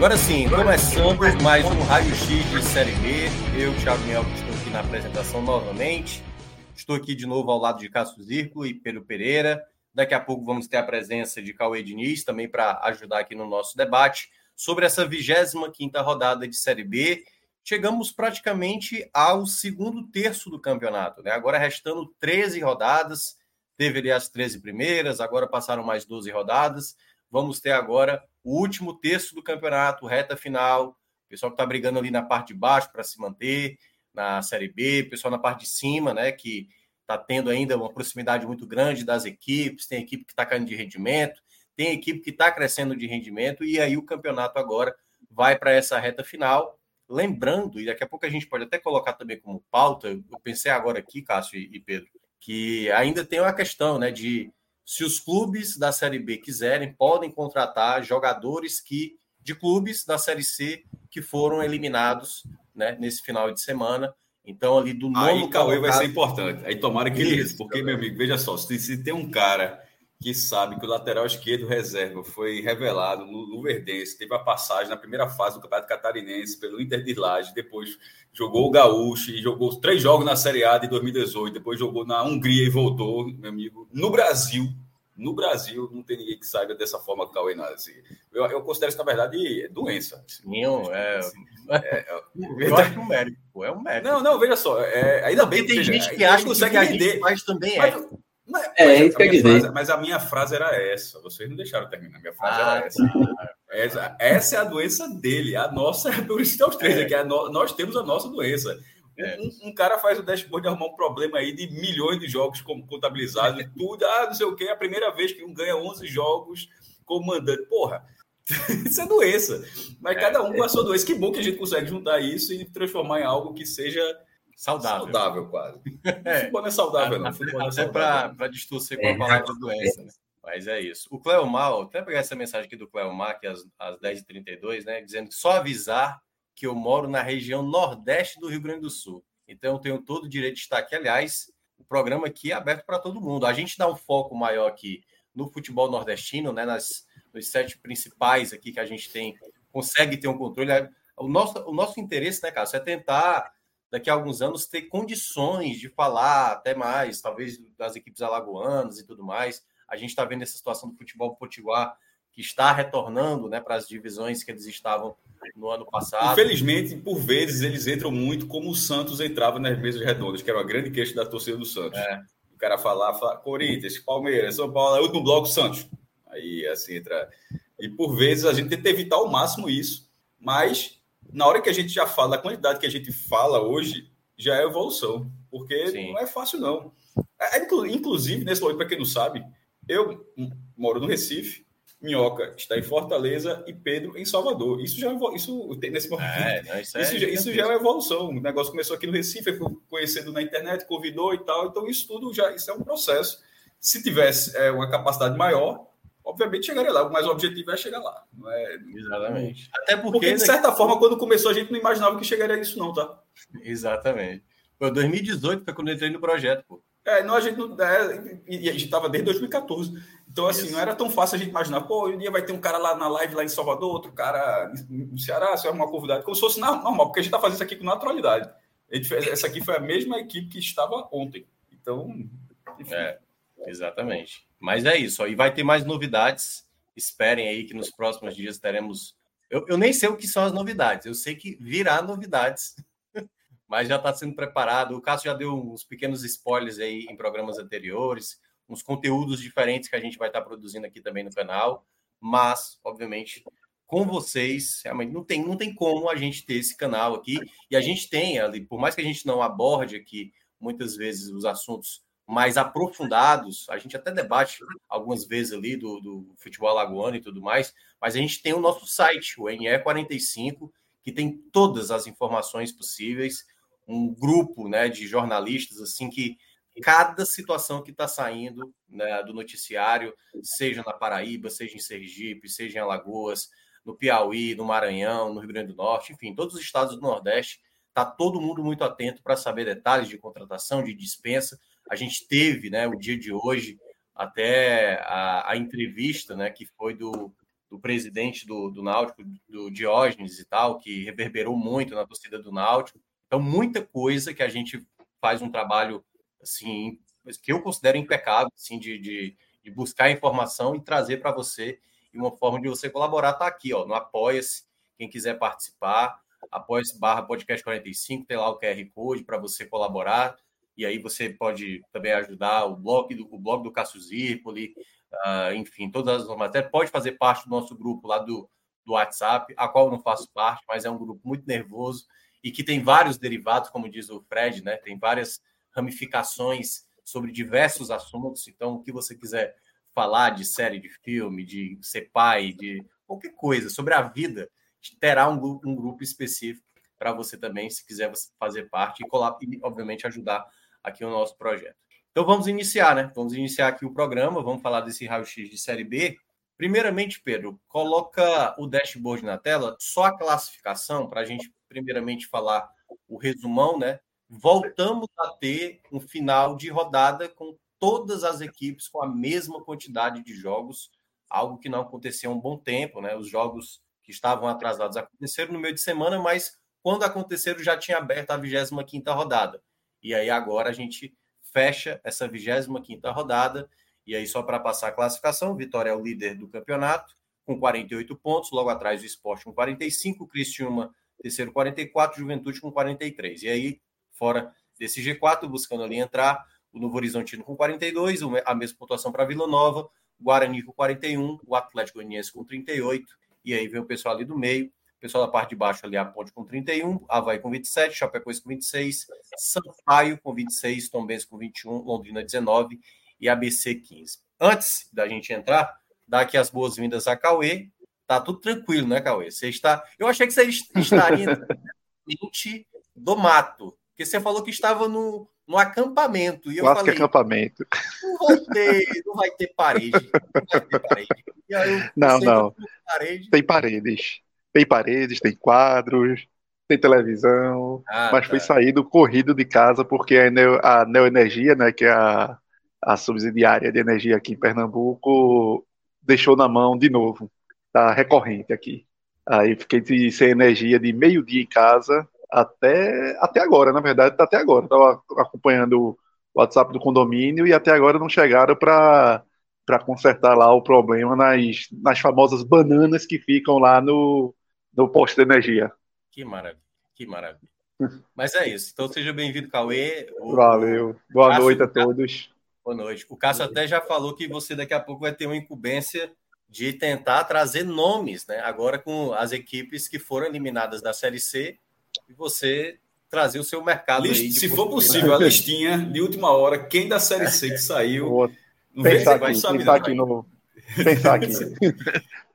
Agora sim, começando mais um Raio X de Série B. Eu, Thiago Miel, estou aqui na apresentação novamente. Estou aqui de novo ao lado de Cássio Zirco e Pedro Pereira. Daqui a pouco vamos ter a presença de Cauê Diniz também para ajudar aqui no nosso debate sobre essa 25 rodada de Série B. Chegamos praticamente ao segundo terço do campeonato, né? Agora restando 13 rodadas, teve ali as 13 primeiras, agora passaram mais 12 rodadas. Vamos ter agora o último terço do campeonato, reta final. O pessoal que está brigando ali na parte de baixo para se manter na Série B, o pessoal na parte de cima, né? Que está tendo ainda uma proximidade muito grande das equipes, tem equipe que está caindo de rendimento, tem equipe que está crescendo de rendimento, e aí o campeonato agora vai para essa reta final. Lembrando, e daqui a pouco a gente pode até colocar também como pauta, eu pensei agora aqui, Cássio e Pedro, que ainda tem uma questão né, de se os clubes da Série B quiserem, podem contratar jogadores que de clubes da Série C que foram eliminados né, nesse final de semana. Então, ali do nono. Aí, Cauê, vai ser importante. Aí, tomara que ele. Porque, meu amigo, veja só: se, se, tem um cara que sabe que o lateral esquerdo reserva foi revelado no, no Verdense, teve a passagem na primeira fase do Campeonato Catarinense pelo Inter de Laje, depois jogou o Gaúcho e jogou três jogos na Série A de 2018, depois jogou na Hungria e voltou, meu amigo. No Brasil, no Brasil, não tem ninguém que saiba dessa forma que o Cauê Assim. Eu, eu considero isso, na verdade, doença. Sim, é, assim, é, é, eu acho um mérito, é um mérito. Não, não, veja só, é, ainda bem que tem gente que acha que, que a gente faz também é. Mas, mas, é, é isso que eu dizer. Frase, mas a minha frase era essa. Vocês não deixaram terminar. Minha frase ah, era essa. Essa. Essa é a doença dele. A nossa, por isso que os três é. aqui. nós temos a nossa doença. É. Um, um, cara faz o dashboard de arrumar um problema aí de milhões de jogos contabilizados tudo. Ah, não sei o que. É a primeira vez que um ganha 11 jogos como mandante. Porra, isso é doença. Mas é, cada um com a sua doença. Que bom que a gente consegue juntar isso e transformar em algo que seja saudável. Saudável, quase. É. Futebol não é saudável, não. Futebol até é para distorcer com a é. palavra doença, né? Mas é isso. O Cleomar, até pegar essa mensagem aqui do Cleomar, que é às, às 10h32, né? Dizendo que só avisar que eu moro na região nordeste do Rio Grande do Sul. Então eu tenho todo o direito de estar aqui. Aliás, o programa aqui é aberto para todo mundo. A gente dá um foco maior aqui no futebol nordestino, né? Nas, nos sete principais aqui que a gente tem, consegue ter um controle. O nosso, o nosso interesse, né, Cássio, é tentar daqui a alguns anos ter condições de falar até mais, talvez das equipes alagoanas e tudo mais. A gente está vendo essa situação do futebol potiguar que está retornando né, para as divisões que eles estavam no ano passado. Infelizmente, por vezes, eles entram muito como o Santos entrava nas mesas redondas, que era uma grande queixa da torcida do Santos. É. O cara falar, fala, Corinthians, Palmeiras, São Paulo, é último bloco, Santos. Aí, assim, entra. E por vezes a gente tenta evitar ao máximo isso, mas na hora que a gente já fala, a quantidade que a gente fala hoje, já é evolução, porque Sim. não é fácil, não. É, é inclusive, nesse momento, para quem não sabe, eu moro no Recife, Minhoca está em Fortaleza e Pedro em Salvador. Isso já isso nesse momento. É, isso, é isso, já, isso já é uma evolução. O negócio começou aqui no Recife, foi conhecendo na internet, convidou e tal. Então, isso tudo já isso é um processo. Se tivesse é, uma capacidade maior, obviamente chegaria lá. Mas o objetivo é chegar lá. Não é, Exatamente. Até porque, porque de certa forma, quando começou, a gente não imaginava que chegaria a isso, não, tá? Exatamente. Foi 2018 foi quando eu entrei no projeto, pô. É, não, a gente não. É, e a gente estava desde 2014. Então, assim, Isso. não era tão fácil a gente imaginar, pô, um dia vai ter um cara lá na live lá em Salvador, outro cara no Ceará, se arrumar convidado, como se fosse normal, porque a gente está fazendo isso aqui com naturalidade. Fez, essa aqui foi a mesma equipe que estava ontem. Então, enfim. É, exatamente. Mas é isso, e vai ter mais novidades. Esperem aí que nos próximos dias teremos. Eu, eu nem sei o que são as novidades, eu sei que virá novidades mas já está sendo preparado. O Cássio já deu uns pequenos spoilers aí em programas anteriores, uns conteúdos diferentes que a gente vai estar tá produzindo aqui também no canal. mas, obviamente, com vocês, realmente não tem, não tem como a gente ter esse canal aqui. E a gente tem ali, por mais que a gente não aborde aqui muitas vezes os assuntos mais aprofundados, a gente até debate algumas vezes ali do, do futebol alagoano e tudo mais, mas a gente tem o nosso site, o NE45, que tem todas as informações possíveis, um grupo né, de jornalistas assim que cada situação que está saindo né, do noticiário, seja na Paraíba, seja em Sergipe, seja em Alagoas, no Piauí, no Maranhão, no Rio Grande do Norte, enfim, todos os estados do Nordeste, está todo mundo muito atento para saber detalhes de contratação, de dispensa. A gente teve, né, o dia de hoje, até a, a entrevista, né, que foi do, do presidente do, do Náutico, do Diógenes e tal, que reverberou muito na torcida do Náutico. Então, muita coisa que a gente faz um trabalho, assim, que eu considero impecável, assim, de, de, de buscar informação e trazer para você e uma forma de você colaborar está aqui, ó, no Apoia-se. Quem quiser participar, apoia-se barra podcast 45, tem lá o QR Code para você colaborar. E aí você pode também ajudar o blog do, o blog do Cássio Zirpoli, uh, enfim, todas as matérias. Pode fazer parte do nosso grupo lá do, do WhatsApp, a qual eu não faço parte, mas é um grupo muito nervoso e que tem vários derivados, como diz o Fred, né? Tem várias ramificações sobre diversos assuntos. Então, o que você quiser falar de série de filme, de ser pai, de qualquer coisa sobre a vida, terá um, um grupo específico para você também, se quiser fazer parte e, e, obviamente, ajudar aqui o nosso projeto. Então, vamos iniciar, né? Vamos iniciar aqui o programa, vamos falar desse raio-x de Série B. Primeiramente, Pedro, coloca o dashboard na tela, só a classificação, para a gente, primeiramente, falar o resumão, né? Voltamos a ter um final de rodada com todas as equipes com a mesma quantidade de jogos, algo que não acontecia há um bom tempo, né? Os jogos que estavam atrasados aconteceram no meio de semana, mas quando aconteceram já tinha aberto a 25ª rodada. E aí agora a gente fecha essa 25ª rodada, e aí só para passar a classificação, Vitória é o líder do campeonato, com 48 pontos, logo atrás o Esporte com 45, Cristiúma terceiro 44, Juventude com 43. E aí, fora desse G4, buscando ali entrar, o Novo Horizontino com 42, a mesma pontuação para Vila Nova, Guarani com 41, o Atlético Goianiense com 38, e aí vem o pessoal ali do meio, pessoal da parte de baixo ali, a Ponte com 31, Havaí com 27, Chapecoense com 26, Sampaio com 26, Tombense com 21, Londrina 19 e ABC 15. Antes da gente entrar, dar aqui as boas-vindas a Cauê. Tá tudo tranquilo, né, Cauê? Você está. Eu achei que você estaria do mato, porque você falou que estava no, no acampamento. E eu Clássico falei, acampamento. Não vai ter, não vai ter parede. Não vai ter parede. Aí, não, não. Parede. Tem paredes. Tem paredes, tem quadros, tem televisão. Ah, mas tá. foi saído corrido de casa porque a, Neo, a Neoenergia, né, que é a, a subsidiária de energia aqui em Pernambuco, deixou na mão de novo. Tá recorrente aqui. Aí fiquei sem energia de meio-dia em casa até, até agora, na verdade, tá até agora. Estava acompanhando o WhatsApp do condomínio e até agora não chegaram para para consertar lá o problema nas, nas famosas bananas que ficam lá no, no posto de energia. Que maravilha, que maravilha. Mas é isso. Então seja bem-vindo, Cauê. O, Valeu. Boa Cássio, noite a todos. Boa noite. O Cássio até já falou que você daqui a pouco vai ter uma incumbência de tentar trazer nomes, né? Agora com as equipes que foram eliminadas da Série C e você trazer o seu mercado. List, aí se for possível, a listinha de última hora, quem da Série C que saiu. pensar aqui, pensar aqui no. Pensar aqui.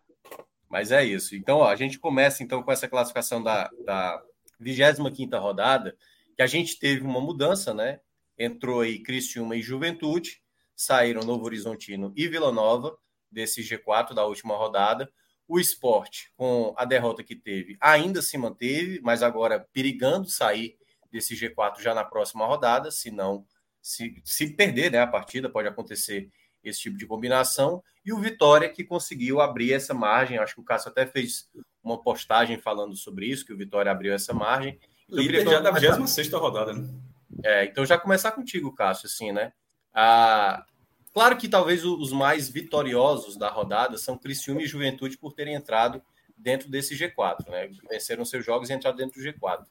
Mas é isso. Então, ó, a gente começa então com essa classificação da, da 25 rodada, que a gente teve uma mudança, né? Entrou aí Cristiúma e Juventude, saíram Novo Horizontino e Vila Nova desse G4 da última rodada. O esporte, com a derrota que teve, ainda se manteve, mas agora perigando sair desse G4 já na próxima rodada, se não, se, se perder né, a partida, pode acontecer esse tipo de combinação. E o Vitória, que conseguiu abrir essa margem, acho que o Cássio até fez uma postagem falando sobre isso, que o Vitória abriu essa margem. Então, Líder já da 26 rodada, né? É, então já começar contigo, Cássio, assim, né? Ah, Claro que talvez os mais vitoriosos da rodada são Criciúma e Juventude por terem entrado dentro desse G4, né? Venceram seus jogos e entraram dentro do G4.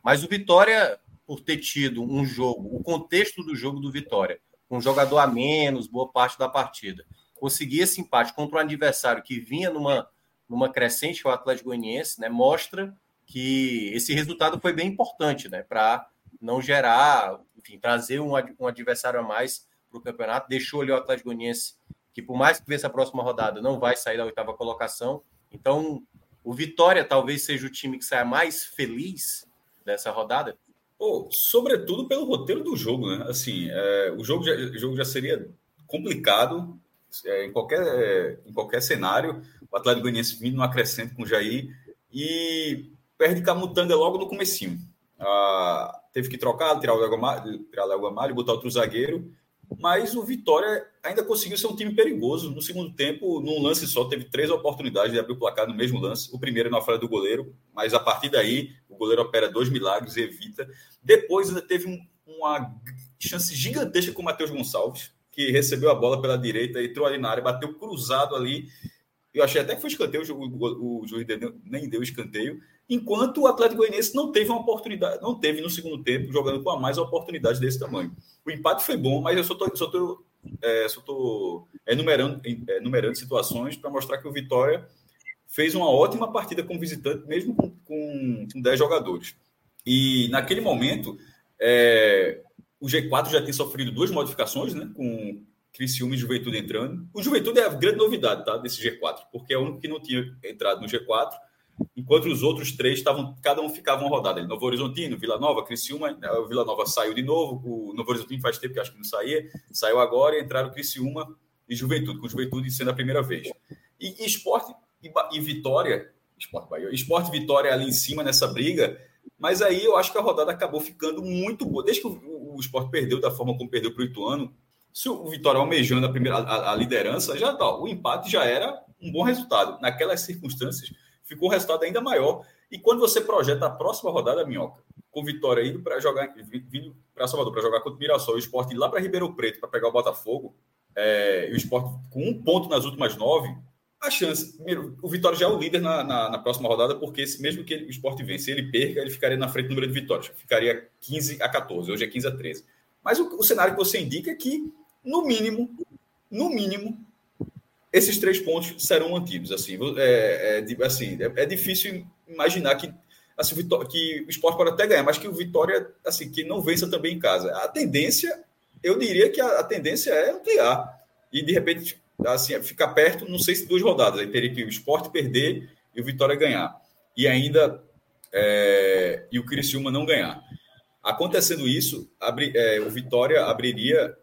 Mas o Vitória, por ter tido um jogo, o contexto do jogo do Vitória, um jogador a menos, boa parte da partida, conseguir esse empate contra um adversário que vinha numa, numa crescente, o Atlético Goianiense, né, mostra que esse resultado foi bem importante, né, para não gerar, enfim, trazer um, um adversário a mais para o campeonato. Deixou ali o Atlético Goianiense, que por mais que vença a próxima rodada, não vai sair da oitava colocação. Então, o Vitória talvez seja o time que saia mais feliz dessa rodada. Pô, sobretudo pelo roteiro do jogo, né? Assim, é, o, jogo já, o jogo já seria complicado é, em, qualquer, é, em qualquer cenário. O Atlético Goianiense vindo no acrescento com o Jair e perde Camutanga logo no comecinho. Ah, teve que trocar, tirar o Léo Gamalho, botar outro zagueiro. Mas o Vitória ainda conseguiu ser um time perigoso. No segundo tempo, num lance só, teve três oportunidades de abrir o placar no mesmo lance. O primeiro na falha do goleiro, mas a partir daí, o goleiro opera dois milagres e evita. Depois ainda teve um, uma chance gigantesca com o Matheus Gonçalves, que recebeu a bola pela direita, entrou ali na área, bateu cruzado ali. Eu achei até que foi escanteio, o, juiz nem deu escanteio enquanto o Atlético Goianiense não teve uma oportunidade, não teve no segundo tempo, jogando com a mais oportunidades desse tamanho. O empate foi bom, mas eu só estou é, só tô enumerando, enumerando situações para mostrar que o Vitória fez uma ótima partida como visitante, mesmo com, com, com 10 jogadores. E naquele momento, é, o G4 já tem sofrido duas modificações, né, com Criciúma e Juventude entrando. O Juventude é a grande novidade tá, desse G4, porque é o único que não tinha entrado no G4 enquanto os outros três estavam, cada um ficava uma rodada. Novo Horizontino, Vila Nova, Criciúma, né, o Vila Nova saiu de novo, o Novo Horizontino faz tempo que acho que não saía, saiu agora e entraram Criciúma e Juventude, com Juventude sendo a primeira vez. E, e Esporte e, e, Vitória, Esporte Bahia, Esporte Vitória ali em cima nessa briga, mas aí eu acho que a rodada acabou ficando muito boa. Desde que o, o Esporte perdeu da forma como perdeu para o Ituano, se o Vitória almejando a, primeira, a, a liderança, já tá, o empate já era um bom resultado. Naquelas circunstâncias, ficou resultado ainda maior. E quando você projeta a próxima rodada, Minhoca, com Vitória indo para jogar, vindo para Salvador para jogar contra o Mirassol, o esporte ir lá para Ribeirão Preto para pegar o Botafogo, é, e o esporte com um ponto nas últimas nove, a chance. Primeiro, o Vitória já é o líder na, na, na próxima rodada, porque mesmo que ele, o esporte vença, ele perca, ele ficaria na frente do número de vitórias. Ficaria 15 a 14, hoje é 15 a 13. Mas o, o cenário que você indica é que, no mínimo, no mínimo, esses três pontos serão mantidos. Assim, é, é, assim, é, é difícil imaginar que, assim, que o esporte pode até ganhar, mas que o Vitória assim, que não vença também em casa. A tendência, eu diria que a, a tendência é ampliar. E de repente, assim, ficar perto, não sei se duas rodadas. Aí teria que o esporte perder e o Vitória ganhar. E ainda é, e o Criciúma não ganhar. Acontecendo isso, é, o Vitória abriria.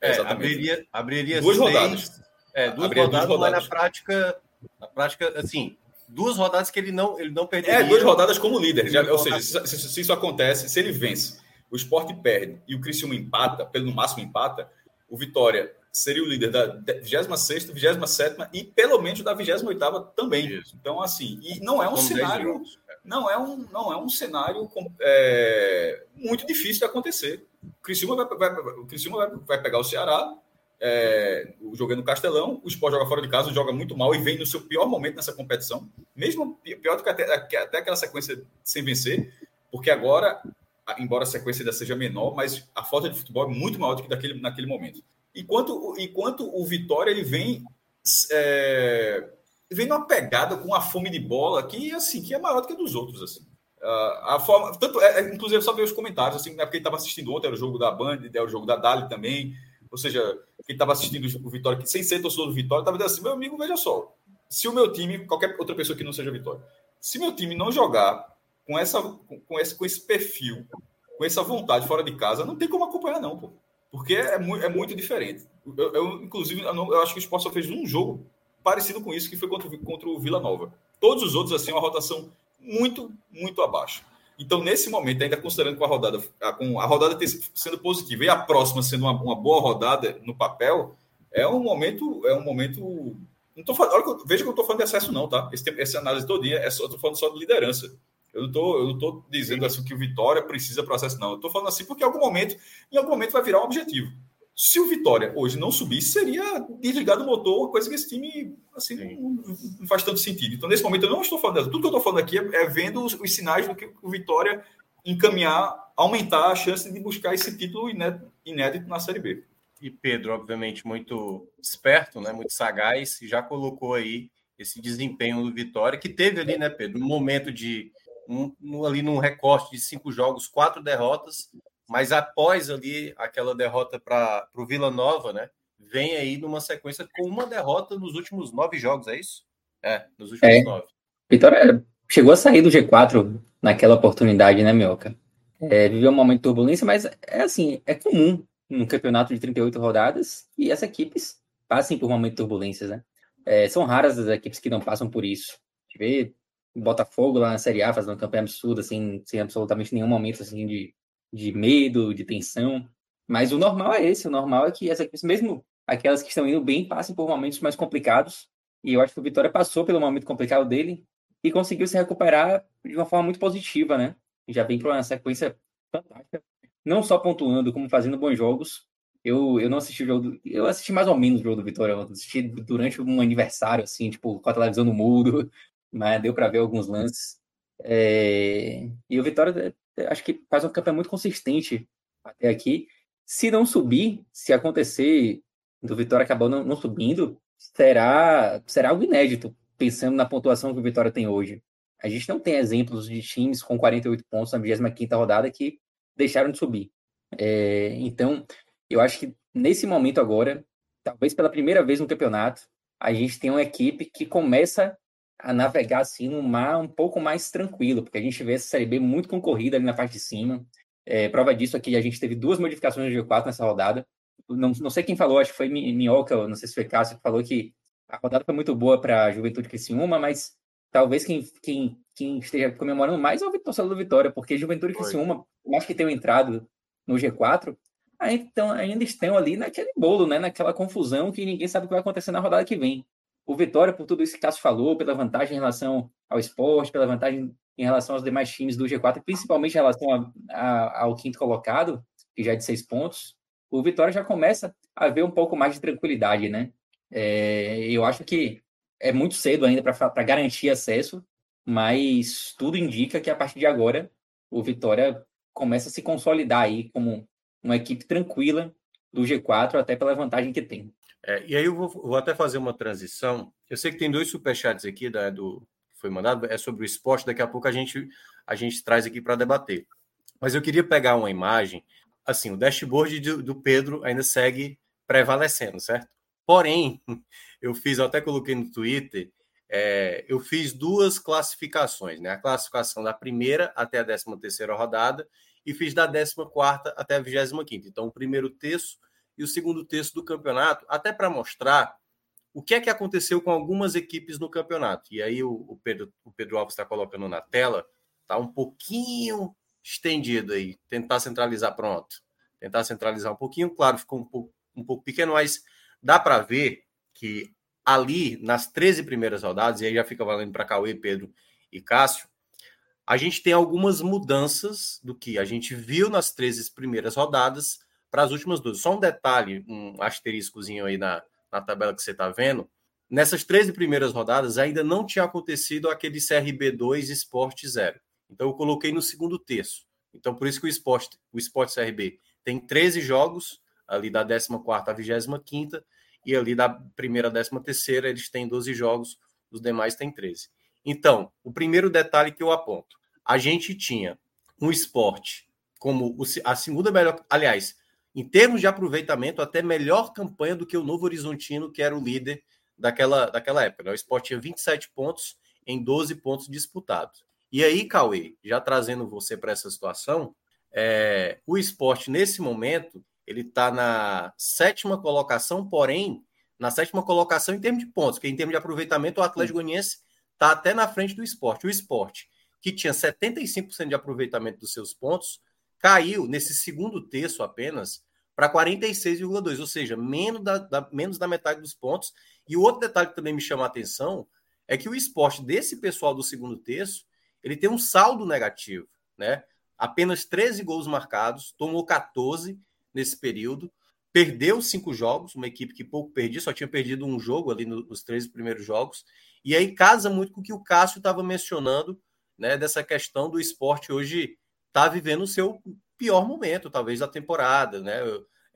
É, abriria, abriria duas seis, rodadas é, duas rodadas, duas rodadas, mas na prática, na prática, assim, duas rodadas que ele não, ele não perderia. É, duas rodadas como líder. Já, ou seja, se, se, se, isso acontece, se ele vence, o esporte perde e o Criciúma empata, pelo máximo empata, o Vitória seria o líder da 26 27 e pelo menos da 28 também. Isso. Então, assim, e não é um cenário. Não é um, não é um cenário é, muito difícil de acontecer. O Criciúma vai, vai, o Criciúma vai, vai pegar o Ceará, é, jogando no Castelão, o Sport joga fora de casa, joga muito mal e vem no seu pior momento nessa competição, mesmo pior do que até, até aquela sequência sem vencer, porque agora, embora a sequência ainda seja menor, mas a falta de futebol é muito maior do que daquele, naquele momento. Enquanto, enquanto o Vitória ele vem é, vem numa pegada com uma fome de bola que assim que é maior do que a dos outros assim. Uh, a forma, tanto, é, é, inclusive só ver os comentários assim, né, porque ele estava assistindo ontem era o jogo da Band, era o jogo da Dali também ou seja, quem estava assistindo o Vitória, sem ser torcedor do Vitória, estava dizendo assim: meu amigo, veja só, se o meu time, qualquer outra pessoa que não seja Vitória, se meu time não jogar com, essa, com, esse, com esse perfil, com essa vontade fora de casa, não tem como acompanhar, não, pô. Porque é, muito, é muito diferente. Eu, eu inclusive, eu, não, eu, acho que o Sport só fez um jogo parecido com isso, que foi contra, contra o Vila Nova. Todos os outros, assim, uma rotação muito, muito abaixo. Então, nesse momento, ainda considerando com a rodada, com a rodada sendo positiva e a próxima sendo uma, uma boa rodada no papel, é um momento, é um momento. Não tô falando, olha, veja que eu estou falando de acesso, não, tá? Esse, essa análise todinha é só, estou falando só de liderança. Eu não estou, eu não tô dizendo assim que o Vitória precisa processo, não. Eu estou falando assim porque em algum momento, em algum momento vai virar um objetivo. Se o Vitória hoje não subisse, seria desligado o motor, uma coisa que esse time assim, não, não, faz tanto sentido. Então, nesse momento, eu não estou falando Tudo que eu estou falando aqui é, é vendo os, os, sinais do que o Vitória encaminhar, aumentar a chance de buscar esse título inédito, inédito na Série B. E Pedro, obviamente, muito esperto, né? muito sagaz, já colocou aí esse desempenho do Vitória, que teve ali, né, Pedro, um momento de um, ali num recorte de cinco jogos, quatro derrotas, mas após ali aquela derrota para o Vila Nova, né? Vem aí numa sequência com uma derrota nos últimos nove jogos, é isso? É, nos últimos é. nove. Vitória chegou a sair do G4 naquela oportunidade, né, Mioca? É, viveu um momento de turbulência, mas é assim, é comum num campeonato de 38 rodadas e as equipes passem por um momento de turbulências, né? É, são raras as equipes que não passam por isso. A gente vê Botafogo lá na Série A fazendo uma campanha absurda, assim, sem absolutamente nenhum momento assim, de, de medo, de tensão. Mas o normal é esse, o normal é que as equipes, mesmo aquelas que estão indo bem, passem por momentos mais complicados. E eu acho que o Vitória passou pelo momento complicado dele e conseguiu se recuperar de uma forma muito positiva, né? Já vem para uma sequência fantástica, não só pontuando, como fazendo bons jogos. Eu, eu não assisti o jogo, do, eu assisti mais ou menos o jogo do Vitória, eu assisti durante um aniversário, assim, tipo, com a televisão no mudo, mas deu para ver alguns lances. É... E o Vitória, acho que faz uma campanha muito consistente até aqui. Se não subir, se acontecer do Vitória acabar não, não subindo, será, será algo inédito, pensando na pontuação que o Vitória tem hoje. A gente não tem exemplos de times com 48 pontos na 25 rodada que deixaram de subir. É, então, eu acho que nesse momento agora, talvez pela primeira vez no campeonato, a gente tem uma equipe que começa a navegar assim no mar um pouco mais tranquilo, porque a gente vê essa Série B muito concorrida ali na parte de cima. É, prova disso aqui, a gente teve duas modificações no G4 nessa rodada. Não, não sei quem falou, acho que foi Minhoca, não sei se foi Cássio, que falou que a rodada foi muito boa para a Juventude Criciúma, mas talvez quem, quem, quem esteja comemorando mais é o torcedor do Vitória, porque Juventude Criciúma, mais que tenham entrado no G4, ainda, então, ainda estão ali naquele bolo, né? naquela confusão que ninguém sabe o que vai acontecer na rodada que vem. O Vitória, por tudo isso que Cássio falou, pela vantagem em relação ao esporte, pela vantagem em relação aos demais times do G4, principalmente em relação a, a, ao quinto colocado, que já é de seis pontos, o Vitória já começa a ver um pouco mais de tranquilidade, né? É, eu acho que é muito cedo ainda para garantir acesso, mas tudo indica que a partir de agora o Vitória começa a se consolidar aí como uma equipe tranquila do G4, até pela vantagem que tem. É, e aí eu vou, vou, até fazer uma transição. Eu sei que tem dois superchats aqui da, do que foi mandado, é sobre o esporte, daqui a pouco a gente, a gente traz aqui para debater. Mas eu queria pegar uma imagem, assim, o dashboard do, do Pedro ainda segue prevalecendo, certo? Porém, eu fiz, eu até coloquei no Twitter, é, eu fiz duas classificações, né? A classificação da primeira até a décima terceira rodada e fiz da décima quarta até a vigésima quinta. Então, o primeiro terço e o segundo terço do campeonato, até para mostrar o que é que aconteceu com algumas equipes no campeonato. E aí o, o Pedro, o Pedro Alves está colocando na tela, tá um pouquinho estendido aí, tentar centralizar pronto. Tentar centralizar um pouquinho, claro, ficou um pouco, um pouco pequeno, mas dá para ver que ali, nas 13 primeiras rodadas, e aí já fica valendo para Cauê, Pedro e Cássio, a gente tem algumas mudanças do que a gente viu nas 13 primeiras rodadas para as últimas duas. Só um detalhe, um asteriscozinho aí na, na tabela que você está vendo. Nessas 13 primeiras rodadas ainda não tinha acontecido aquele CRB2 Esporte 0. Então eu coloquei no segundo terço. Então por isso que o Esporte, o Esporte CRB tem 13 jogos ali da 14 à 25 e ali da primeira à 13 terceira eles têm 12 jogos, os demais têm 13. Então, o primeiro detalhe que eu aponto, a gente tinha um esporte como a segunda melhor, aliás, em termos de aproveitamento, até melhor campanha do que o Novo Horizontino, que era o líder daquela, daquela época. Né? O Sport tinha 27 pontos em 12 pontos disputados. E aí, Cauê, já trazendo você para essa situação, é, o esporte, nesse momento, ele está na sétima colocação, porém, na sétima colocação em termos de pontos, porque em termos de aproveitamento, o Atlético Goianiense está até na frente do esporte. O esporte, que tinha 75% de aproveitamento dos seus pontos, caiu nesse segundo terço apenas para 46,2, ou seja, menos da, da, menos da metade dos pontos. E o outro detalhe que também me chama a atenção é que o esporte desse pessoal do segundo terço, ele tem um saldo negativo, né? Apenas 13 gols marcados, tomou 14 nesse período. Perdeu cinco jogos, uma equipe que pouco perdia, só tinha perdido um jogo ali nos três primeiros jogos. E aí casa muito com o que o Cássio estava mencionando, né? Dessa questão do esporte hoje tá vivendo o seu pior momento, talvez, da temporada, né?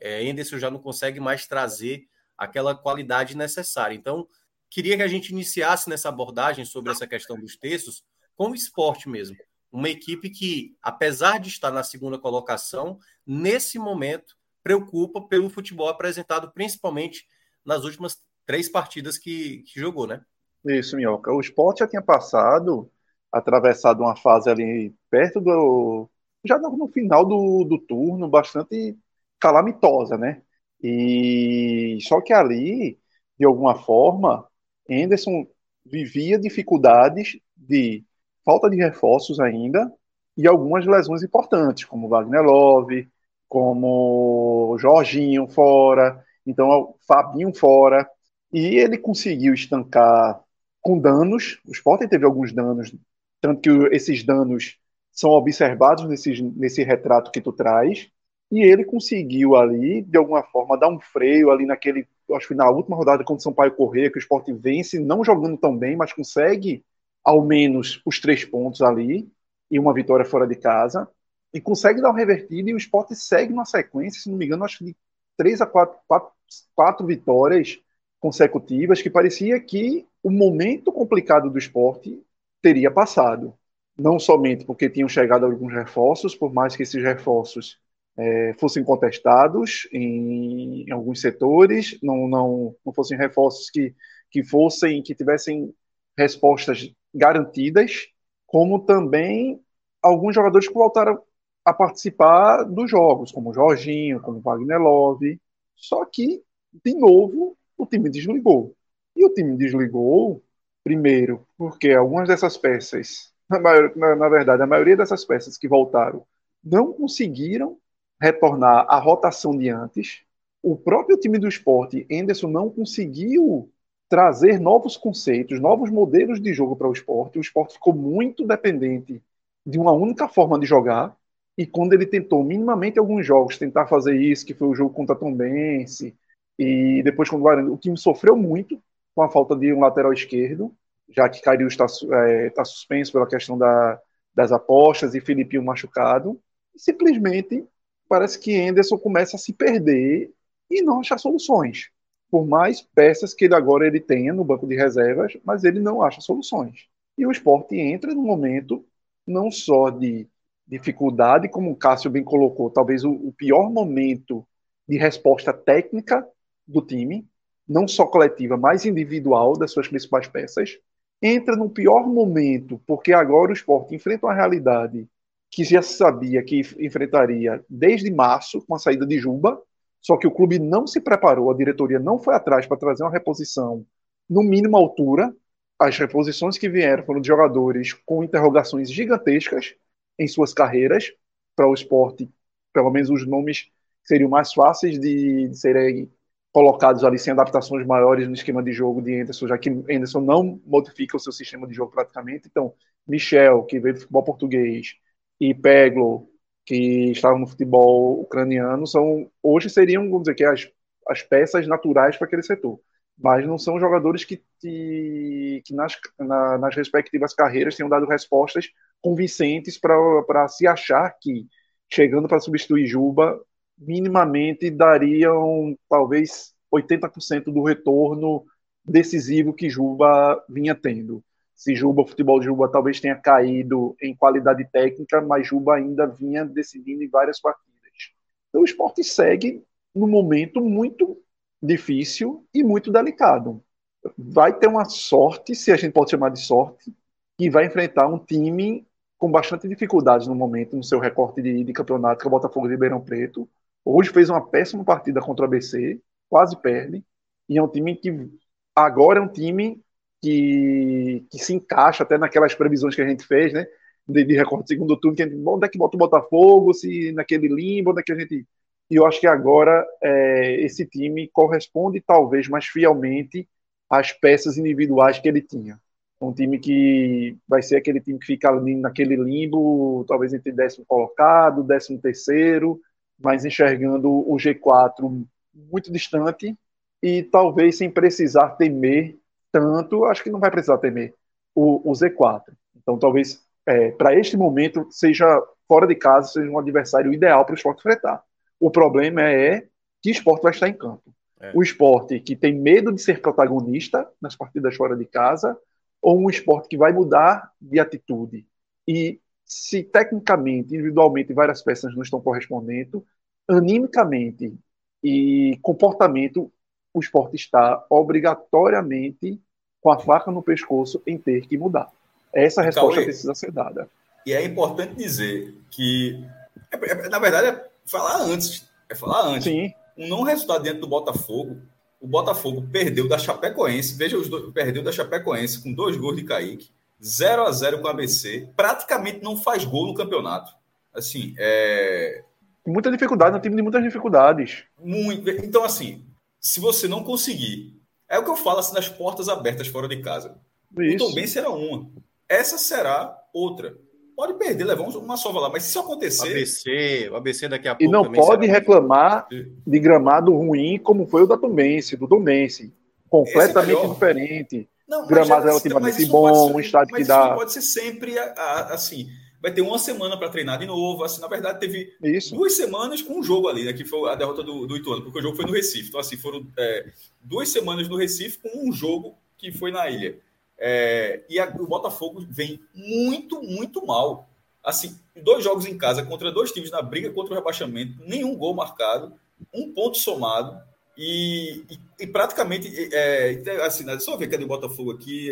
é, Enderson já não consegue mais trazer aquela qualidade necessária. Então, queria que a gente iniciasse nessa abordagem sobre essa questão dos textos com o esporte mesmo. Uma equipe que, apesar de estar na segunda colocação, nesse momento preocupa pelo futebol apresentado, principalmente nas últimas três partidas que, que jogou, né? Isso, Minhoca. O esporte já tinha passado, atravessado uma fase ali perto do. Já no final do, do turno, bastante calamitosa, né? E só que ali, de alguma forma, Henderson vivia dificuldades de falta de reforços ainda e algumas lesões importantes, como Wagner Love, como Jorginho fora, então Fabinho fora, e ele conseguiu estancar com danos. O Sporting teve alguns danos, tanto que esses danos são observados nesse, nesse retrato que tu traz. E ele conseguiu ali, de alguma forma, dar um freio ali naquele. Acho que na última rodada contra o Sampaio Correia, que o Sport vence, não jogando tão bem, mas consegue ao menos os três pontos ali e uma vitória fora de casa. E consegue dar um revertido e o Sport segue uma sequência, se não me engano, acho que de três a quatro, quatro, quatro vitórias consecutivas, que parecia que o momento complicado do esporte teria passado. Não somente porque tinham chegado alguns reforços, por mais que esses reforços é, fossem contestados em, em, alguns setores, não, não, não fossem reforços que, que fossem, que tivessem respostas garantidas, como também alguns jogadores que voltaram a participar dos jogos, como Jorginho, como Wagner Love. Só que, de novo, o time desligou. E o time desligou, primeiro, porque algumas dessas peças, na, maior, na, na verdade, a maioria dessas peças que voltaram, não conseguiram retornar à rotação de antes. O próprio time do esporte, Enderson, não conseguiu trazer novos conceitos, novos modelos de jogo para o esporte. O esporte ficou muito dependente de uma única forma de jogar. E quando ele tentou minimamente alguns jogos tentar fazer isso, que foi o jogo contra Tom Bense, e depois quando o, o time sofreu muito com a falta de um lateral esquerdo, já que Caiu está, é, está suspenso pela questão da, das apostas e Filipinho machucado. Simplesmente parece que Henderson começa a se perder e não achar soluções. Por mais peças que ele agora ele tenha no banco de reservas, mas ele não acha soluções. E o esporte entra num momento não só de dificuldade, como o Cássio bem colocou, talvez o, o pior momento de resposta técnica do time, não só coletiva, mas individual das suas principais peças. Entra no pior momento, porque agora o esporte enfrenta uma realidade que já sabia que enfrentaria desde março, com a saída de Juba, só que o clube não se preparou, a diretoria não foi atrás para trazer uma reposição no mínimo altura. As reposições que vieram foram de jogadores com interrogações gigantescas em suas carreiras para o esporte, pelo menos os nomes seriam mais fáceis de, de serem colocados ali sem adaptações maiores no esquema de jogo de Anderson, já que Anderson não modifica o seu sistema de jogo praticamente. Então, Michel, que veio do futebol português, e Peglo, que estavam no futebol ucraniano, são hoje seriam, vamos dizer que as, as peças naturais para aquele setor. Mas não são jogadores que, que, que nas, na, nas respectivas carreiras tenham dado respostas convincentes para se achar que, chegando para substituir Juba, minimamente dariam talvez 80% do retorno decisivo que Juba vinha tendo se Juba, o futebol de Juba talvez tenha caído em qualidade técnica, mas Juba ainda vinha decidindo em várias partidas. Então o esporte segue num momento muito difícil e muito delicado. Vai ter uma sorte, se a gente pode chamar de sorte, que vai enfrentar um time com bastante dificuldades no momento, no seu recorte de, de campeonato, que é o Botafogo de Ribeirão Preto. Hoje fez uma péssima partida contra o ABC, quase perde, e é um time que agora é um time que, que se encaixa até naquelas previsões que a gente fez, né? De, de recorte segundo turno, que a gente, onde é que bota o Botafogo, se naquele limbo, onde é que a gente. E eu acho que agora é, esse time corresponde talvez mais fielmente às peças individuais que ele tinha. Um time que vai ser aquele time que fica ali naquele limbo, talvez entre décimo colocado, décimo terceiro, mas enxergando o G4 muito distante e talvez sem precisar temer tanto, acho que não vai precisar temer o, o Z4. Então, talvez é, para este momento seja fora de casa, seja um adversário ideal para o esporte enfrentar. O problema é que esporte vai estar em campo. É. O esporte que tem medo de ser protagonista nas partidas fora de casa, ou um esporte que vai mudar de atitude. E se tecnicamente, individualmente, várias peças não estão correspondendo, animicamente e comportamento, o esporte está obrigatoriamente com a faca no pescoço em ter que mudar. Essa resposta Cauê, precisa ser dada. E é importante dizer que, é, é, na verdade, é falar antes. É falar antes. Sim um não resultado dentro do Botafogo. O Botafogo perdeu da Chapecoense, veja os dois, perdeu da Chapecoense com dois gols de Kaique, 0 a 0 com o ABC, praticamente não faz gol no campeonato. Assim, é. Muita dificuldade, é um time de muitas dificuldades. Muito. Então, assim, se você não conseguir. É o que eu falo assim, das portas abertas fora de casa. Isso. O Tom será uma. Essa será outra. Pode perder, levar uma sova lá, mas se isso acontecer. ABC, o ABC daqui a pouco. E não pode reclamar de gramado ruim como foi o da Tumense, do Tumense. Completamente é diferente. Não, gramado relativamente bom, ser, um estádio que dá. pode ser sempre assim. Vai ter uma semana para treinar de novo. Assim, na verdade, teve isso. duas semanas com um jogo ali, né? Que foi a derrota do, do Ituano, porque o jogo foi no Recife. Então, assim, foram é, duas semanas no Recife com um jogo que foi na ilha. É, e a, o Botafogo vem muito, muito mal. Assim, dois jogos em casa contra dois times na briga contra o rebaixamento, nenhum gol marcado, um ponto somado e, e, e praticamente, é, assim, né, só ver cadê o Botafogo aqui.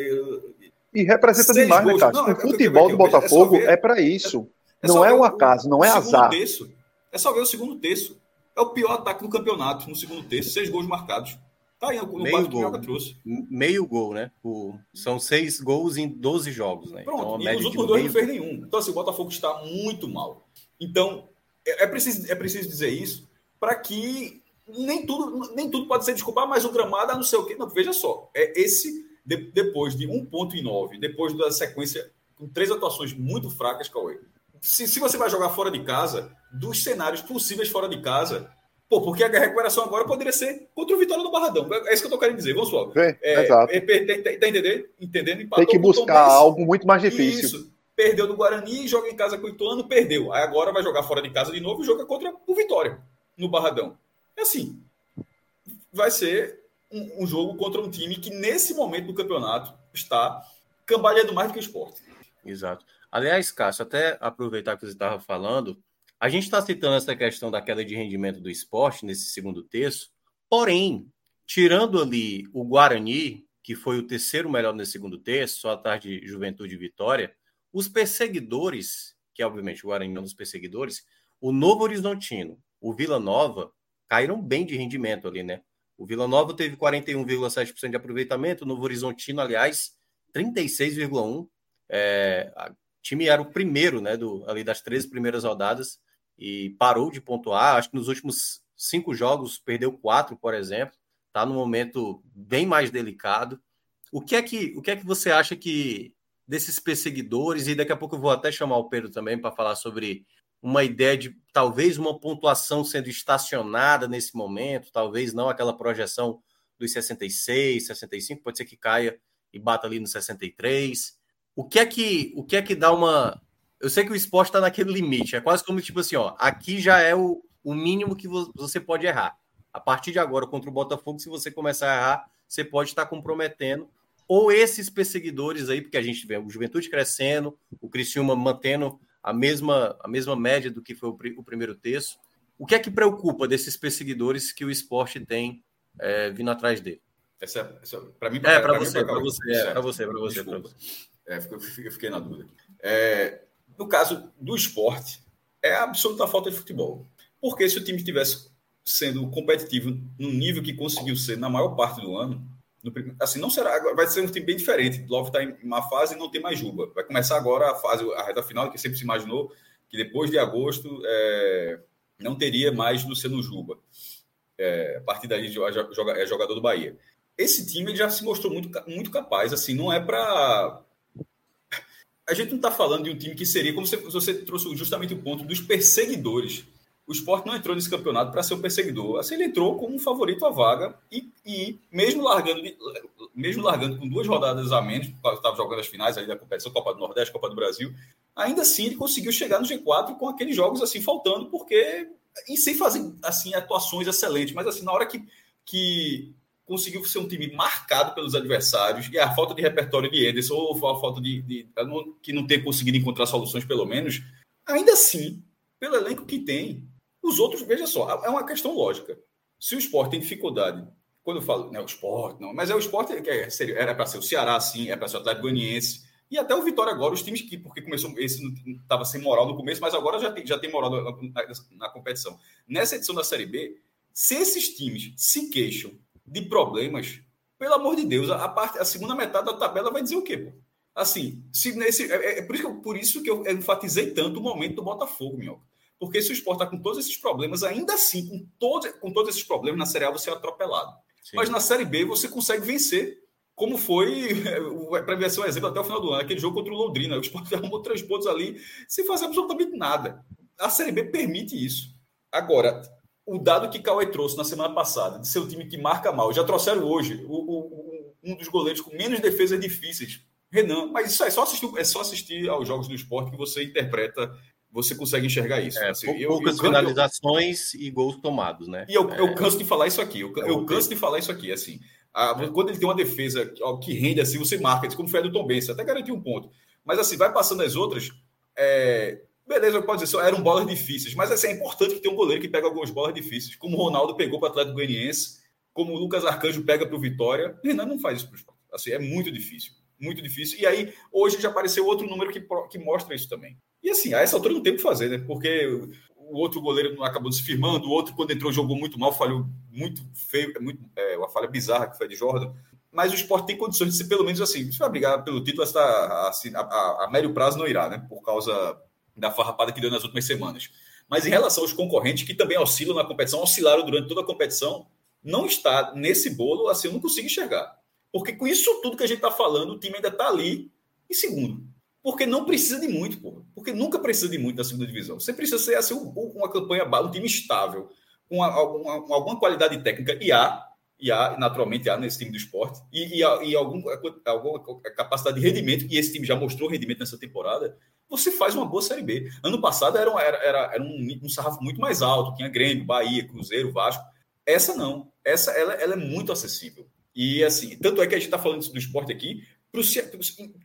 E representa demais, né, gols. né, cara? Não, o é futebol do Botafogo é, é para isso. É não é um acaso, não é azar. Terço. É só ver o segundo terço. É o pior ataque do campeonato no segundo terço, seis gols marcados. Tá aí, no meio gol. trouxe. Meio gol, né? O, são seis gols em 12 jogos, né? Pronto, então, e nos últimos dois não fez nenhum. Então, assim, o Botafogo está muito mal. Então, é, é preciso, é preciso dizer isso para que nem tudo, nem tudo pode ser desculpar, mas o gramado, a não sei o quê. Não, veja só, é esse, de, depois de um ponto e nove, depois da sequência com três atuações muito fracas, Cauê. Se, se você vai jogar fora de casa, dos cenários possíveis fora de casa, Pô, porque a recuperação agora poderia ser contra o Vitória do Barradão. É isso que eu tô querendo dizer. Vamos supor. É, é, exato. É, tá, tá entendendo? entendendo? Tem que buscar algo muito mais difícil. Isso. Perdeu do Guarani, joga em casa com o Ituano, perdeu. Aí agora vai jogar fora de casa de novo e joga contra o Vitória, no Barradão. É assim. Vai ser um, um jogo contra um time que, nesse momento do campeonato, está cambaleando mais do que o esporte. Exato. Aliás, Cássio, até aproveitar que você estava falando, a gente está citando essa questão da queda de rendimento do esporte nesse segundo terço, porém, tirando ali o Guarani, que foi o terceiro melhor nesse segundo terço, só atrás de Juventude e Vitória, os perseguidores, que obviamente o Guarani é um dos perseguidores, o Novo Horizontino, o Vila Nova, caíram bem de rendimento ali, né? O Vila Nova teve 41,7% de aproveitamento, o Novo Horizontino, aliás, 36,1%. É, o time era o primeiro, né, do, ali das 13 primeiras rodadas, e parou de pontuar. Acho que nos últimos cinco jogos perdeu quatro, por exemplo. Está num momento bem mais delicado. O que é que o que é que você acha que desses perseguidores e daqui a pouco eu vou até chamar o Pedro também para falar sobre uma ideia de talvez uma pontuação sendo estacionada nesse momento, talvez não aquela projeção dos 66, 65, pode ser que caia e bata ali no 63. O que é que o que é que dá uma eu sei que o esporte está naquele limite. É quase como tipo assim, ó, aqui já é o, o mínimo que você pode errar. A partir de agora, contra o Botafogo, se você começar a errar, você pode estar comprometendo. Ou esses perseguidores aí, porque a gente vê o Juventude crescendo, o Criciúma mantendo a mesma, a mesma média do que foi o, o primeiro terço. O que é que preocupa desses perseguidores que o esporte tem é, vindo atrás dele? Essa, essa para mim, é para você, para você, é, para você, para você, você. É, eu fiquei na dúvida. É, no caso do esporte, é a absoluta falta de futebol. Porque se o time estivesse sendo competitivo no nível que conseguiu ser na maior parte do ano, no, assim, não será, vai ser um time bem diferente. Logo está em uma fase e não tem mais Juba. Vai começar agora a fase, a reta final, que sempre se imaginou que depois de agosto é, não teria mais Luciano Juba. É, a partir daí é jogador do Bahia. Esse time já se mostrou muito, muito capaz. Assim, não é para a gente não está falando de um time que seria, como você, você trouxe justamente o ponto dos perseguidores. O esporte não entrou nesse campeonato para ser um perseguidor. Assim, ele entrou como um favorito à vaga e, e mesmo, largando, mesmo largando com duas rodadas a menos, estava jogando as finais aí da competição, Copa do Nordeste, Copa do Brasil, ainda assim ele conseguiu chegar no G4 com aqueles jogos assim faltando, porque e sem fazer assim atuações excelentes, mas assim na hora que, que conseguiu ser um time marcado pelos adversários e a falta de repertório de Ederson ou a falta de, de que não ter conseguido encontrar soluções pelo menos, ainda assim, pelo elenco que tem, os outros, veja só, é uma questão lógica. Se o esporte tem dificuldade, quando eu falo, né, o esporte, não, mas é o esporte que é, era para ser o Ceará, sim, é para ser o Atlético Goianiense, e até o Vitória agora, os times que, porque começou, esse estava sem moral no começo, mas agora já tem, já tem moral na, na, na, competição. Nessa edição da Série B, se esses times se queixam de problemas, pelo amor de Deus, a, parte, a segunda metade da tabela vai dizer o quê, pô? Assim, se nesse, é, é, é por, isso que, por isso que eu enfatizei tanto o momento do Botafogo, Minhoca. Porque se o Sport está com todos esses problemas, ainda assim, com, todo, com todos esses problemas, na Série A você é atropelado. Sim. Mas na Série B você consegue vencer, como foi, para ver um exemplo, até o final do ano, aquele jogo contra o Londrina. O Sport arrumou três pontos ali sem fazer absolutamente nada. A Série B permite isso. Agora, o dado que Cauê trouxe na semana passada, de ser o time que marca mal, já trouxeram hoje o, o, um dos goleiros com menos defesas difíceis, Renan. Mas isso é só assistir, é só assistir aos jogos do esporte que você interpreta você consegue enxergar isso. É, assim, poucas eu, finalizações eu, e gols tomados, né? E eu, é, eu canso de falar isso aqui. Eu, eu canso de falar isso aqui, assim. A, quando ele tem uma defesa que rende assim, você marca, como foi a do Tom Benz, até garantiu um ponto. Mas assim, vai passando as outras. É, beleza, pode dizer, eram bolas difíceis, mas assim, é importante que tenha um goleiro que pega algumas bolas difíceis, como o Ronaldo pegou para o Atlético Goianiense, como o Lucas Arcanjo pega para o Vitória. Renan não faz isso para o Assim, é muito difícil. Muito difícil. E aí, hoje já apareceu outro número que, que mostra isso também. E assim, a essa altura não tem o que fazer, né? Porque o outro goleiro acabou se firmando, o outro, quando entrou, jogou muito mal, falhou muito feio, é muito, é, uma falha bizarra que foi de Jordan. Mas o esporte tem condições de ser pelo menos assim. Se vai brigar pelo título, está, assim, a, a, a, médio prazo não irá, né? Por causa da farrapada que deu nas últimas semanas. Mas em relação aos concorrentes que também oscilam na competição, oscilaram durante toda a competição, não está nesse bolo, assim, eu não consigo enxergar. Porque com isso tudo que a gente está falando, o time ainda está ali em segundo. Porque não precisa de muito, porra. Porque nunca precisa de muito na segunda divisão. Você precisa ser assim, uma campanha, um time estável, com alguma, alguma qualidade técnica, e há, e há, naturalmente há nesse time do esporte, e, e, e algum, alguma capacidade de rendimento, e esse time já mostrou rendimento nessa temporada, você faz uma boa Série B. Ano passado era, era, era, era um, um sarrafo muito mais alto, tinha Grêmio, Bahia, Cruzeiro, Vasco. Essa não. Essa ela, ela é muito acessível. E assim, tanto é que a gente está falando do esporte aqui, Pro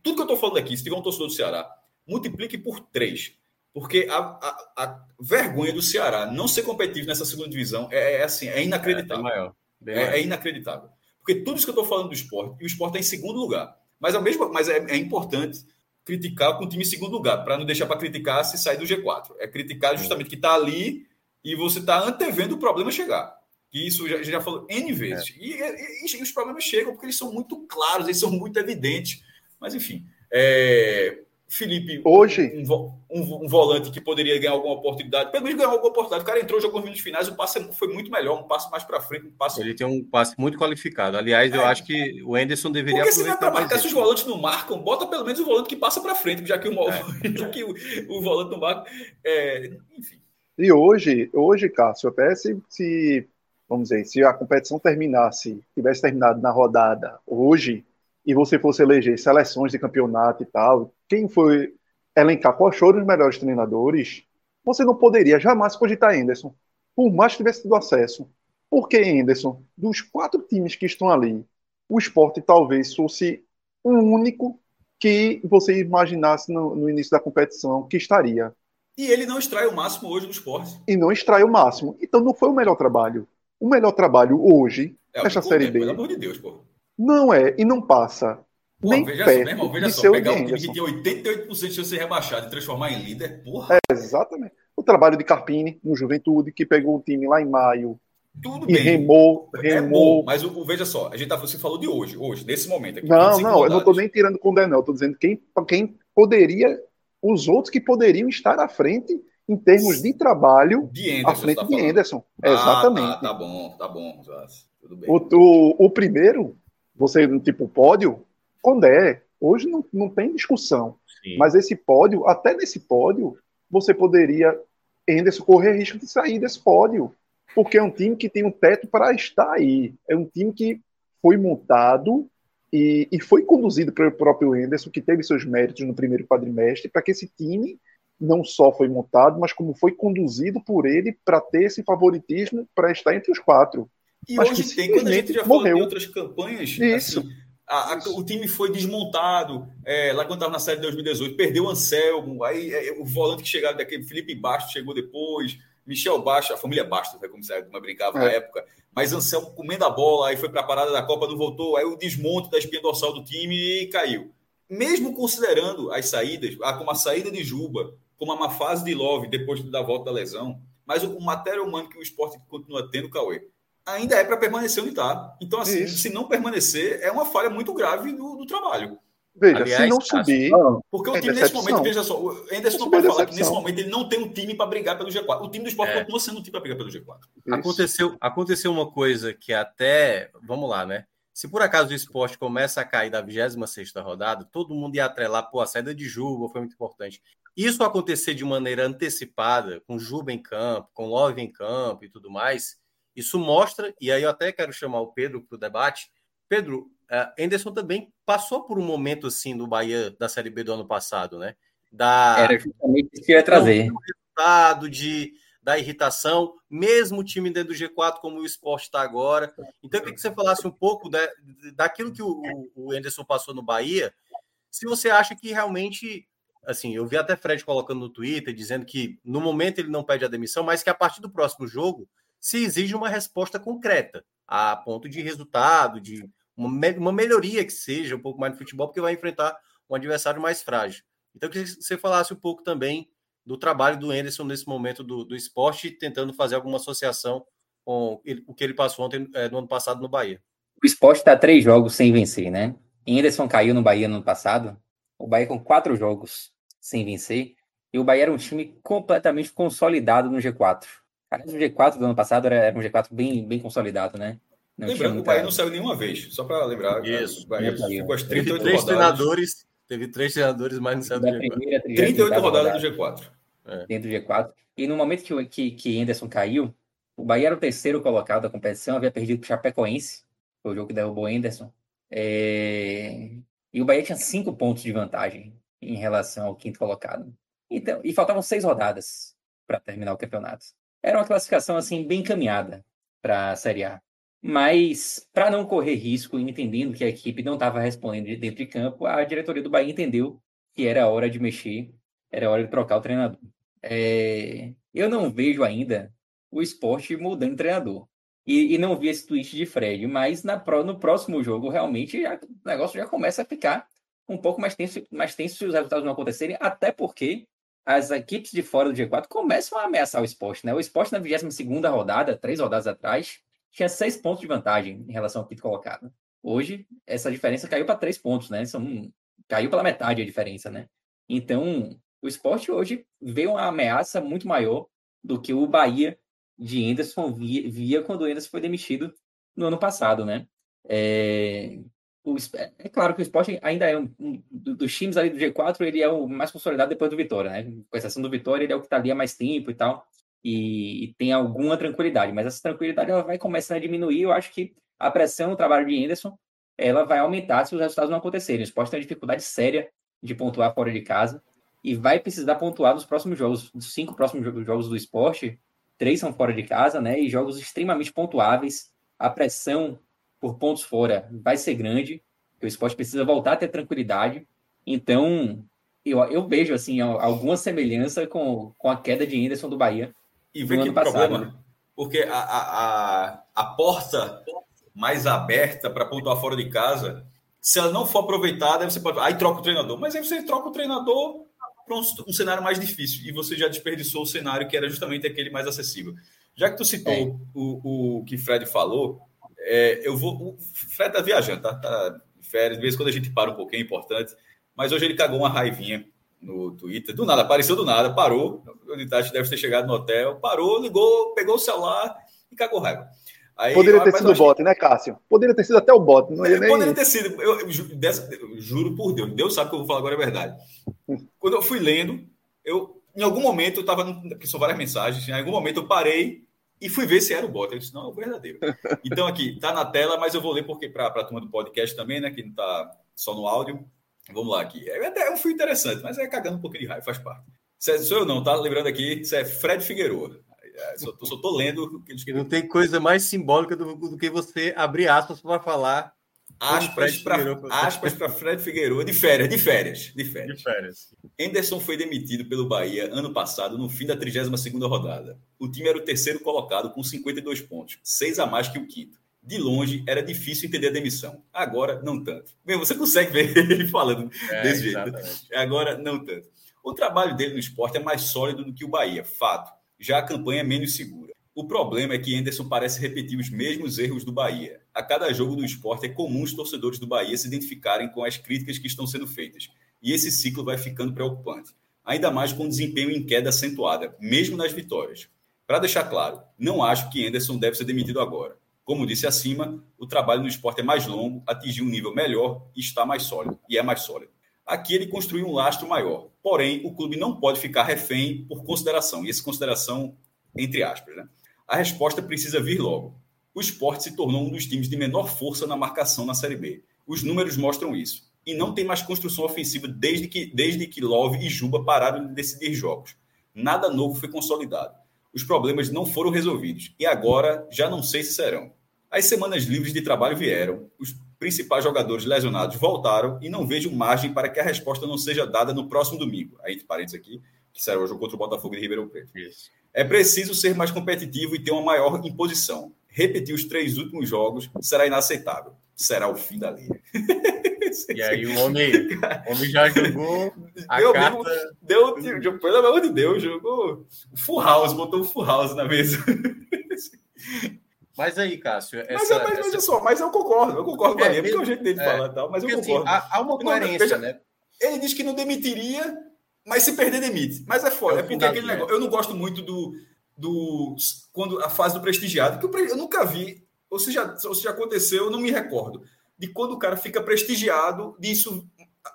tudo que eu estou falando aqui, se tiver um torcedor do Ceará, multiplique por três. Porque a, a, a, vergonha do Ceará não ser competitivo nessa segunda divisão é, é assim, é inacreditável. É, é, é, inacreditável. Porque tudo isso que eu estou falando do esporte, e o esporte está em segundo lugar. Mas, ao mesmo, mas é, é importante criticar com o time em segundo lugar, para não deixar para criticar se sair do G4. É criticar justamente que está ali e você está antevendo o problema chegar. E isso já, já falou N vezes. É. E, e, e, os problemas chegam porque eles são muito claros, eles são muito evidentes. Mas, enfim. É, Felipe, hoje um, um, um, volante que poderia ganhar alguma oportunidade, pelo menos ganhou alguma oportunidade. O cara entrou, jogou nos minutos finais, o passe foi muito melhor, um passe mais para frente, um passe. Ele tem um passe muito qualificado. Aliás, é. eu acho que o Enderson deveria Porque se não é para marcar, se os volantes não marcam, bota pelo menos o volante que passa para frente, já que o, é. já que o, o volante não marca. É, enfim. E hoje, hoje, Cássio, até se, se vamos dizer, se a competição terminasse, tivesse terminado na rodada hoje, e você fosse eleger seleções de campeonato e tal, quem foi elencar quais foram os melhores treinadores, você não poderia jamais cogitar Anderson, por mais que tivesse tido acesso. Porque Anderson, dos quatro times que estão ali, o esporte talvez fosse o único que você imaginasse no, no início da competição que estaria. E ele não extrai o máximo hoje do esporte. E não extrai o máximo. Então não foi o melhor trabalho. O melhor trabalho hoje, é, nesta Série B. Pelo amor de Deus, pô. Não é, e não passa. Pô, nem veja perto só, irmão, veja só, pegar um time que tinha 88% de chance de ser rebaixado e transformar em líder, porra. É, exatamente. O trabalho de Carpini no Juventude, que pegou o time lá em maio. Tudo e bem. remou, remou. É bom, mas o, o, veja só, a gente tá, você falou de hoje, hoje, nesse momento aqui. Não, não, eu não tô nem tirando com o Denel, eu tô dizendo quem, quem poderia, os outros que poderiam estar à frente em termos de trabalho de Anderson, à frente tá de Anderson. Ah, Exatamente. Tá, tá, bom, tá bom, tudo bem. O, o, o, primeiro, você, tipo, pódio, Condé, hoje não, não tem discussão. Sim. Mas esse pódio, até nesse pódio, você poderia, Anderson, correr risco de sair desse pódio. Porque é um time que tem um teto para estar aí. É um time que foi montado e, e foi conduzido pelo próprio Anderson, que teve seus méritos no primeiro quadrimestre, para que esse time não só foi montado, mas como foi conduzido por ele para ter esse favoritismo para estar entre os quatro. E mas hoje tem, quando a gente já morreu. falou de outras campanhas, Isso. Assim, a, a, o time foi desmontado é, lá quando estava na série de 2018, perdeu o Anselmo, aí é, o volante que chegava daquele Felipe Bastos chegou depois, Michel Bastos, a família Bastos, né, como você como brincava é. na época, mas Anselmo comendo a bola, aí foi para a parada da Copa, não voltou, aí o desmonte da espinha dorsal do time e caiu. Mesmo considerando as saídas, como a saída de Juba, como uma fase de Love depois da volta da lesão, mas o, o matéria humano que o esporte continua tendo, Cauê, ainda é para permanecer onde está. Então, assim, Isso. se não permanecer, é uma falha muito grave do, do trabalho. Veja, Aliás, se não subir. Porque o é time nesse momento, veja só, o Anderson não pode falar que nesse momento ele não tem um time para brigar pelo G4. O time do esporte é. continua sendo um time para brigar pelo G4. Aconteceu, aconteceu uma coisa que até. Vamos lá, né? Se por acaso o esporte começa a cair da 26 rodada, todo mundo ia atrelar, pô, a saída de Juba foi muito importante. Isso acontecer de maneira antecipada, com Juba em campo, com Love em campo e tudo mais, isso mostra, e aí eu até quero chamar o Pedro para o debate. Pedro, uh, Anderson também passou por um momento assim no Bahia da Série B do ano passado, né? Da, Era justamente isso que eu ia trazer. Do resultado, de, da irritação, mesmo o time dentro do G4, como o esporte está agora. Então, eu queria que você falasse um pouco da, daquilo que o, o Anderson passou no Bahia, se você acha que realmente assim, eu vi até Fred colocando no Twitter dizendo que no momento ele não pede a demissão, mas que a partir do próximo jogo se exige uma resposta concreta, a ponto de resultado, de uma, melhoria que seja um pouco mais no futebol, porque vai enfrentar um adversário mais frágil. Então, eu queria que você falasse um pouco também do trabalho do Anderson nesse momento do, do esporte, tentando fazer alguma associação com ele, o que ele passou ontem, é, no ano passado no Bahia. O esporte está três jogos sem vencer, né? Anderson caiu no Bahia no ano passado, o Bahia com quatro jogos sem vencer, e o Bahia era um time completamente consolidado no G4. Aliás, o G4 do ano passado era, era um G4 bem, bem consolidado, né? Não Lembrando, muita... o Bahia não saiu nenhuma vez, só para lembrar. Isso. O Bahia ficou as 38 teve três rodadas. treinadores, teve três treinadores, mas não saiu do G4. Primeira, 38 rodadas do G4. É. Dentro do G4. E no momento que, que, que Anderson caiu, o Bahia era o terceiro colocado da competição, havia perdido para o Chapecoense, foi o jogo que derrubou o Anderson. É... E o Bahia tinha cinco pontos de vantagem em relação ao quinto colocado. Então, e faltavam seis rodadas para terminar o campeonato. Era uma classificação assim bem encaminhada para a Série A. Mas, para não correr risco, entendendo que a equipe não estava respondendo dentro de campo, a diretoria do Bahia entendeu que era hora de mexer, era hora de trocar o treinador. É... Eu não vejo ainda o esporte mudando de treinador. E, e, não vi esse tweet de Fred, mas na, no próximo jogo, realmente, já, o negócio já começa a ficar um pouco mais tenso, mais tenso se os resultados não acontecerem, até porque as equipes de fora do G4 começam a ameaçar o esporte, né? O esporte na 22 rodada, três rodadas atrás, tinha seis pontos de vantagem em relação ao quinto colocado. Hoje, essa diferença caiu para três pontos, né? São, caiu pela metade a diferença, né? Então, o esporte hoje vê uma ameaça muito maior do que o Bahia de Anderson via, via quando o Anderson foi demitido no ano passado, né? É, o, é claro que o esporte ainda é um, um, dos times ali do G4, ele é o mais consolidado depois do Vitória, né? Com exceção do Vitória, ele é o que está ali há mais tempo e tal, e, e, tem alguma tranquilidade, mas essa tranquilidade ela vai começar a diminuir. Eu acho que a pressão no trabalho de Anderson ela vai aumentar se os resultados não acontecerem. O esporte tem uma dificuldade séria de pontuar fora de casa e vai precisar pontuar nos próximos jogos. Cinco próximos jogos do esporte, três são fora de casa, né? E jogos extremamente pontuáveis. A pressão por pontos fora vai ser grande, o esporte precisa voltar a ter tranquilidade. Então, eu, eu vejo assim alguma semelhança com, com a queda de Anderson do Bahia. E vê que passado, problema, né? porque a, a, a porta mais aberta para pontuar fora de casa, se ela não for aproveitada, você pode. Aí troca o treinador. Mas aí você troca o treinador para um, um, cenário mais difícil. E você já desperdiçou o cenário que era justamente aquele mais acessível. Já que tu citou é. o, o que Fred falou, é, eu vou. O Fred tá viajando, tá? tá férias. De vez em quando a gente para um pouquinho, é importante. Mas hoje ele cagou uma raivinha no Twitter. Do nada, apareceu do nada, parou. O Unitachi deve ter chegado no hotel, parou, ligou, pegou o celular e cagou raiva. Aí, Poderia ter sido o bot, né, Cássio? Poderia ter sido até o bot. Não ia nem... Poderia ter sido. Eu, eu, eu, juro por Deus. Deus sabe que eu vou falar agora é verdade. Quando eu fui lendo, eu, em algum momento, eu estava. Porque são várias mensagens. Em algum momento eu parei e fui ver se era o bot. Eu disse, não, é o verdadeiro. Então, aqui, tá na tela, mas eu vou ler porque para a turma do podcast também, né? Que não tá só no áudio. Vamos lá aqui. É, é um fio interessante, mas é cagando um pouquinho de raiva, faz parte. é, sou eu não, tá? Lembrando aqui, isso é Fred Figueiredo. É, só, só tô lendo. Que não tem coisa mais simbólica do, do que você abrir aspas para falar Aspas para Fred Figueiredo de férias, de férias, de férias. De férias. Anderson foi demitido pelo Bahia ano passado, no fim da 32 rodada. O time era o terceiro colocado com 52 pontos, seis a mais que o quinto. De longe, era difícil entender a demissão. Agora, não tanto. Bem, você consegue ver ele falando é, desse exatamente. jeito. Agora, não tanto. O trabalho dele no esporte é mais sólido do que o Bahia, fato. Já a campanha é menos segura. O problema é que Anderson parece repetir os mesmos erros do Bahia. A cada jogo do esporte é comum os torcedores do Bahia se identificarem com as críticas que estão sendo feitas. E esse ciclo vai ficando preocupante. Ainda mais com desempenho em queda acentuada, mesmo nas vitórias. Para deixar claro, não acho que Anderson deve ser demitido agora. Como disse acima, o trabalho no esporte é mais longo, atingiu um nível melhor e está mais sólido. E é mais sólido. Aqui ele construiu um lastro maior. Porém, o clube não pode ficar refém por consideração. E essa consideração, entre aspas, né? A resposta precisa vir logo. O esporte se tornou um dos times de menor força na marcação na Série B. Os números mostram isso. E não tem mais construção ofensiva desde que, desde que Love e Juba pararam de decidir jogos. Nada novo foi consolidado. Os problemas não foram resolvidos. E agora já não sei se serão. As semanas livres de trabalho vieram, os principais jogadores lesionados voltaram e não vejo margem para que a resposta não seja dada no próximo domingo. Aí, entre parênteses aqui, que será o jogo contra o Botafogo de Ribeirão Preto. Isso. É preciso ser mais competitivo e ter uma maior imposição. Repetir os três últimos jogos será inaceitável. Será o fim da linha. E aí o homem, o homem já jogou a deu carta... Mesmo, deu, deu, pelo amor de Deus, jogou full house, botou um full house na mesa. Mas aí, Cássio. Essa, mas, mas, essa... só, mas eu concordo, eu concordo com é, ele, porque é o jeito dele é, falar tal, mas eu assim, concordo. Assim, há, há, uma coerência, não, né? Ele diz que não demitiria, mas se perder, demite. Mas é foda. É, é porque aquele negócio. Eu não gosto muito do. do quando a fase do prestigiado, que eu, eu nunca vi. Ou seja, ou seja, aconteceu, eu não me recordo. De quando o cara fica prestigiado, disso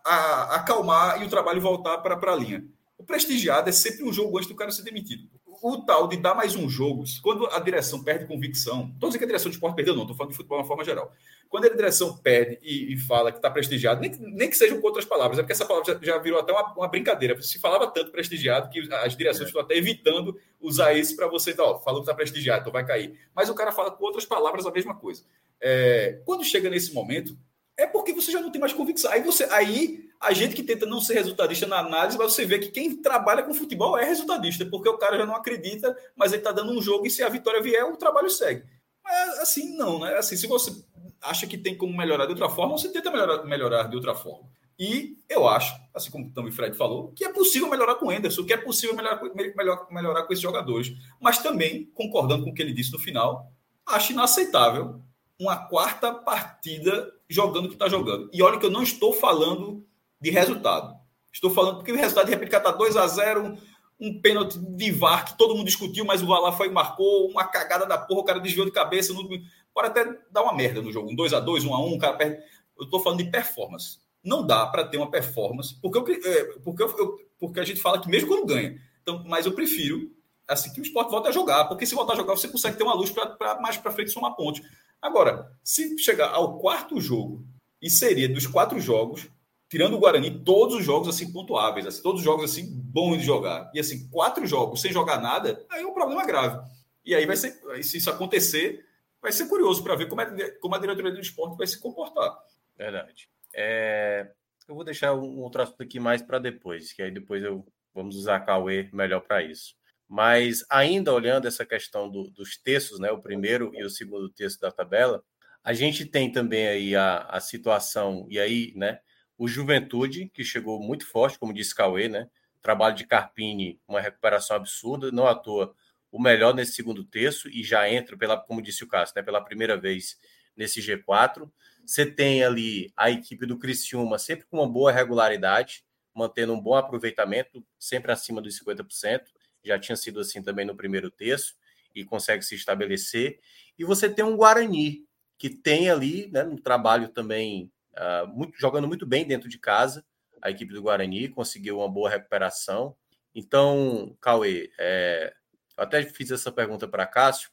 a, a acalmar e o trabalho voltar para a linha. O prestigiado é sempre um jogo antes do cara ser demitido o tal de dar mais um jogo, quando a direção perde convicção, estou dizendo que a direção de esporte perdeu, não, estou falando de futebol de uma forma geral. Quando a direção perde e, e fala que está prestigiado, nem, nem que sejam com outras palavras, é porque essa palavra já, já virou até uma, uma, brincadeira. Se falava tanto prestigiado que as direções é. estão até evitando usar isso para você, ó, falou que está prestigiado, então vai cair. Mas o cara fala com outras palavras a mesma coisa. É, quando chega nesse momento, é porque você já não tem mais convicção. Aí você, aí a gente que tenta não ser resultadista na análise, mas você vê que quem trabalha com futebol é resultadista, porque o cara já não acredita, mas ele está dando um jogo e se a vitória vier, o trabalho segue. Mas assim, não, né? Assim, se você acha que tem como melhorar de outra forma, você tenta melhorar, melhorar de outra forma. E eu acho, assim como também o Fred falou, que é possível melhorar com o Anderson, que é possível melhorar, melhor, melhorar com esses jogadores. Mas também, concordando com o que ele disse no final, acho inaceitável uma quarta partida jogando o que está jogando. E olha que eu não estou falando de resultado. Estou falando porque o resultado de repente está 2 a 0 um, pênalti de VAR que todo mundo discutiu, mas o VAR foi e marcou, uma cagada da porra, o cara desviou de cabeça. No... Pode até dar uma merda no jogo. Um 2 a 2 1 a 1 um cara perde. Eu estou falando de performance. Não dá para ter uma performance, porque, eu, é, porque, eu, porque a gente fala que mesmo quando ganha. Então, mas eu prefiro assim que o esporte volte a jogar, porque se voltar a jogar, você consegue ter uma luz para mais para frente somar ponte. Agora, se chegar ao quarto jogo, e seria dos quatro jogos, tirando o Guarani, todos os jogos assim pontuáveis, assim, todos os jogos assim bons de jogar. E assim, quatro jogos sem jogar nada, aí é um problema grave. E aí vai ser, se isso acontecer, vai ser curioso para ver como, é, como a diretoria do esporte vai se comportar. Verdade. É, eu vou deixar um outro assunto aqui mais para depois, que aí depois eu vamos usar a Cauê melhor para isso. Mas ainda olhando essa questão do, dos textos, né, o primeiro e o segundo texto da tabela, a gente tem também aí a, a situação, e aí, né, o Juventude, que chegou muito forte, como disse Cauê, né, trabalho de Carpini, uma recuperação absurda, não à toa o melhor nesse segundo terço e já entra, pela, como disse o Cássio, né, pela primeira vez nesse G4. Você tem ali a equipe do Criciúma sempre com uma boa regularidade, mantendo um bom aproveitamento, sempre acima dos 50% já tinha sido assim também no primeiro terço e consegue se estabelecer. E você tem um Guarani que tem ali né, um trabalho também uh, muito, jogando muito bem dentro de casa. A equipe do Guarani conseguiu uma boa recuperação. Então, Cauê, é, eu até fiz essa pergunta para Cássio.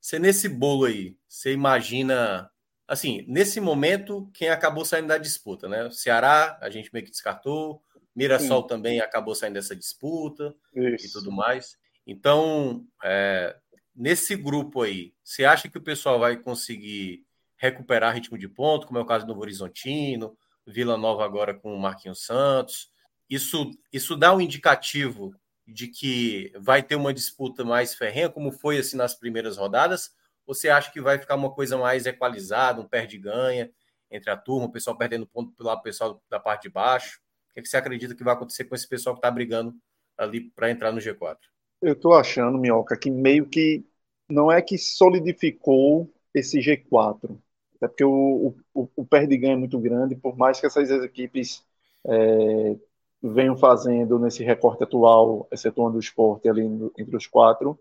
Você nesse bolo aí, você imagina assim, nesse momento, quem acabou saindo da disputa, né? O Ceará, a gente meio que descartou, Mirassol Sim. também acabou saindo dessa disputa Isso. e tudo mais. Então, é, nesse grupo aí, você acha que o pessoal vai conseguir recuperar ritmo de ponto, como é o caso do Novo Horizontino, Vila Nova agora com o Marquinhos Santos? Isso, isso dá um indicativo de que vai ter uma disputa mais ferrenha, como foi assim nas primeiras rodadas? Ou você acha que vai ficar uma coisa mais equalizada, um perde-ganha entre a turma, o pessoal perdendo ponto pelo pessoal da parte de baixo? O que, é você acredita que vai acontecer com esse pessoal que está brigando ali para entrar no G4? Eu estou achando, Minhoca, que meio que não é que solidificou esse G4. Até porque o, o, o perde-ganha é muito grande, por mais que essas equipes é, venham fazendo nesse recorte atual, excetuando o esporte ali entre os quatro,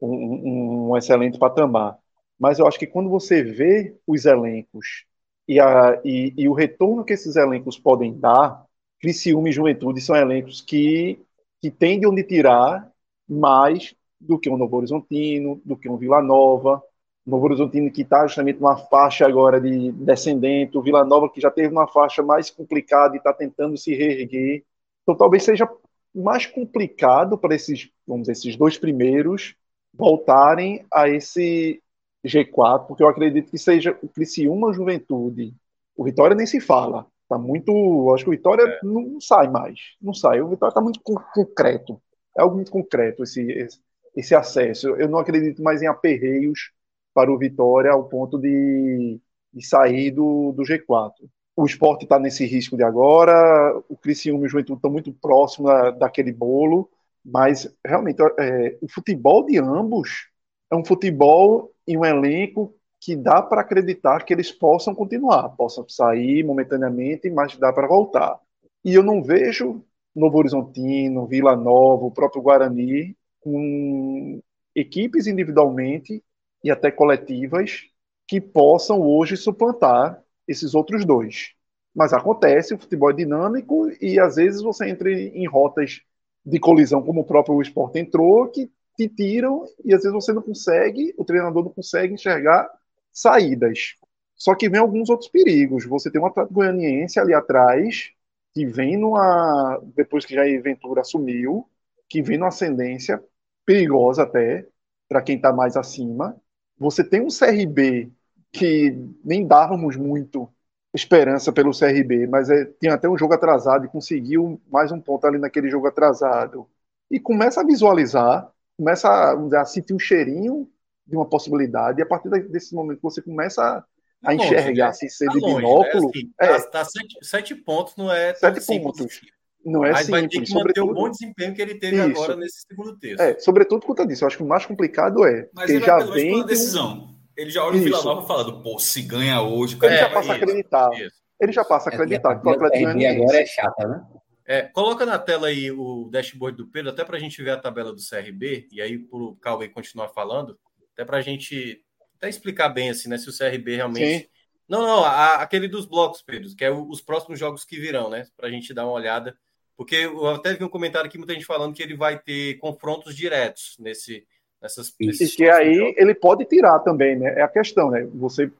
um, um, excelente patamar. Mas eu acho que quando você vê os elencos e, a, e, e o retorno que esses elencos podem dar, Criciúma e Juventude são elencos que, que têm de onde tirar mais do que um Novo Horizontino, do que um Vila Nova. Novo Horizontino que está justamente numa faixa agora de descendente, o Vila Nova que já teve uma faixa mais complicada e está tentando se reerguer. Então talvez seja mais complicado para esses, vamos dizer, esses dois primeiros voltarem a esse G4, porque eu acredito que seja o Criciúma Juventude. O Vitória nem se fala. Tá muito. Acho que o Vitória é. não sai mais. Não sai. O Vitória está muito concreto. É algo muito concreto esse, esse, esse, acesso. Eu não acredito mais em aperreios para o Vitória ao ponto de, de sair do, do G4. O esporte está nesse risco de agora. O Criciúma e o Juventude estão muito próximos da, daquele bolo. Mas, realmente, é, o futebol de ambos é um futebol e um elenco que dá para acreditar que eles possam continuar, possam sair momentaneamente, mas dá para voltar. E eu não vejo Novo Horizontino, Vila Nova, o próprio Guarani, com equipes individualmente e até coletivas que possam hoje suplantar esses outros dois. Mas acontece, o futebol é dinâmico e às vezes você entra em rotas de colisão, como o próprio esporte entrou, que te tiram e às vezes você não consegue, o treinador não consegue enxergar saídas. Só que vem alguns outros perigos. Você tem um Atlético Goianiense ali atrás, que vem numa. Depois que a Ventura assumiu, que vem numa ascendência perigosa até, para quem está mais acima. Você tem um CRB que nem dávamos muito esperança pelo CRB, mas é, tinha até um jogo atrasado e conseguiu mais um ponto ali naquele jogo atrasado. E começa a visualizar, começa a, a sentir um cheirinho de uma possibilidade, e a partir desse momento você começa a, a tá enxergar, longe, né? ser tá de longe, binóculo. Né? Assim, é, tá, tá sete, sete, pontos, não é sete pontos. Não é Mas simples, vai ter que manter o bom desempenho que ele teve isso. agora nesse segundo texto. É, sobretudo por conta disso. Eu acho que o mais complicado é. Mas ele já vem. Uma decisão. Ele já olha o Vila Nova falando, pô, se ganha hoje. Ele é, já passa a acreditar. Isso. Ele já passa a é, acreditar que o Atlético agora é chata, né? É, coloca na tela aí o dashboard do Pedro, até para a gente ver a tabela do CRB, e aí para o Cauê continuar falando, até para a gente até explicar bem assim, né? Se o CRB realmente. Sim. Não, não, a, aquele dos blocos, Pedro, que é o, os próximos jogos que virão, né? Para a gente dar uma olhada. Porque eu até vi um comentário aqui, muita gente falando que ele vai ter confrontos diretos nesse, nessas. E que aí jogos. ele pode tirar também, né? É a questão, né? Você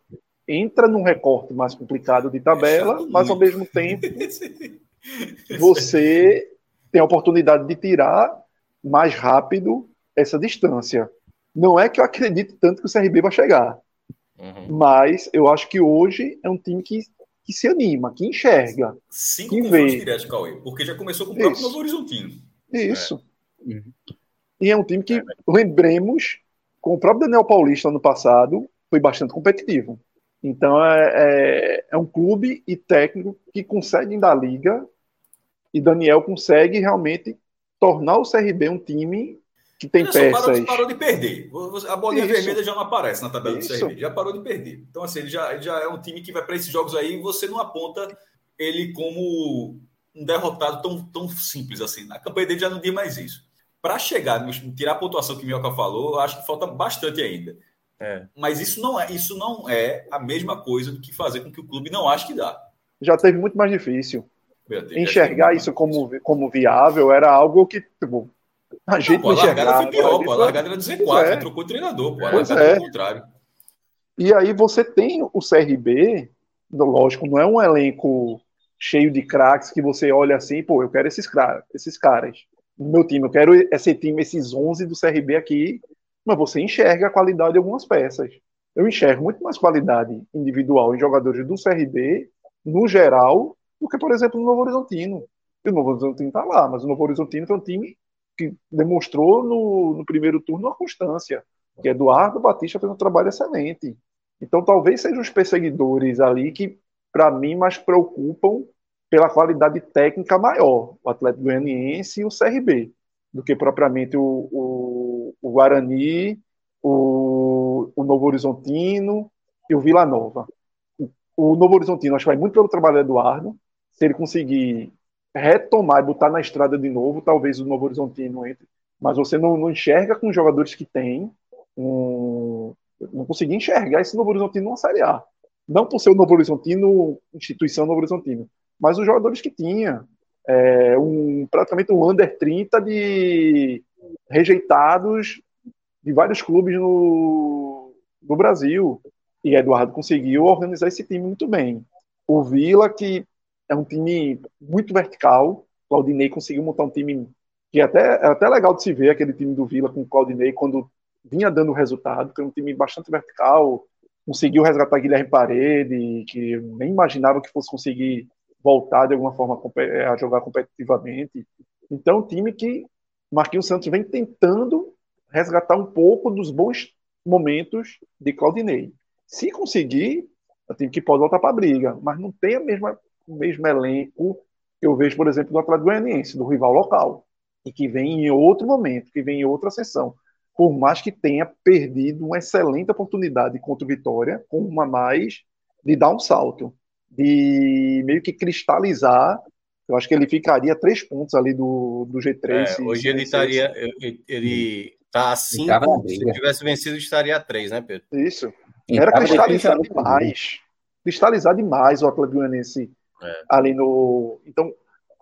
entra num recorte mais complicado de tabela, é mas ao mesmo tempo você tem a oportunidade de tirar mais rápido essa distância. Não é que eu acredite tanto que o CRB vai chegar, uhum. mas eu acho que hoje é um time que, que se anima, que enxerga. Cinco que vê. direto, Cauê, porque já começou com o próprio Isso. Novo Horizontino. Isso. É. Uhum. E é um time que, é, lembremos, com o próprio Daniel Paulista ano passado, foi bastante competitivo. Então é, é, é, um clube e técnico que conseguem dar liga e Daniel consegue realmente tornar o CRB um time que tem peças. Parou, parou de perder. A bolinha Isso. vermelha já não aparece na tabela Isso. do CRB. Já parou de perder. Então, assim, ele já, ele já é um time que vai para esses jogos aí e você não aponta ele como um derrotado tão, tão simples assim. Na campanha dele já não diz mais isso. Para chegar, tirar a pontuação que o Mioca falou, eu acho que falta bastante ainda. É. Mas isso não, é, isso não é a mesma coisa do que fazer com que o clube não ache que dá. Já teve muito mais difícil. Deus, Enxergar isso como, como viável era algo que, tipo, a gente não, pô, a largada foi pior, pô, a largada era 14, é. trocou o treinador, pô, a pois é. contrário. E aí você tem o CRB, lógico, não é um elenco cheio de craques que você olha assim, pô, eu quero esses, esses caras no meu time, eu quero esse time, esses 11 do CRB aqui, mas você enxerga a qualidade de algumas peças. Eu enxergo muito mais qualidade individual em jogadores do CRB, no geral, do que, por exemplo, no Novo Horizontino. E o Novo Horizontino está lá, mas o Novo Horizontino foi um time que demonstrou no, no primeiro turno uma constância, que Eduardo Batista fez um trabalho excelente. Então, talvez sejam os perseguidores ali que, para mim, mais preocupam pela qualidade técnica maior, o Atlético Goianiense e o CRB, do que propriamente o, o, o Guarani, o, o, Novo Horizontino e o Vila Nova. O, Novo Horizontino, acho que vai muito pelo trabalho do Eduardo. Se ele conseguir retomar e botar na estrada de novo, talvez o Novo Horizontino entre. Mas você não, não enxerga com os jogadores que tem. Um, não consegui enxergar esse Novo Horizontino numa Série A. Não por ser o Novo Horizontino, instituição Novo Horizontino, mas os jogadores que tinha. É, um, praticamente um under 30 de rejeitados de vários clubes no, no Brasil. E Eduardo conseguiu organizar esse time muito bem. O Vila, que é um time muito vertical, Claudinei conseguiu montar um time que até, é até legal de se ver, aquele time do Vila com o Claudinei, quando vinha dando resultado, que é um time bastante vertical, conseguiu resgatar Guilherme Parede, que nem imaginava que fosse conseguir voltar de alguma forma a jogar competitivamente. Então, um time que Marquinhos Santos vem tentando resgatar um pouco dos bons momentos de Claudinei. Se conseguir, é um time que pode voltar para a briga, mas não tem a mesma, o mesmo elenco que eu vejo, por exemplo, do Atlético Goianiense, do rival local, e que vem em outro momento, que vem em outra sessão. Por mais que tenha perdido uma excelente oportunidade contra o Vitória, com uma mais de dar um salto de meio que cristalizar. Eu acho que ele ficaria três pontos ali do, do G3. É, hoje ele estaria. Ele está assim. Se ele tivesse vencido, estaria a três, né, Pedro? Isso. Era cristalizar demais. Cristalizar demais o Atlético Goianiense é. ali no. Então,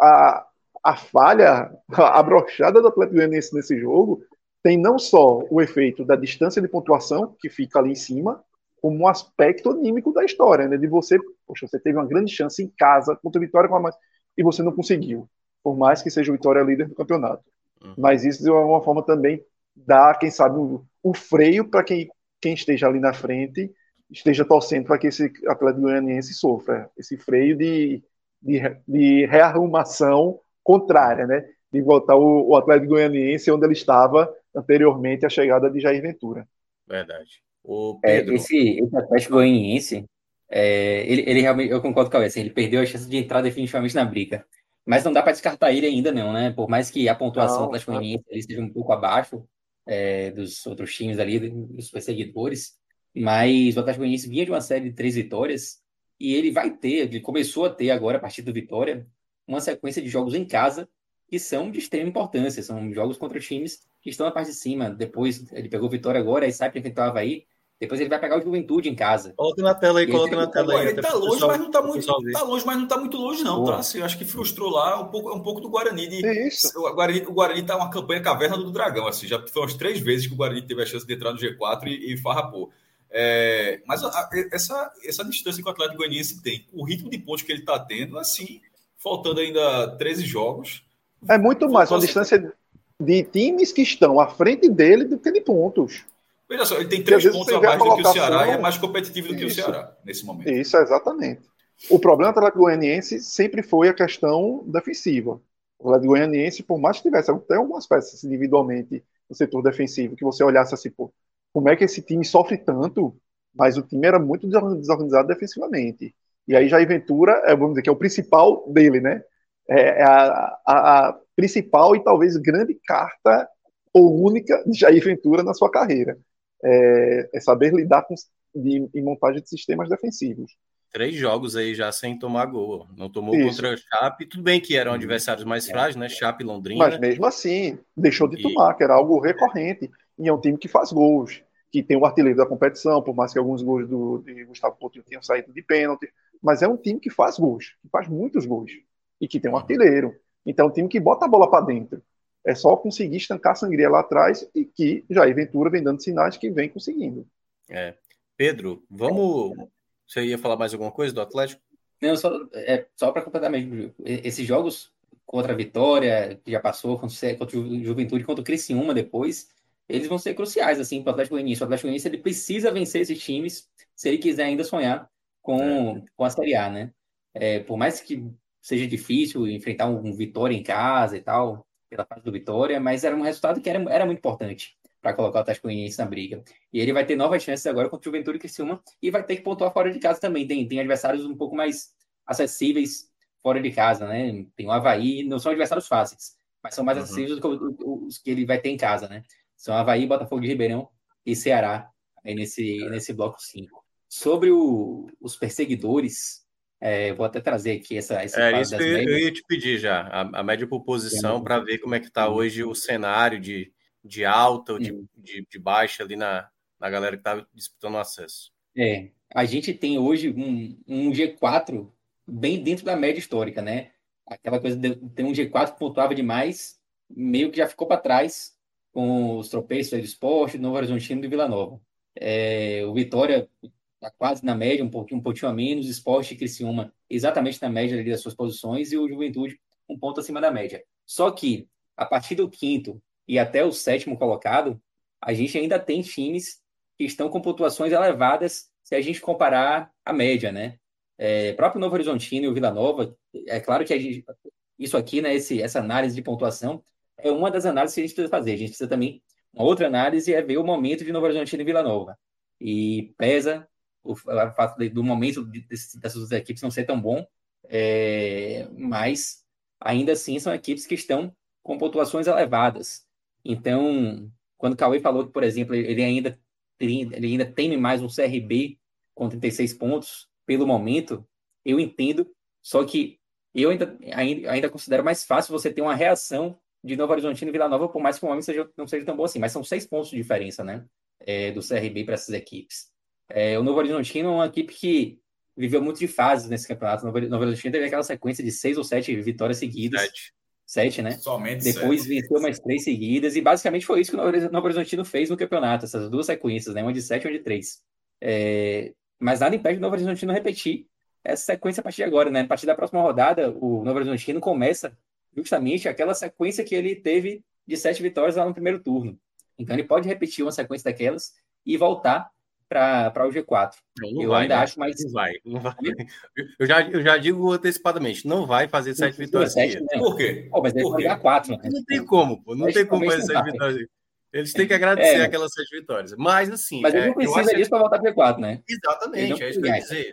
a, a falha, a brochada do Atlético Goianiense nesse jogo tem não só o efeito da distância de pontuação, que fica ali em cima, como um aspecto anímico da história, né? De você, poxa, você teve uma grande chance em casa contra a Vitória com a e você não conseguiu, por mais que seja o Vitória líder do campeonato. Uhum. Mas isso é uma forma também dar, quem sabe, o, o freio para quem, quem esteja ali na frente esteja torcendo para que esse atleta goianiense sofra esse freio de, de, de rearrumação contrária, né? De voltar o, o Atlético Goianiense onde ele estava anteriormente à chegada de Jair Ventura. Verdade. O é, Pedro... É, esse, esse Atlético Goianiense, é, ele, ele realmente, eu concordo com o Alessio, ele perdeu a chance de entrar definitivamente na briga. Mas não dá para descartar ele ainda, não, né? Por mais que a pontuação do Atlético Goianiense esteja um pouco abaixo é, dos outros times ali, dos perseguidores, mas o Atlético Goianiense vinha de uma série de três vitórias e ele vai ter, ele começou a ter agora, a partir do Vitória, uma sequência de jogos em casa que são de extrema importância, são jogos contra times que estão na parte de cima. Depois ele pegou Vitória agora e sai para enfrentar o Havaí. Depois ele vai pegar o Juventude em casa. Coloca na tela aí, coloca na tela aí. Ele tá longe, pessoal, mas não tá muito, tá longe, mas não tá muito longe, não, tá? Assim, eu acho que frustrou lá um pouco, um pouco do Guarani. De, é isso. O Guarani, o Guarani tá uma campanha caverna do Dragão, assim, já foi umas três vezes que o Guarani teve a chance de entrar no G4 e, e farrapou. É, mas a, essa, essa distância que o Atlético Goianiense tem, o ritmo de pontos que ele tá tendo, assim, faltando ainda 13 jogos. É muito mais uma distância de times que estão à frente dele do que de pontos. Veja só, ele tem três pontos a mais do que o Ceará e é mais competitivo do que Isso. o Ceará nesse momento. Isso, exatamente. O problema do Atlético Goianiense sempre foi a questão defensiva. O Atlético Goianiense, por mais que tivesse até algumas peças individualmente no setor defensivo, que você olhasse assim, pô, como é que esse time sofre tanto, mas o time era muito desorganizado defensivamente. E aí Jair Ventura, é, vamos dizer que é o principal dele, né? É, é a, a, a principal e talvez grande carta ou única de Jair Ventura na sua carreira é, é saber lidar com de, em montagem de sistemas defensivos. Três jogos aí já sem tomar gol. Não tomou Isso. contra a Chape. Tudo bem que eram adversários mais frágeis, né? Chape e Londrina. Mas mesmo assim, deixou de e... tomar, que era algo recorrente. E é um time que faz gols, que tem o artilheiro da competição, por mais que alguns gols do, de Gustavo Coutinho tenham saído de pênalti. Mas é um time que faz gols, que faz muitos gols. E que tem um artilheiro. Então é um time que bota a bola para dentro. É só conseguir estancar a sangria lá atrás e que Jair Ventura vem dando sinais que vem conseguindo. É. Pedro, vamos. Você ia falar mais alguma coisa do Atlético? Não, só, é, só para completar mesmo, esses jogos contra a Vitória, que já passou, contra, contra o Juventude, contra o Criciúma depois, eles vão ser cruciais, assim, para o Atlético Goianiense. O Atlético Goianiense, ele precisa vencer esses times se ele quiser ainda sonhar com, é. com a Série A, né? É, por mais que seja difícil enfrentar um, um, Vitória em casa e tal, pela parte do Vitória, mas era um resultado que era, era muito importante para colocar o Atlético Goianiense na briga. E ele vai ter novas chances agora contra o Juventude Criciúma e vai ter que pontuar fora de casa também. Tem, tem adversários um pouco mais acessíveis fora de casa, né? Tem o Havaí, não são adversários fáceis, mas são mais uhum. acessíveis do que os que ele vai ter em casa, né? São Havaí, Botafogo de Ribeirão e Ceará aí nesse, nesse bloco 5. Sobre o, os perseguidores, é, vou até trazer aqui essa. Esse é isso que eu, eu, ia te pedir já, a, a média por posição, para ver como é que está hoje o cenário de de alta ou de, de, de, baixa ali na, na galera que está disputando o acesso. É, a gente tem hoje um, um G4 bem dentro da média histórica, né? Aquela coisa de ter um G4 que pontuava demais, meio que já ficou para trás com os tropeços do Esporte, do Novo Horizontino e do Vila Nova. É, o Vitória está quase na média, um pouquinho, um pouquinho a menos, Esporte e Criciúma exatamente na média ali das suas posições e o Juventude um ponto acima da média. Só que, a partir do quinto e até o sétimo colocado, a gente ainda tem times que estão com pontuações elevadas se a gente comparar a média, né? É, próprio Novo Horizontino e o Vila Nova, é claro que gente, isso aqui, né, esse, essa análise de pontuação, é uma das análises que a gente precisa fazer. A gente precisa também, uma outra análise é ver o momento de Novo Horizontino e Vila Nova. E pesa o, o fato do momento de, dessas equipes não ser tão bom, é, mas ainda assim são equipes que estão com pontuações elevadas. Então, quando o Cauê falou que, por exemplo, ele ainda, ele ainda teme mais um CRB com 36 pontos pelo momento, eu entendo, só que eu ainda, ainda, ainda considero mais fácil você ter uma reação de Novo Horizontino e Vila Nova, por mais que o momento seja, não seja tão bom assim, mas são seis pontos de diferença, né, é, do CRB para essas equipes. É, o Novo Horizontino é uma equipe que viveu muito de fases nesse campeonato. O Novo Horizontino teve aquela sequência de seis ou sete vitórias seguidas. Sete. Sete, né? Somente Depois sete. venceu mais três seguidas, e basicamente foi isso que o Novo Horizontino fez no campeonato, essas duas sequências, né? Uma de sete e uma de três. É... Mas nada impede o Novo Horizontino repetir essa sequência a partir de agora, né? A partir da próxima rodada, o Novo Horizontino começa justamente aquela sequência que ele teve de sete vitórias lá no primeiro turno. Então ele pode repetir uma sequência daquelas e voltar para o G4. Não, eu vai, ainda né? acho mais. Não vai, não vai. Eu já, eu já digo antecipadamente, não vai fazer sete vitórias. Sete, né? Por quê? Pô, mas Por quê? quatro. Né? Não tem como, pô. Não tem como fazer sete vitórias. Eles têm que agradecer é, aquelas sete vitórias. Mas assim. Mas ele não é, precisa disso para voltar para G4, né? Exatamente, é isso que eu ia dizer.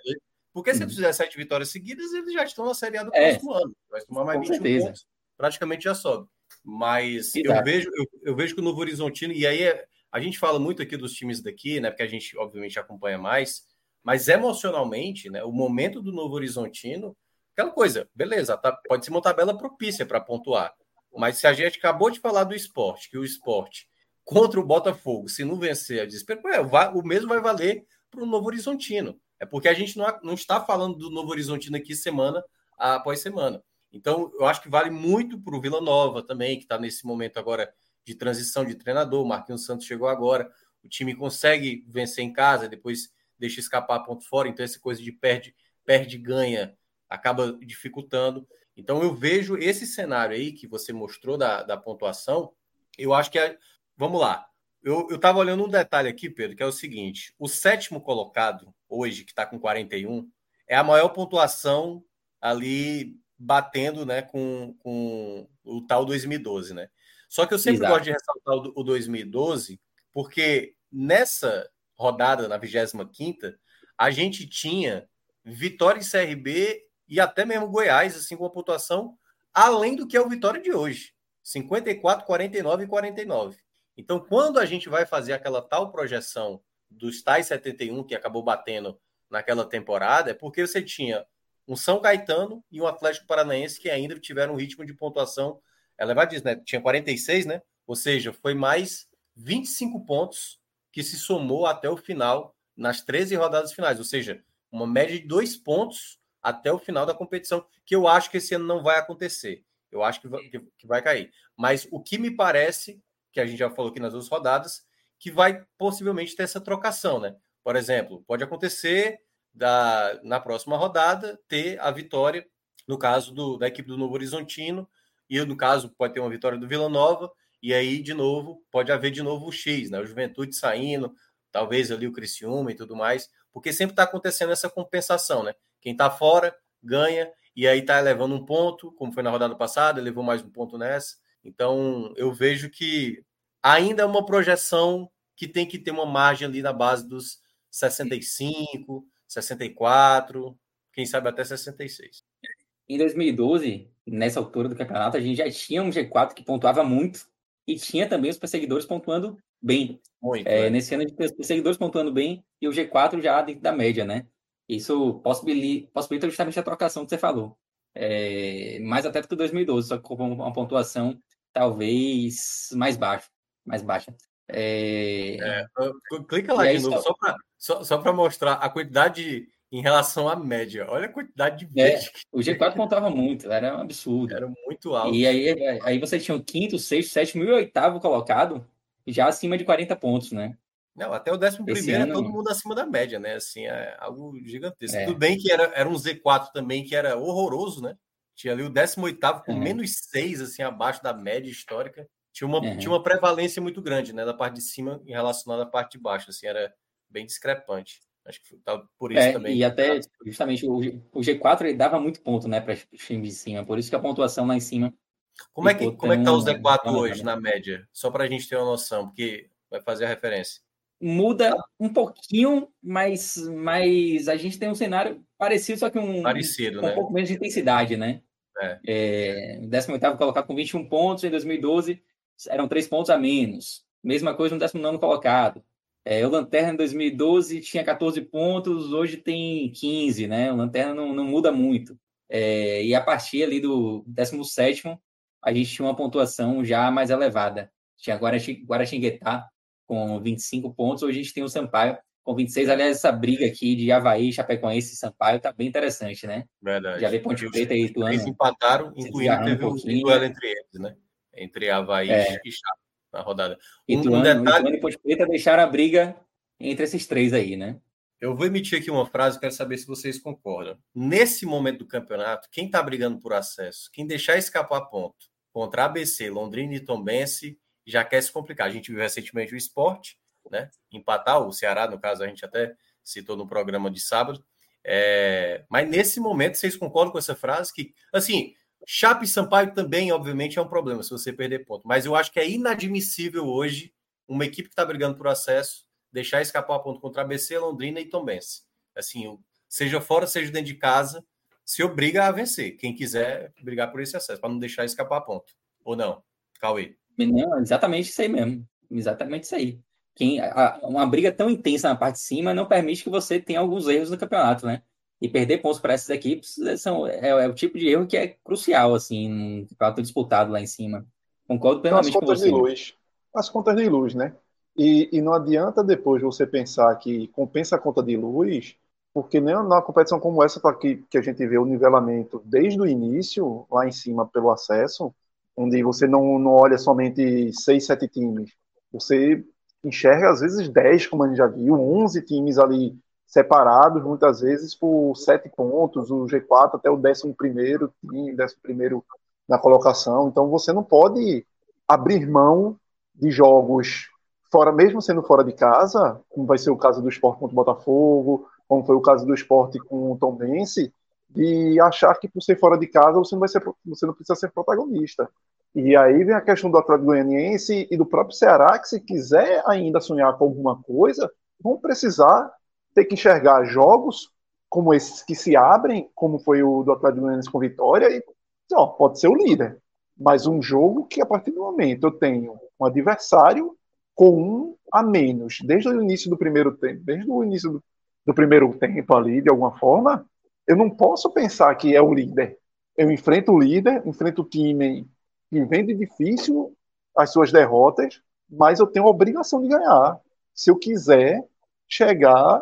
Porque se eles fizerem sete vitórias seguidas, eles já estão na Série A do é. próximo ano. Vai tomar mais Com 21 certeza. pontos, praticamente já sobe. Mas eu vejo, eu, eu, vejo que o Novo Horizontino, e aí é, a gente fala muito aqui dos times daqui, né? Porque a gente, obviamente, acompanha mais, mas emocionalmente, né? O momento do Novo Horizontino, aquela coisa, beleza, tá, pode ser uma tabela propícia para pontuar. Mas se a gente acabou de falar do esporte, que o esporte contra o Botafogo, se não vencer a desespero, é, o mesmo vai valer para o Novo Horizontino. É porque a gente não, não está falando do Novo Horizontino aqui semana após semana. Então, eu acho que vale muito para o Vila Nova também, que está nesse momento agora de transição de treinador. O Marquinhos Santos chegou agora. O time consegue vencer em casa, depois deixa escapar ponto fora. Então, essa coisa de perde, perde, ganha, acaba dificultando. Então, eu vejo esse cenário aí que você mostrou da, da pontuação. Eu acho que é. Vamos lá. Eu estava olhando um detalhe aqui, Pedro, que é o seguinte: o sétimo colocado, hoje, que está com 41, é a maior pontuação ali batendo né, com, com o tal 2012, né? Só que eu sempre Exato. gosto de ressaltar o, 2012, porque nessa rodada, na 25 a gente tinha Vitória e CRB e até mesmo Goiás, assim, com a pontuação além do que é o Vitória de hoje. 54, 49 e 49. Então, quando a gente vai fazer aquela tal projeção dos tais 71 que acabou batendo naquela temporada, é porque você tinha um São Caetano e um Atlético Paranaense que ainda tiveram um ritmo de pontuação ela vai dizer, né? Tinha 46, né? Ou seja, foi mais 25 pontos que se somou até o final nas 13 rodadas finais, ou seja, uma média de dois pontos até o final da competição, que eu acho que esse ano não vai acontecer. Eu acho que vai, que vai cair. Mas o que me parece, que a gente já falou aqui nas duas rodadas, que vai possivelmente ter essa trocação, né? Por exemplo, pode acontecer da, na próxima rodada, ter a vitória, no caso do, da equipe do Novo Horizontino, e no caso pode ter uma vitória do Vila Nova, e aí, de novo, pode haver de novo o X, né? O Juventude saindo, talvez ali o Criciúma e tudo mais, porque sempre está acontecendo essa compensação, né? Quem está fora ganha, e aí está levando um ponto, como foi na rodada passada, levou mais um ponto nessa. Então, eu vejo que ainda é uma projeção que tem que ter uma margem ali na base dos 65, 64, quem sabe até 66. Em 2012, nessa altura do campeonato, a gente já tinha um G4 que pontuava muito e tinha também os perseguidores pontuando bem. Muito, é, é. Nesse ano, a gente tem os perseguidores pontuando bem e o G4 já dentro da média, né? Isso possibilita, possibilita justamente a trocação que você falou. É, mais até do que 2012, só que com uma pontuação talvez mais baixa. Mais baixa. É... É, clica lá de novo, só para só, só mostrar a quantidade em relação à média. Olha a quantidade de vezes. É, o G4 contava muito, era um absurdo. Era muito alto. E aí, aí você tinha o quinto, sexto, sétimo e oitavo colocado, já acima de 40 pontos, né? Não, até o décimo Esse primeiro ano... é todo mundo acima da média, né? Assim, é algo gigantesco. É. Tudo bem que era, era um Z4 também, que era horroroso, né? Tinha ali o 18 com uhum. menos 6, assim, abaixo da média histórica. Tinha uma, uhum. tinha uma prevalência muito grande, né? Da parte de cima em relação à parte de baixo, assim, era bem discrepante. Acho que tá por isso é, também. E até, justamente, o, o G4 ele dava muito ponto, né, para os times de cima. Por isso que a pontuação lá em cima. Como é que, como é que tá o Z4 hoje, na média? Só para a gente ter uma noção, porque vai fazer a referência. Muda um pouquinho, mas, mas a gente tem um cenário parecido, só que um, parecido, um, né? um pouco menos de intensidade, né? É. É, 18 colocado com 21 pontos, em 2012 eram 3 pontos a menos. Mesma coisa no 19 colocado. É, o Lanterna em 2012 tinha 14 pontos, hoje tem 15, né? O Lanterna não, não muda muito. É, e a partir ali do 17 a gente tinha uma pontuação já mais elevada. Tinha Guaraxinguetá com 25 pontos, hoje a gente tem o Sampaio com 26. Aliás, essa briga aqui de Havaí, Chapecoense e Sampaio tá bem interessante, né? Verdade. Já vê Ponte Preta e Ituano. Eles empataram, incluindo teve um, um duelo entre eles, né? Entre Havaí é. e Chape na rodada. Um, Ituano, um detalhe... Ituano e Ponte Preta deixaram a briga entre esses três aí, né? Eu vou emitir aqui uma frase, quero saber se vocês concordam. Nesse momento do campeonato, quem está brigando por acesso, quem deixar escapar ponto contra ABC, Londrina e Tombense, já quer se complicar. A gente viu recentemente o esporte, né? Empatar o Ceará, no caso, a gente até citou no programa de sábado. É... Mas nesse momento, vocês concordam com essa frase? Que, assim, Chape Sampaio também, obviamente, é um problema se você perder ponto. Mas eu acho que é inadmissível hoje uma equipe que está brigando por acesso deixar escapar ponto contra a ABC, Londrina e Tombense. Assim, seja fora, seja dentro de casa, se obriga a vencer. Quem quiser brigar por esse acesso, para não deixar escapar ponto. Ou não? Cauê. Não, exatamente isso aí mesmo. Exatamente isso aí. Quem, a, uma briga tão intensa na parte de cima não permite que você tenha alguns erros no campeonato, né? E perder pontos para essas equipes são, é, é, o tipo de erro que é crucial, assim, no campeonato disputado lá em cima. Concordo plenamente As contas com você. De luz. As contas de luz, né? E, e não adianta depois você pensar que compensa a conta de luz, porque nem na competição como essa que, que a gente vê o nivelamento desde o início, lá em cima pelo acesso, onde você não, não olha somente seis, sete times, você enxerga às vezes 10, como a gente já viu, 11 times ali separados muitas vezes por sete pontos, o G4 até o décimo primeiro time, décimo primeiro na colocação. Então você não pode abrir mão de jogos fora, mesmo sendo fora de casa, como vai ser o caso do esporte contra o Botafogo, como foi o caso do esporte com o Tom Bense, de achar que por ser fora de casa você não vai ser, você não precisa ser protagonista. E aí vem a questão do Atlético Goianiense e do próprio Ceará, que se quiser ainda sonhar com alguma coisa, vão precisar ter que enxergar jogos como esses que se abrem, como foi o do Atlético Goianiense com Vitória, e ó, pode ser o líder. Mas um jogo que, a partir do momento, eu tenho um adversário com um a menos, desde o início do primeiro tempo, desde o início do, do primeiro tempo ali, de alguma forma, eu não posso pensar que é o líder. Eu enfrento o líder, enfrento o time que vem de difícil as suas derrotas, mas eu tenho a obrigação de ganhar. Se eu quiser chegar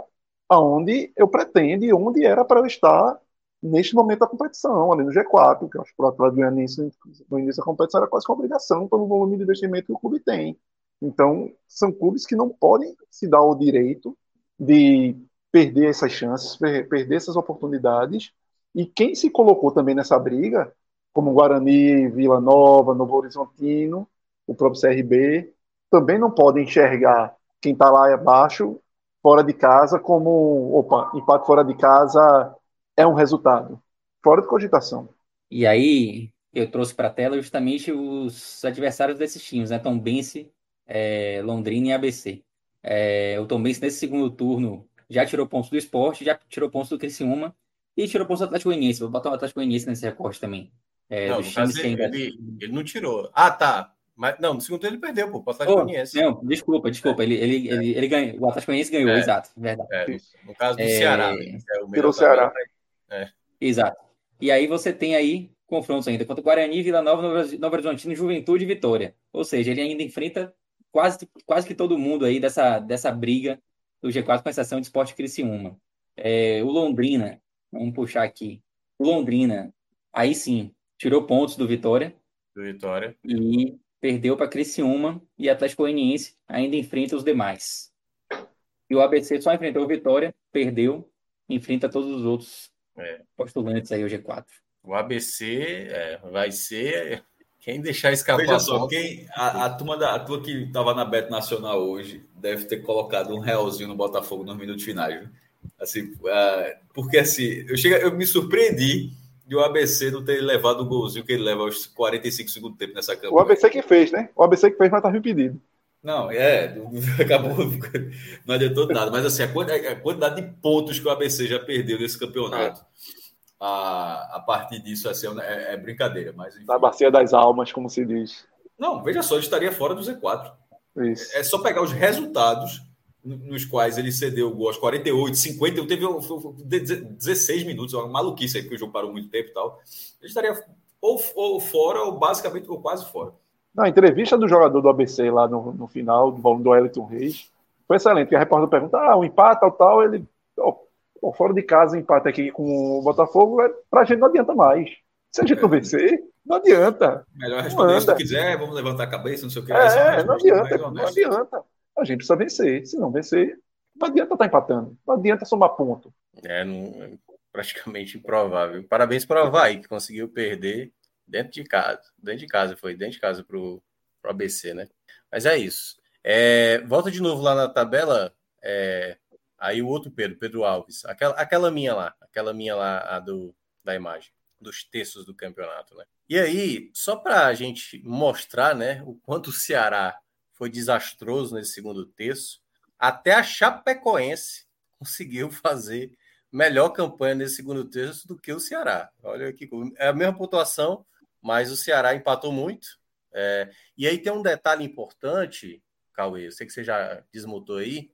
aonde eu pretendo e onde era para eu estar neste momento da competição, ali no G4, que eu acho que o Atlético Goianiense no início da competição era quase uma obrigação pelo volume de investimento que o clube tem. Então, são clubes que não podem se dar o direito de perder essas chances, perder essas oportunidades. E quem se colocou também nessa briga, como Guarani, Vila Nova, Novo Horizontino, o próprio CRB, também não podem enxergar quem está lá abaixo, fora de casa, como, opa, empate fora de casa é um resultado. Fora de cogitação. E aí, eu trouxe para a tela justamente os adversários desses times, né? Tom Bense, é, Londrina e ABC. É, o Tom Bense, nesse segundo turno, já tirou pontos do esporte, já tirou pontos do Criciúma e tirou pontos do Atlético Goianiense. Vou botar o Atlético Goianiense nesse recorte também. É, não, caso, ele, ele, ele, não tirou. Ah, tá. Mas, não, no segundo ele perdeu, pô. O Atlético oh. Não, desculpa, desculpa. Ele, ele, é. ele, ele ganhou. O Atlético Goianiense ganhou, é. exato. Verdade. É, no caso do Ceará. Né? É o Ceará. É. Exato. E aí você tem aí confrontos ainda contra Guarani, Vila Nova, Nova Horizontino, Juventude e Vitória. Ou seja, ele ainda enfrenta quase, quase que todo mundo aí dessa, dessa briga do G4 com exceção de Esporte Criciúma. É, o Londrina, vamos puxar aqui. O Londrina, aí sim, tirou pontos do Vitória. Do Vitória. E perdeu para Criciúma e Atlético Goianiense ainda enfrenta os demais. E o ABC só enfrentou o Vitória, perdeu, enfrenta todos os outros é. postulantes aí o G4. O ABC é, vai ser quem deixar escapar. Veja só, quem, a, a, turma da, a turma que estava na Bet Nacional hoje deve ter colocado um realzinho no Botafogo nos minutos finais. Viu? Assim, uh, porque assim, eu, chega, eu me surpreendi de o ABC não ter levado o golzinho que ele leva aos 45 segundos tempo nessa campanha. O ABC que fez, né? O ABC que fez, mas estava impedido. Não, é, acabou, não adiantou nada. Mas assim, a quantidade de pontos que o ABC já perdeu nesse campeonato, a, a partir disso assim, é, é brincadeira. Mas, enfim. Na bacia das almas, como se diz. Não, veja só, ele estaria fora do Z4. Isso. É só pegar os resultados nos quais ele cedeu o gol aos 48, 50, teve 16 minutos, uma maluquice aí, porque o jogo parou muito tempo e tal. Ele estaria ou, ou fora, ou basicamente, ou quase fora. Na entrevista do jogador do ABC lá no, no final, do volume do Wellington Reis, foi excelente. A repórter pergunta: ah, o empate, tal, tal. Ele, oh, fora de casa, empate aqui com o Botafogo, é, pra gente não adianta mais. Se a gente não é. vencer, não adianta. Melhor responder se quiser, vamos levantar a cabeça, não sei o que. É, não adianta, não adianta a gente precisa vencer. Se não vencer, não adianta estar tá empatando. Não adianta somar ponto. É, não, é praticamente improvável. Parabéns para o Havaí, que conseguiu perder dentro de casa. Dentro de casa, foi dentro de casa para o ABC, né? Mas é isso. É, volta de novo lá na tabela. É, aí o outro Pedro, Pedro Alves. Aquela, aquela minha lá, aquela minha lá, a do, da imagem, dos terços do campeonato, né? E aí, só para a gente mostrar, né, o quanto o Ceará foi desastroso nesse segundo terço. Até a Chapecoense conseguiu fazer melhor campanha nesse segundo terço do que o Ceará. Olha aqui, é a mesma pontuação, mas o Ceará empatou muito. É, e aí tem um detalhe importante, Cauê, eu sei que você já desmutou aí.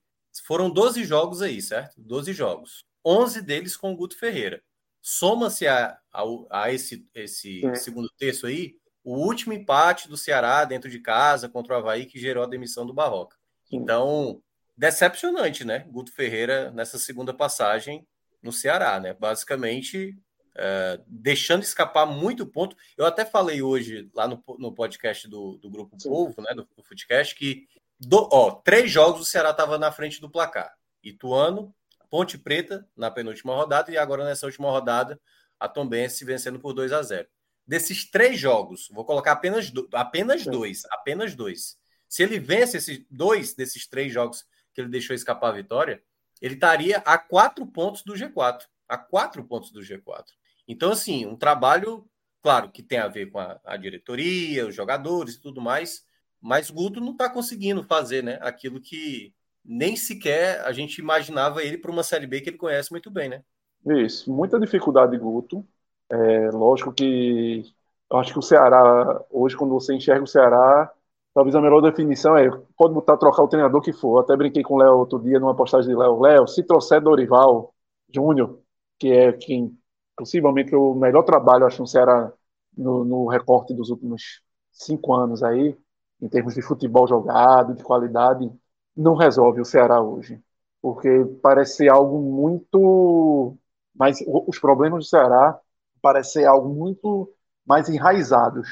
Foram 12 jogos aí, certo? 12 jogos. 11 deles com o Guto Ferreira. Soma-se a, a, a, esse, esse segundo terço aí o último empate do Ceará dentro de casa contra o Havaí que gerou a demissão do Barroca. Então, decepcionante, né? Guto Ferreira nessa segunda passagem no Ceará, né? Basicamente, é, deixando escapar muito ponto. Eu até falei hoje lá no, no podcast do, do Grupo Sim. Povo, né? Do, do Footcast, que do, ó, três jogos o Ceará estava na frente do placar. Ituano, Ponte Preta na penúltima rodada e agora nessa última rodada a Tombense vencendo por 2 a 0 desses três jogos, vou colocar apenas, do, apenas dois, apenas dois. Se ele vence esses dois desses três jogos que ele deixou escapar a vitória, ele estaria a quatro pontos do G4. A quatro pontos do G4. Então, assim, um trabalho, claro, que tem a ver com a, a diretoria, os jogadores e tudo mais, mas Guto não está conseguindo fazer né, aquilo que nem sequer a gente imaginava ele para uma Série B que ele conhece muito bem, né? Isso, muita dificuldade Guto. É, lógico que eu acho que o Ceará, hoje, quando você enxerga o Ceará, talvez a melhor definição é pode botar trocar o treinador que for. Até brinquei com o Léo outro dia numa postagem de Léo. Léo, se trouxer Dorival Júnior, que é quem possivelmente o melhor trabalho, acho, no Ceará no, no recorte dos últimos cinco anos aí, em termos de futebol jogado, de qualidade, não resolve o Ceará hoje. Porque parece ser algo muito. Mas os problemas do Ceará parece ser algo muito mais enraizados,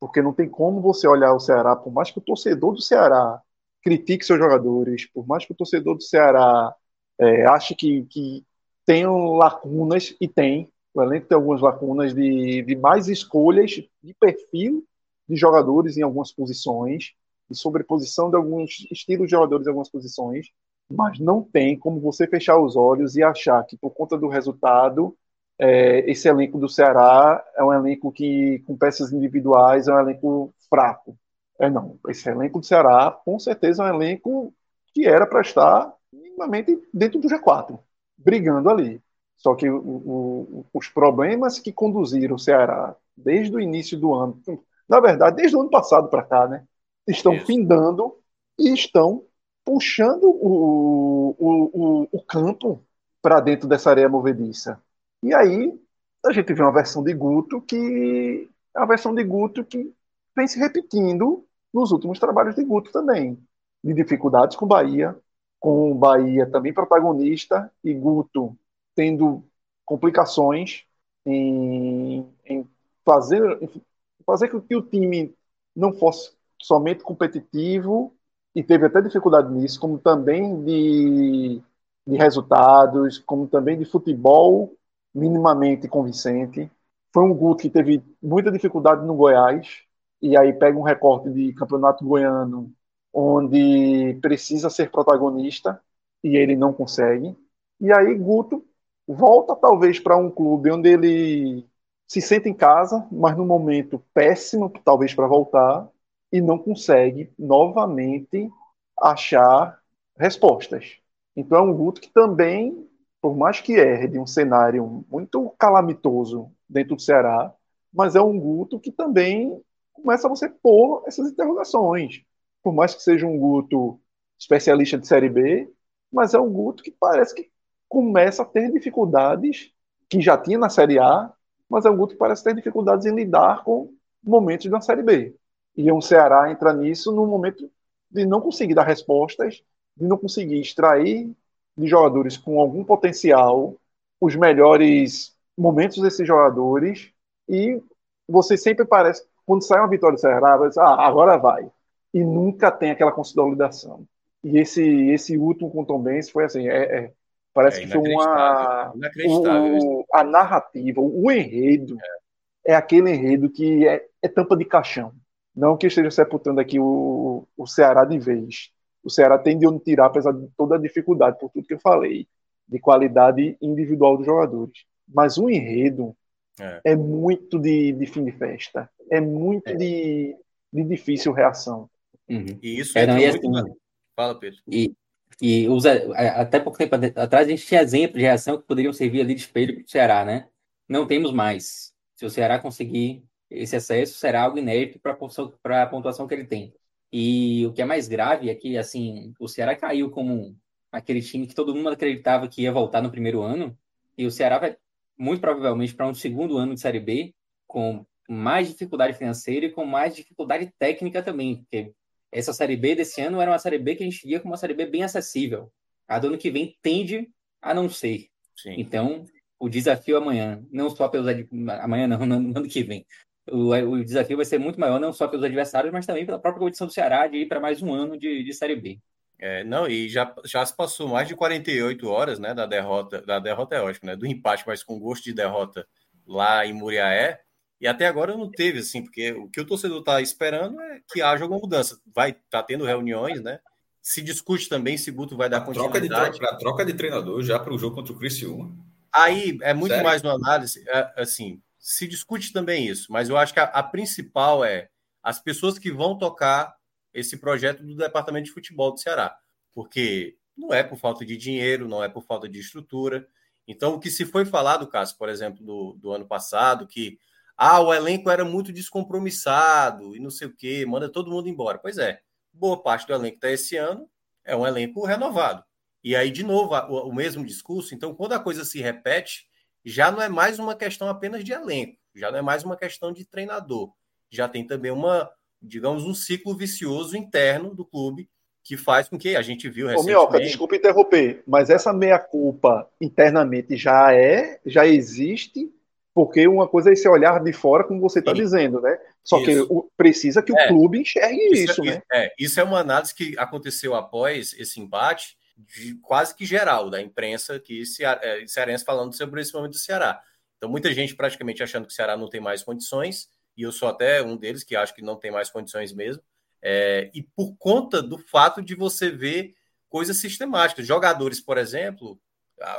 porque não tem como você olhar o Ceará, por mais que o torcedor do Ceará critique seus jogadores, por mais que o torcedor do Ceará É, acho que, que tem lacunas, e tem, o elenco tem algumas lacunas de, de mais escolhas de perfil de jogadores em algumas posições, de sobreposição de alguns estilos de jogadores em algumas posições, mas não tem como você fechar os olhos e achar que, por conta do resultado, é, esse elenco do Ceará é um elenco que, com peças individuais, é um elenco fraco. É não. Esse elenco do Ceará, com certeza, é um elenco que era para estar minimamente dentro do G4, brigando ali. Só que o, o, os problemas que conduziram o Ceará desde o início do ano, na verdade, desde o ano passado para cá, né, estão Isso. findando e estão puxando o, o, o campo para dentro dessa areia movediça. E aí a gente vê uma versão de Guto que é a versão de Guto que vem se repetindo nos últimos trabalhos de Guto também, de dificuldades com Bahia, com Bahia também protagonista e Guto tendo complicações em, em fazer em fazer com que o time não fosse somente competitivo e teve até dificuldade nisso, como também de, de resultados, como também de futebol minimamente convincente. Foi um Guto que teve muita dificuldade no Goiás, e aí pega um recorte de campeonato goiano, onde precisa ser protagonista, e ele não consegue. E aí Guto volta talvez para um clube onde ele se sente em casa, mas num momento péssimo, talvez para voltar, e não consegue novamente achar respostas. Então é um Guto que também por mais que erre de um cenário muito calamitoso dentro do Ceará, mas é um Guto que também começa a você pôr essas interrogações. Por mais que seja um Guto especialista de Série B, mas é um Guto que parece que começa a ter dificuldades, que já tinha na Série A, mas é um Guto que parece ter dificuldades em lidar com momentos da Série B. E um Ceará entra nisso num momento de não conseguir dar respostas, de não conseguir extrair de jogadores com algum potencial, os melhores momentos desses jogadores, e você sempre parece, quando sai uma vitória do Ceará, você, ah, agora vai. E nunca tem aquela consolidação. E esse, esse último com o Tom Benz foi assim, é, é parece é que foi uma... O, a narrativa, o enredo, é. é, aquele enredo que é, é tampa de caixão. Não que esteja sepultando aqui o, o Ceará de vez, o Ceará tem de onde tirar, apesar de toda a dificuldade, por tudo que eu falei, de qualidade individual dos jogadores. Mas o enredo é, é muito de, de, fim de festa, é muito é. De, de difícil reação. Uhum. E isso é, não, e assim, muito... Fala, Pedro. E, e usa, até pouco tempo atrás a gente tinha exemplos de reação que poderiam servir ali de espelho para o Ceará, né? Não temos mais. Se o Ceará conseguir esse acesso, será algo inédito para a pontuação que ele tem. E o que é mais grave é que, assim, o Ceará caiu como aquele time que todo mundo acreditava que ia voltar no primeiro ano, e o Ceará vai muito provavelmente para um segundo ano de Série B com mais dificuldade financeira e com mais dificuldade técnica também, porque essa Série B desse ano era uma Série B que a gente via como uma Série B bem acessível. A do ano que vem tende a não ser. Sim. Então, o desafio amanhã, não só pelos amanhã não, no ano que vem, o, o, desafio vai ser muito maior, não só pelos adversários, mas também pela própria condição do Ceará de ir para mais um ano de, de Série B. É, não, e já, já se passou mais de 48 horas, né, da derrota, da derrota é ótimo, né, do empate, mas com gosto de derrota lá em Muriaé, e até agora não teve, assim, porque o que o torcedor está esperando é que haja alguma mudança. Vai estar tá tendo reuniões, né, se discute também se Guto vai dar a continuidade. Troca de, troca, troca de treinador já para o jogo contra o Criciúma. Aí é muito Sério? mais uma análise, é, assim, se discute também isso, mas eu acho que a, a, principal é as pessoas que vão tocar esse projeto do Departamento de Futebol do Ceará, porque não é por falta de dinheiro, não é por falta de estrutura. Então, o que se foi falado, Cássio, por exemplo, do, do ano passado, que ah, o elenco era muito descompromissado e não sei o quê, manda todo mundo embora. Pois é, boa parte do elenco está esse ano é um elenco renovado. E aí, de novo, o, o mesmo discurso. Então, quando a coisa se repete, já não é mais uma questão apenas de elenco, já não é mais uma questão de treinador. Já tem também uma, digamos, um ciclo vicioso interno do clube que faz com que a gente viu recentemente... Ô, Minhoca, desculpa interromper, mas essa meia-culpa internamente já é, já existe, porque uma coisa é esse olhar de fora, como você está dizendo, né? Só isso. que precisa que o é, clube enxergue isso, isso é, né? É, isso é uma análise que aconteceu após esse embate, de, quase que geral da imprensa que é, cearense falando sobre esse momento do Ceará. Então, muita gente praticamente achando que o Ceará não tem mais condições, e eu sou até um deles que acho que não tem mais condições mesmo. É, e por conta do fato de você ver coisas sistemáticas. Jogadores, por exemplo,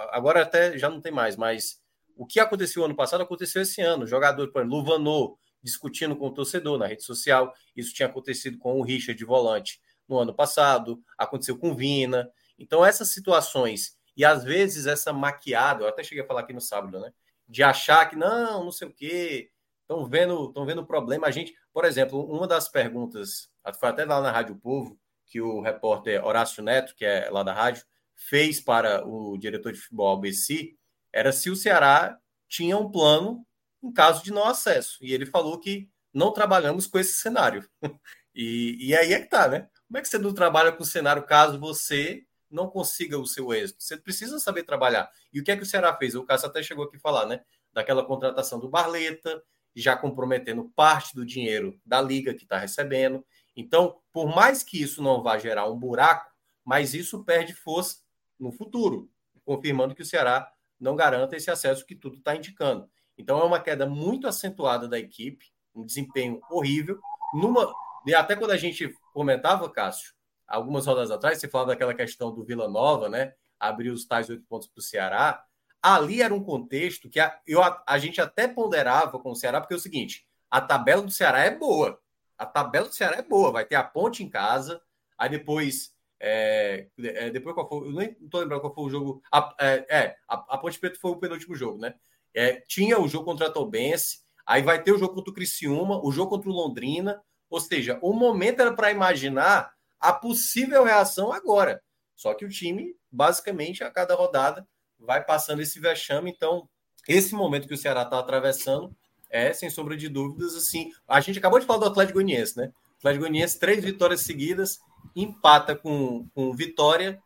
agora até já não tem mais, mas o que aconteceu ano passado aconteceu esse ano. Jogador, por exemplo, Luvanô discutindo com o torcedor na rede social. Isso tinha acontecido com o Richard de volante no ano passado, aconteceu com o Vina. Então, essas situações, e às vezes essa maquiada, eu até cheguei a falar aqui no sábado, né? De achar que não, não sei o quê, estão vendo, estão vendo problema. A gente, por exemplo, uma das perguntas, foi até lá na Rádio Povo, que o repórter Horácio Neto, que é lá da rádio, fez para o diretor de futebol ABC, era se o Ceará tinha um plano em caso de não acesso. E ele falou que não trabalhamos com esse cenário. e, e aí é que tá, né? Como é que você não trabalha com o cenário caso você não consiga o seu êxito? Você precisa saber trabalhar. E o que é que o Ceará fez? O Cássio até chegou aqui a falar, né? Daquela contratação do Barleta, já comprometendo parte do dinheiro da liga que está recebendo. Então, por mais que isso não vá gerar um buraco, mas isso perde força no futuro, confirmando que o Ceará não garanta esse acesso que tudo está indicando. Então é uma queda muito acentuada da equipe, um desempenho horrível. Numa e até quando a gente comentava, Cássio, algumas rodas atrás, você falava daquela questão do Vila Nova, né? Abrir os tais oito pontos para o Ceará. Ali era um contexto que a, eu, a, a gente até ponderava com o Ceará, porque é o seguinte: a tabela do Ceará é boa. A tabela do Ceará é boa. Vai ter a ponte em casa, aí depois é, é, depois qual foi? Eu nem estou lembrando qual foi o jogo. A, é, é, a, Ponte Preta foi o penúltimo jogo, né? É, tinha o jogo contra a Tobense, aí vai ter o jogo contra o Criciúma, o jogo contra o Londrina. Ou seja, o momento era para imaginar a possível reação agora. Só que o time, basicamente, a cada rodada, vai passando esse vexame. Então, esse momento que o Ceará está atravessando é, sem sombra de dúvidas, assim. A gente acabou de falar do Atlético Goianiense, né? Atlético Goianiense, três vitórias seguidas empata com, com Vitória.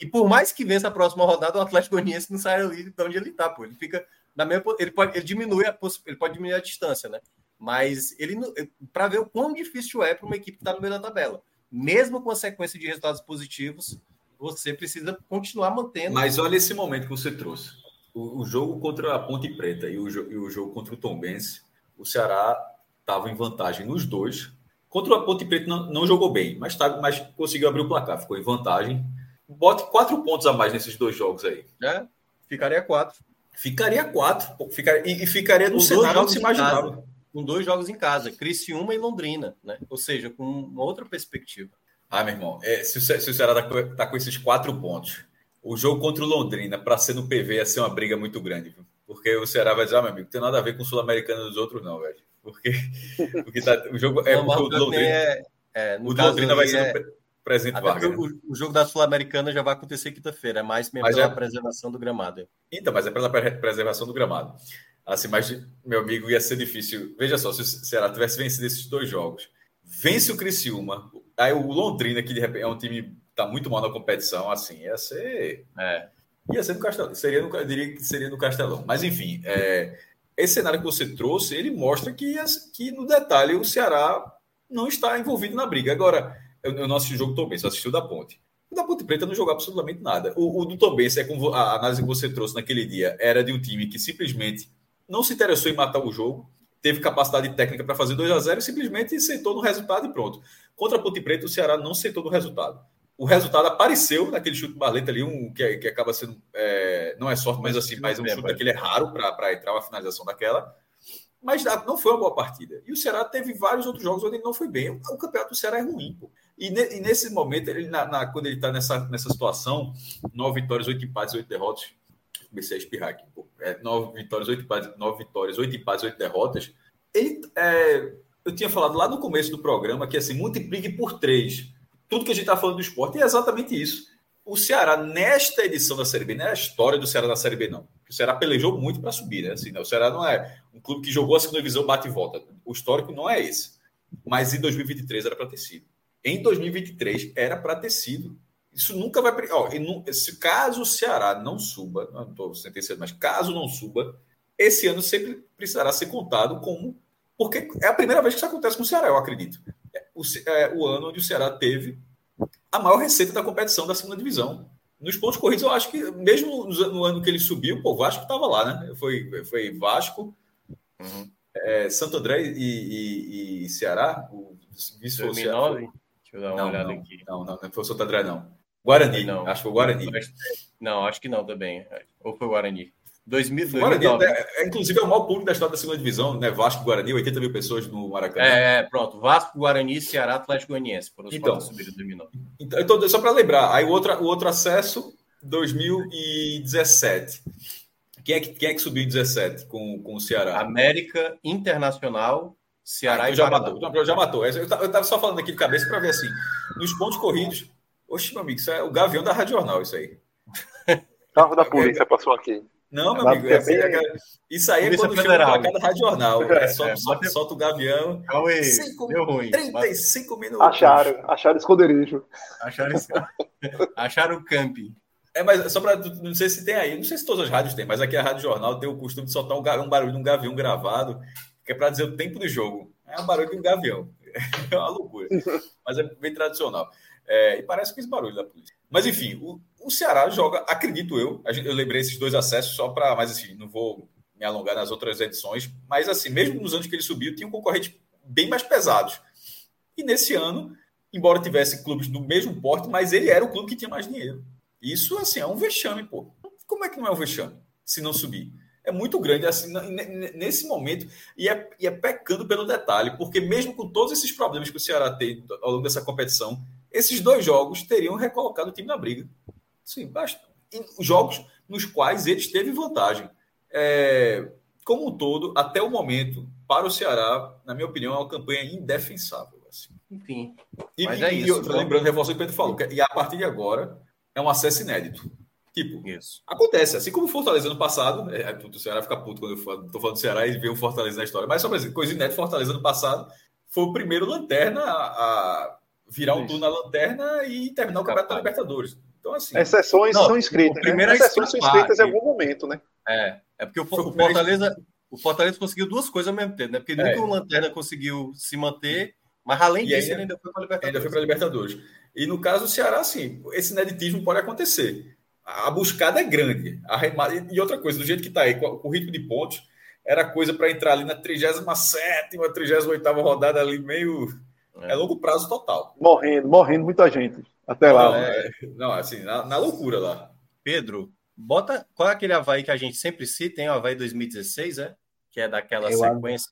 E por mais que vença a próxima rodada, o Atlético Goianiense não sai ali de onde ele está, pô. Ele fica na mesma, ele pode ele diminui a ele pode diminuir a distância, né? Mas ele para ver o quão difícil é para uma equipe que está no meio da tabela. Mesmo com a sequência de resultados positivos, você precisa continuar mantendo. Mas olha esse momento que você trouxe. O, o jogo contra a Ponte Preta e o, e o jogo contra o Tombense, o Ceará estava em vantagem nos dois, Contra o Ponte Preta não, não jogou bem, mas, tá, mas conseguiu abrir o placar, ficou em vantagem. Bote quatro pontos a mais nesses dois jogos aí. É, ficaria quatro. Ficaria quatro. Ficaria, e, e ficaria no cenário onde se imaginava. Com dois jogos em casa, Criciúma e Londrina, né? Ou seja, com uma outra perspectiva. Ah, meu irmão, é, se, se o Ceará tá, tá com esses quatro pontos, o jogo contra o Londrina, para ser no PV, ia ser uma briga muito grande. Viu? Porque o Ceará vai dizer, ah, meu amigo, não tem nada a ver com o Sul-Americano dos outros, não, velho. Porque, porque tá, o jogo é. Não, o Londrina, é, é, o Londrina vai ser é, no presente Vargas. Né? O, o, jogo da Sul-Americana já vai acontecer quinta-feira, é mais mesmo mas pela é, preservação do gramado. Então, mas é pela preservação do gramado. Assim, mas, meu amigo, ia ser difícil. Veja só, se o Ceará tivesse vencido esses dois jogos, vence o Criciúma, aí o Londrina, que de repente é um time que tá muito mal na competição, assim, ia ser. É. Ia ser no Castelão. Seria no, eu diria que seria no Castelão. Mas, enfim, é, esse cenário que você trouxe, ele mostra que, que no detalhe o Ceará não está envolvido na briga. Agora, eu, eu não assisti o jogo do Tom só assisti o da Ponte. O da Ponte Preta não jogou absolutamente nada. O, o do Tom é como a análise que você trouxe naquele dia, era de um time que simplesmente não se interessou em matar o jogo, teve capacidade técnica para fazer 2 a 0 e simplesmente sentou no resultado e pronto. Contra a Ponte Preta, o Ceará não sentou no resultado o resultado apareceu naquele chute barleta ali, um que, que acaba sendo. É, não é sorte, mas assim, mas um chute daquele é raro para entrar uma finalização daquela. Mas não foi uma boa partida. E o Ceará teve vários outros jogos onde ele não foi bem. O campeonato do Ceará é ruim, pô. E, ne, e nesse momento, ele, na, na, quando ele está nessa, nessa situação, nove vitórias, oito empates, oito derrotas. Comecei a espirrar aqui. Pô. É, nove vitórias, oito empates, nove vitórias, oito empates, oito derrotas. Ele, é, eu tinha falado lá no começo do programa que assim, multiplique por três tudo que a gente está falando do esporte é exatamente isso. O Ceará, nesta edição da Série B, não é a história do Ceará da Série B, não. O Ceará pelejou muito para subir, né? Assim? O Ceará não é um clube que jogou a segunda divisão, bate e volta. O histórico não é esse. Mas em 2023 era para ter sido. Em 2023 era para ter sido. Isso nunca vai. Ó, se caso o Ceará não suba, não estou sentenciando, mas caso não suba, esse ano sempre precisará ser contado como. Porque é a primeira vez que isso acontece com o Ceará, eu acredito o, é, o ano onde o Ceará teve a maior receita da competição da segunda divisão. nos pontos corridos, eu acho que mesmo no ano que ele subiu, pô, o Vasco estava lá, né? Foi, foi Vasco, uhum. é, Santo André e, e, e Ceará. O vice 2009? Deixa eu dar uma não, olhada não, aqui. Não, não, não foi o Santo André, não. Guarani, não. Acho que foi o Guarani. Não, acho que não também. Ou foi o Guarani. 2000, Guarani, é, é, inclusive, é o maior público da história da segunda divisão, né? Vasco Guarani, 80 mil pessoas no Maracanã. É, é pronto. Vasco, Guarani, Ceará, Atlético Goianiense. Então, 2009. Então, então só para lembrar, aí o outro, o outro acesso, 2017. Quem é que, quem é que subiu em 17 com, com o Ceará? América Internacional, Ceará ah, então e já matou. Já matou. Eu estava só falando aqui de cabeça para ver assim. Nos pontos corridos. Oxe, meu amigo, isso é o gavião da Rádio Jornal, isso aí. Carro da polícia passou aqui. Não, meu amigo, é assim, é, isso aí é quando Federal. chega cada rádio jornal. É, só, é, solta, solta o gavião. Calma Cinco, deu ruim. 35 minutos. Acharam, acharam esconderijo. Acharam, acharam o camping. É, mas só para. Não sei se tem aí, não sei se todas as rádios têm, mas aqui a Rádio Jornal tem o costume de soltar um, um barulho de um gavião gravado, que é para dizer o tempo do jogo. É um barulho de um gavião. É uma loucura. Mas é bem tradicional. É, e parece que esse barulho da polícia. Mas enfim, o, o Ceará joga, acredito eu, eu lembrei esses dois acessos só para, mas assim, não vou me alongar nas outras edições, mas assim, mesmo nos anos que ele subiu, tinha um concorrente bem mais pesados. E nesse ano, embora tivesse clubes do mesmo porte, mas ele era o clube que tinha mais dinheiro. Isso, assim, é um vexame, pô. Como é que não é um vexame se não subir? É muito grande, assim, nesse momento, e é, e é pecando pelo detalhe, porque mesmo com todos esses problemas que o Ceará tem ao longo dessa competição, esses dois jogos teriam recolocado o time na briga. Sim, basta. Jogos nos quais ele teve vantagem. É, como um todo, até o momento, para o Ceará, na minha opinião, é uma campanha indefensável. Assim. Enfim. E, mas é e, isso. E, né? lembrando, reforço o que o Pedro falou, e a partir de agora, é um acesso inédito. Tipo, Isso. acontece. Assim como o Fortaleza no passado, é, é o Ceará fica puto quando eu tô falando do Ceará e vê o Fortaleza na história. Mas só para dizer, coisa inédita, Fortaleza no passado foi o primeiro lanterna a, a virar um turno na lanterna e terminar o Campeonato da Libertadores. Então, assim. Exceções não, são escritas. Né? Exceções são escritas em algum momento, né? É, é porque o, o Fortaleza. O Fortaleza conseguiu duas coisas ao mesmo tempo, né? Porque é. nunca o Lanterna conseguiu se manter, mas além disso, ainda, ele ainda foi para a Libertadores. Ainda foi para a Libertadores. E no caso do Ceará, sim, esse ineditismo pode acontecer. A buscada é grande. A remada... E outra coisa, do jeito que está aí, com o ritmo de pontos, era coisa para entrar ali na 37, 38 rodada ali, meio. É. é. longo prazo total. Morrendo, morrendo muita gente. Até lá. É... Não, assim, na, na, loucura lá. Pedro, bota. Qual é aquele Havaí que a gente sempre cita? Tem o Havaí 2016, é? Que é daquela Eu sequência,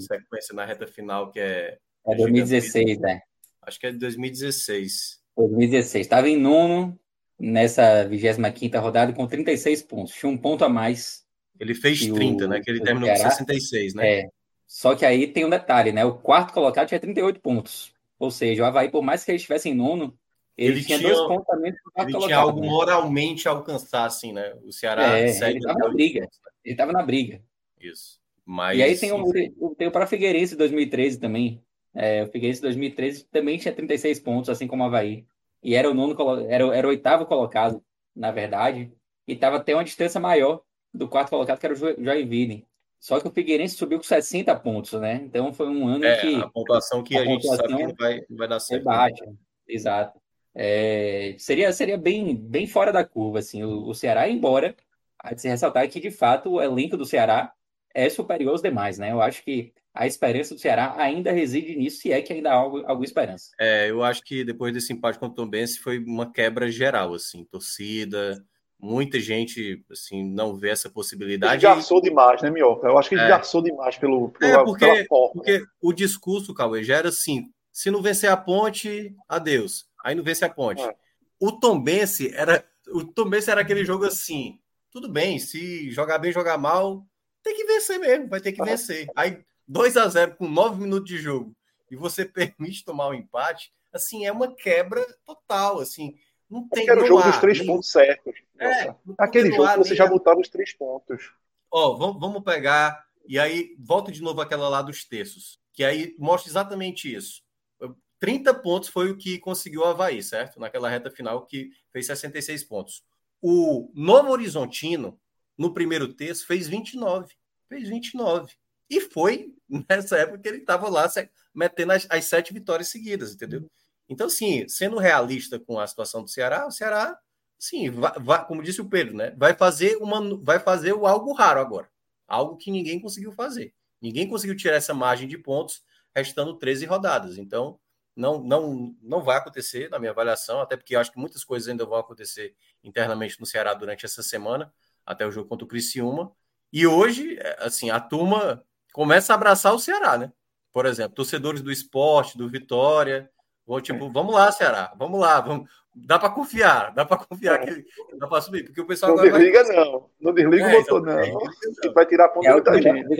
sequência na reta final que é. É 2016, né? Acho que é de 2016. 2016. Estava em nono nessa 25 rodada com 36 pontos. Tinha um ponto a mais. Ele fez 30, o, né? Que ele terminou com 66, né? É. Só que aí tem um detalhe, né? O quarto colocado tinha 38 pontos. Ou seja, o Havaí, por mais que ele estivesse em nono, ele, ele tinha, tinha, dois pontos também. Ele colocado, tinha algo né? moralmente a alcançar, assim, né? O Ceará é, segue. Ele estava na briga. Ele estava na briga. Isso. Mas, e aí tem o, tem o para Figueirense 2013 também. É, o Figueirense 2013 também tinha 36 pontos, assim como o Havaí. E era o nono, era, era o oitavo colocado, na verdade. E estava até uma distância maior do quarto colocado, que era o Joinville. Só que o Figueirense subiu com 60 pontos, né? Então foi um ano é, que. A pontuação que a, a gente sabe que vai, vai dar certo. É baixa, exato. É, seria seria bem, bem fora da curva, assim. O, o Ceará, embora, há de se ressaltar que, de fato, o elenco do Ceará é superior aos demais, né? Eu acho que a esperança do Ceará ainda reside nisso, se é que ainda há alguma esperança. É, eu acho que depois desse empate contra o Tom Benz foi uma quebra geral, assim, torcida, muita gente, assim, não vê essa possibilidade. Ele demais, né, Mioca? Eu acho que ele é. demais pelo, pelo é, porque. Porque o discurso, Cauê, já era assim, se não vencer a ponte, adeus. Aí não vence a ponte. É. O Tom Benz era, o Tom Benz era aquele jogo assim, tudo bem, se jogar bem, jogar mal, tem que vencer mesmo, vai ter que vencer. Aí 2 a 0 com 9 minutos de jogo e você permite tomar o um empate, assim, é uma quebra total, assim, não tem Era o jogo dos três nem... pontos certos. É, Aquele jogo ar, você já botava os três pontos. Ó, vamos, vamos pegar e aí volta de novo aquela lá dos terços, que aí mostra exatamente isso. 30 pontos foi o que conseguiu o Havaí, certo? Naquela reta final que fez 66 pontos. O Novo Horizontino, no primeiro terço, fez 29. Fez 29. E foi nessa época que ele estava lá metendo as, as, sete vitórias seguidas, entendeu? Então, assim, sendo realista com a situação do Ceará, o Ceará sim, vai, vai, como disse o Pedro, né? Vai fazer uma, vai fazer algo raro agora, algo que ninguém conseguiu fazer. Ninguém conseguiu tirar essa margem de pontos restando 13 rodadas. Então, não, não, não vai acontecer, na minha avaliação, até porque acho que muitas coisas ainda vão acontecer internamente no Ceará durante essa semana, até o jogo contra o Criciúma. E hoje, é, assim, a turma começa a abraçar o Ceará, né? Por exemplo, torcedores do esporte, do Vitória, vou tipo, vamos lá, Ceará, vamos lá, vamos, dá para confiar, dá para confiar é. que dá para subir, porque o pessoal não desliga vai... não, não desliga é, o motor não, é, vai tirar ponto é, muita gente.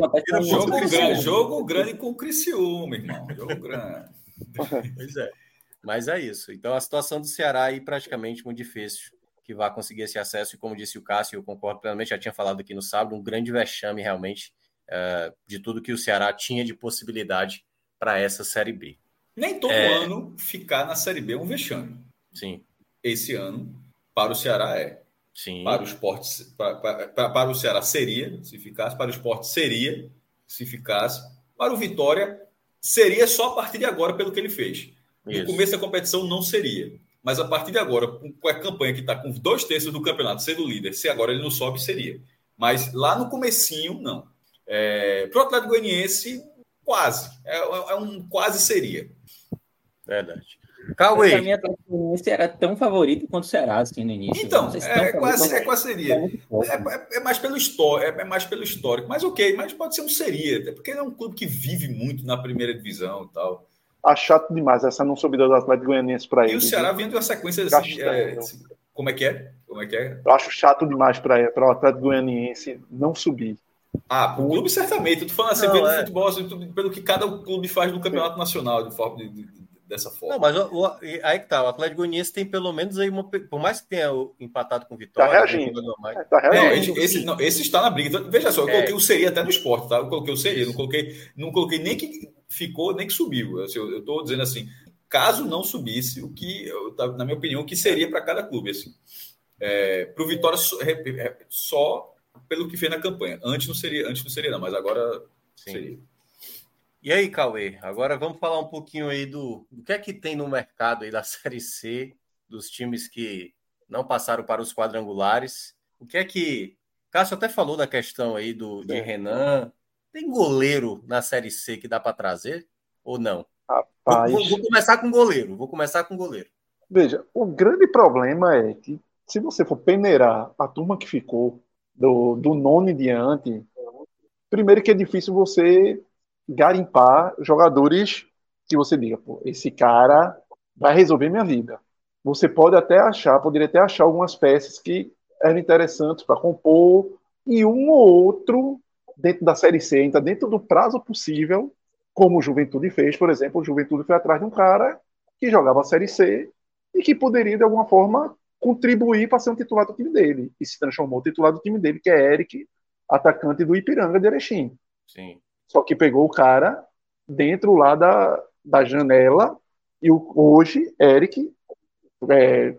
Jogo grande, jogo grande com o Criciúma, irmão, jogo grande. pois é, mas é isso. Então a situação do Ceará aí praticamente muito difícil que vai conseguir esse acesso e como disse o Cássio, eu concordo plenamente, já tinha falado aqui no sábado, um grande vexame realmente uh, de tudo que o Ceará tinha de possibilidade para essa Série B. Nem todo é... ano ficar na Série B é um vexame. Sim. Esse ano, para o Ceará é. Sim. Para o esporte, para, para, para o Ceará seria, se ficasse, para o esporte seria, se ficasse. Para o Vitória, seria só a partir de agora, pelo que ele fez. Isso. No começo da competição não seria. Mas a partir de agora, com a campanha que está com dois terços do campeonato sendo líder, se agora ele não sobe, seria. Mas lá no comecinho, não. É, Para o Atlético Goianiense, quase. É, é, um quase seria. Verdade. Cauê. Para mim, Atlético era tão favorito quanto o Ceará, assim, no início. Então, é, quase, é quase seria. É, é, é, mais pelo histórico, é, mais pelo histórico. Mas ok, mas pode ser um seria, até porque ele é um clube que vive muito na primeira divisão e tal. Tá chato demais essa não subida do Atlético Goianiense para ele. E o Ceará vindo uma sequência assim, é, como é que é? Como é que é? Eu acho chato demais para o Atlético Goianiense não subir. Ah, o clube certamente. Eu tô falando assim, não, pelo é. futebol, assim, pelo que cada clube faz no campeonato nacional, de forma de, de, dessa forma. Não, mas o, o, aí que tá, o Atlético Goianiense tem pelo menos aí uma. Por mais que tenha empatado com o Vitória. Tá reagindo. Né, tá reagindo. Não, esse, não, esse está na briga. Então, veja só, eu coloquei é. o seria até no esporte, tá? Eu coloquei o seria, não coloquei, não coloquei nem que ficou, nem que subiu. Assim, eu estou dizendo assim, caso não subisse, o que, tá, na minha opinião, o que seria para cada clube. Assim. É, para o Vitória só, só, pelo que fez na campanha. Antes não seria, antes não seria, não, mas agora Sim. seria. E aí, Cauê, agora vamos falar um pouquinho aí do, do que é que tem no mercado aí da Série C, dos times que não passaram para os quadrangulares. O que é que. Cássio até falou da questão aí do, de Renan. Tem goleiro na Série C que dá para trazer ou não? Rapaz... Vou, vou, começar com goleiro. Vou começar com goleiro. Veja, o grande problema é que se você for peneirar a turma que ficou do, do nono em diante, primeiro que é difícil você garimpar jogadores que você diga, pô, esse cara vai resolver minha vida. Você pode até achar, poderia até achar algumas peças que eram interessantes para compor, e um ou outro dentro da Série C, ainda dentro do prazo possível, como o Juventude fez, por exemplo, o Juventude foi atrás de um cara que jogava a Série C e que poderia, de alguma forma, contribuir para ser um titular do time dele. E se transformou titular do time dele, que é Eric, atacante do Ipiranga de Erechim. Sim. Só que pegou o cara dentro lá da, da janela e o, hoje, Eric, é,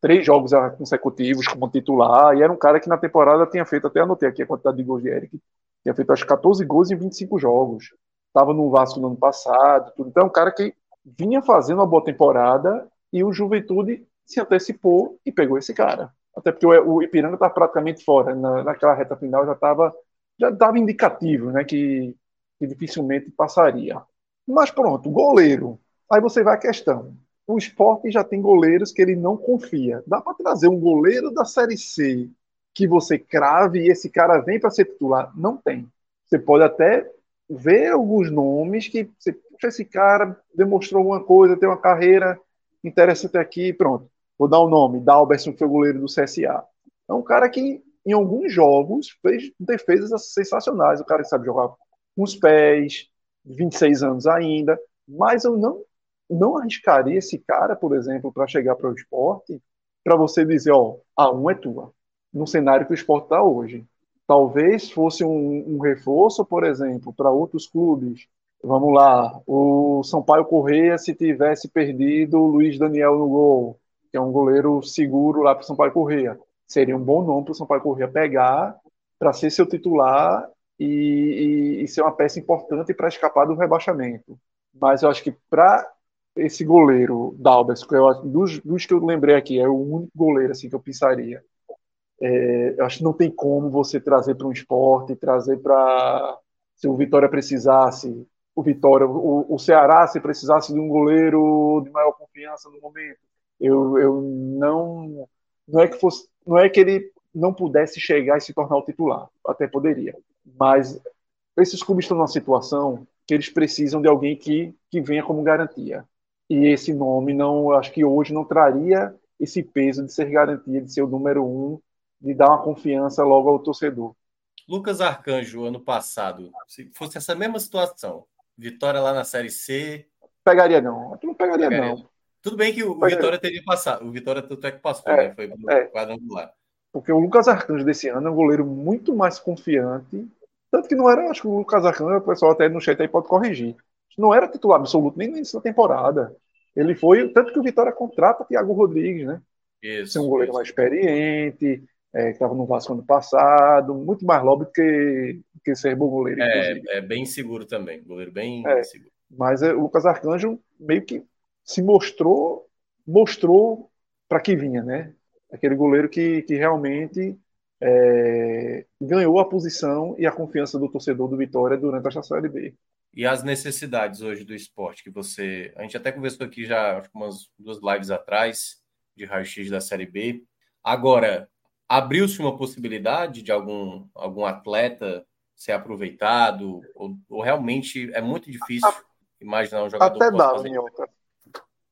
três jogos consecutivos como titular, e era um cara que na temporada tinha feito, até anotei aqui a quantidade de gols de Eric, tinha feito acho 14 gols em 25 jogos. Estava no Vasco no ano passado, tudo. Então é um cara que vinha fazendo uma boa temporada e o Juventude se antecipou e pegou esse cara. Até porque o Ipiranga está praticamente fora, na, naquela reta final já estava já dava indicativo, né, que que dificilmente passaria. Mas pronto, goleiro. Aí você vai à questão. O esporte já tem goleiros que ele não confia. Dá para trazer um goleiro da Série C que você crave e esse cara vem para ser titular? Não tem. Você pode até ver alguns nomes que você, esse cara demonstrou alguma coisa, tem uma carreira interessante aqui, pronto. Vou dar o um nome, Dalberson, que foi goleiro do CSA. É um cara que, em alguns jogos, fez defesas sensacionais. O cara sabe jogar com os pés, 26 anos ainda, mas eu não não arriscaria esse cara, por exemplo, para chegar para o esporte, para você dizer, ó, a um é tua, no cenário que o esporte está hoje. Talvez fosse um, um reforço, por exemplo, para outros clubes. Vamos lá, o Sampaio Correia, se tivesse perdido o Luiz Daniel no gol, que é um goleiro seguro lá para o Sampaio Correia, seria um bom nome para o Sampaio Correia pegar para ser seu titular e, e, e ser uma peça importante para escapar do rebaixamento. Mas eu acho que para esse goleiro, Dalbers, que eu, dos, dos que eu lembrei aqui, é o único goleiro assim que eu pensaria. É, eu acho que não tem como você trazer para um esporte, trazer para. Se o Vitória precisasse, o Vitória, o, o Ceará, se precisasse de um goleiro de maior confiança no momento, eu, eu não. Não é que fosse. Não é que ele não pudesse chegar e se tornar o titular, até poderia. Mas esses clubes estão numa situação que eles precisam de alguém que, que venha como garantia. E esse nome não, acho que hoje não traria esse peso de ser garantia, de ser o número um, de dar uma confiança logo ao torcedor. Lucas Arcanjo, ano passado, se fosse essa mesma situação, vitória lá na Série C. Pegaria não, não pegaria, pegaria. não. Tudo bem que o pegaria. Vitória teria passado, o Vitória tanto é que passou, é, né? Foi é. quadrangular. Porque o Lucas Arcanjo desse ano é um goleiro muito mais confiante. Tanto que não era, acho que o Lucas Arcanjo, o pessoal até no chat aí pode corrigir. Não era titular absoluto nem no início da temporada. Ele foi, tanto que o Vitória contrata Thiago Rodrigues, né? Isso. Ser um goleiro isso. mais experiente, é, que estava no Vasco ano passado, muito mais lobby do que, que ser bom goleiro. É, é, bem seguro também, goleiro bem é, seguro. Mas é, o Lucas Arcanjo meio que se mostrou, mostrou para que vinha, né? Aquele goleiro que, que realmente é, ganhou a posição e a confiança do torcedor do Vitória durante essa Série B. E as necessidades hoje do esporte que você. A gente até conversou aqui já umas duas lives atrás de raio-x da Série B. Agora, abriu-se uma possibilidade de algum, algum atleta ser aproveitado? Ou, ou realmente é muito difícil imaginar um jogador. Até dava, Minhoca.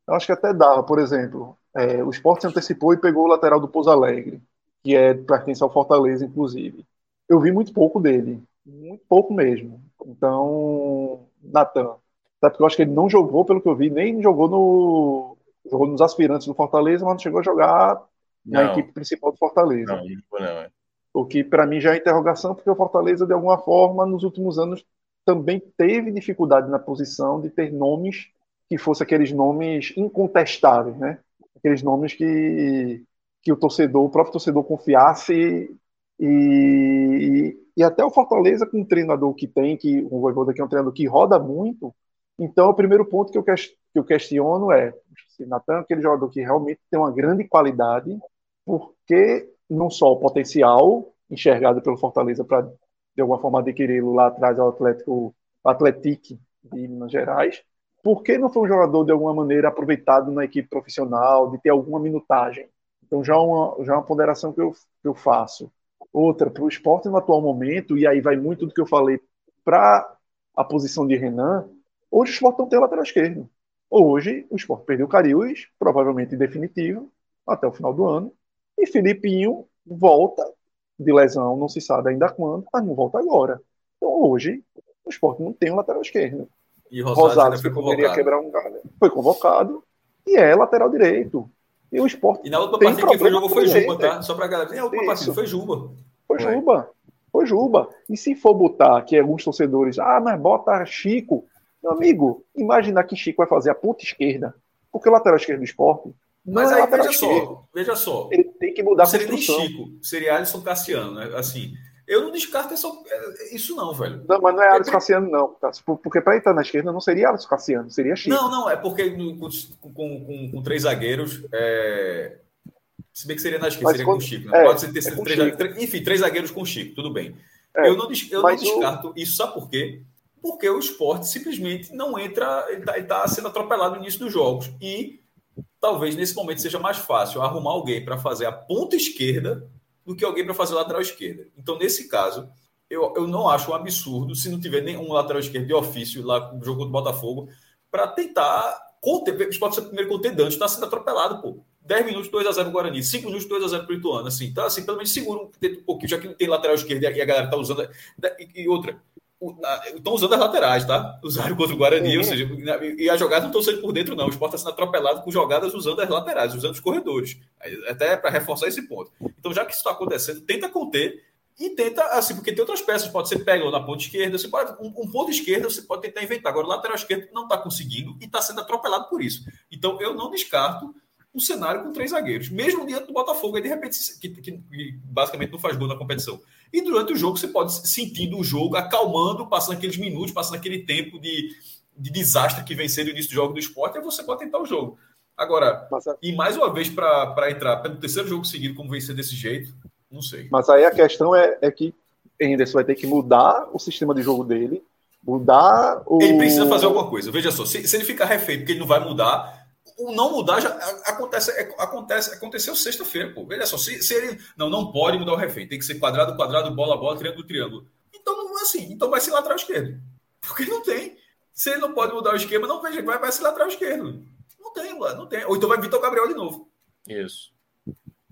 Eu acho que até dava, por exemplo. É, o esporte se antecipou e pegou o lateral do Pouso Alegre, que é pertence ao Fortaleza, inclusive. Eu vi muito pouco dele. Muito pouco mesmo. Então, Natan. Até porque eu acho que ele não jogou, pelo que eu vi, nem jogou no. Jogou nos aspirantes do Fortaleza, mas não chegou a jogar na não. equipe principal do Fortaleza. Não, não, é. O que para mim já é interrogação, porque o Fortaleza, de alguma forma, nos últimos anos, também teve dificuldade na posição de ter nomes que fossem aqueles nomes incontestáveis, né? Aqueles nomes que, que o torcedor, o próprio torcedor confiasse e, e, até o Fortaleza com o treinador que tem, que o Voivoda que é um treinador que roda muito, então o primeiro ponto que eu, que eu questiono é se Natan é aquele jogador que realmente tem uma grande qualidade, porque não só o potencial enxergado pelo Fortaleza para de alguma forma adquiri-lo lá atrás ao Atlético Atletique de Minas Gerais, porque não foi um jogador de alguma maneira aproveitado na equipe profissional, de ter alguma minutagem. Então já uma já uma ponderação que eu, que eu faço. Outra para o esporte no atual momento e aí vai muito do que eu falei para a posição de Renan. Hoje o esporte não tem lateral esquerdo. Hoje o esporte perdeu Cariús, provavelmente definitivo, até o final do ano. E Filipinho volta de lesão, não se sabe ainda quando, mas não volta agora. Então hoje o esporte não tem um lateral esquerdo. E Rosales, que poderia quebrar um galho. Foi convocado e é lateral direito. E o esporte. E na última partida que foi jogo foi Juba, tá? Só pra galera. E a última Isso. partida foi Juba. Foi Juba. Foi Juba. E se for botar que alguns torcedores, ah, mas bota Chico. Meu amigo, imagina que Chico vai fazer a ponta esquerda. Porque o lateral esquerdo do esporte mas aí, veja só, veja só. Ele tem que mudar a Seria nem Chico, seria Alisson Cassiano, né? Assim, eu não descarto isso não, velho. Não, mas não é Alisson Cassiano, não. Tá? Porque para entrar na esquerda não seria Alisson Cassiano, seria Chico. Não, não, é porque com, com, com, com três zagueiros, é... se bem que seria na esquerda, mas seria com o Chico. Né? É, Pode ser ter é três, três, enfim, três zagueiros com Chico, tudo bem. É, eu não, eu não descarto o... isso, sabe por quê? Porque o esporte simplesmente não entra, ele está tá sendo atropelado no início dos jogos. E talvez nesse momento seja mais fácil arrumar alguém para fazer a ponta esquerda do que alguém para fazer a lateral esquerda. Então, nesse caso, eu, eu não acho um absurdo se não tiver nenhum lateral esquerdo de ofício lá no jogo do Botafogo para tentar conter. Pode ser o primeiro conter Dante, está sendo atropelado, pô. 10 minutos, 2x0 no Guarani, 5 minutos, 2x0 para o Ituano. Assim, então, assim, pelo menos segura um, um pouquinho, já que não tem lateral esquerdo e a galera está usando. E, e outra, Estão usando as laterais, tá? Usaram contra o Guarani, uhum. ou seja, e as jogadas não estão sendo por dentro, não. O esporte está sendo atropelado com jogadas usando as laterais, usando os corredores. Até para reforçar esse ponto. Então, já que isso está acontecendo, tenta conter e tenta, assim, porque tem outras peças, pode ser pega na ponta esquerda, você pode, um, um ponto esquerdo você pode tentar inventar. Agora, o lateral esquerdo não está conseguindo e está sendo atropelado por isso. Então, eu não descarto um cenário com três zagueiros, mesmo diante do Botafogo, aí de repente, que, que, que, basicamente não faz gol na competição. E durante o jogo, você pode sentindo o jogo, acalmando, passando aqueles minutos, passando aquele tempo de, de desastre que vem sendo o início do jogo do esporte, é você pode tentar o jogo. Agora, e mais uma vez para entrar pelo terceiro jogo seguido, como vencer desse jeito, não sei. Mas aí a questão é, é que Henderson vai ter que mudar o sistema de jogo dele, mudar o. Ele precisa fazer alguma coisa. Veja só, se, se ele ficar refém porque ele não vai mudar, o não mudar já acontece, é, acontece aconteceu sexta-feira, pô. Veja só, se, se, ele não não pode mudar o refém, tem que ser quadrado, quadrado, bola, bola, triângulo, triângulo. Então não é assim, então vai ser lateral esquerdo. Porque não tem. Se ele não pode mudar o esquema, não veja, vai, vai ser lateral esquerdo tem, não tem. Ou então vai Vitor Gabriel de novo. Isso.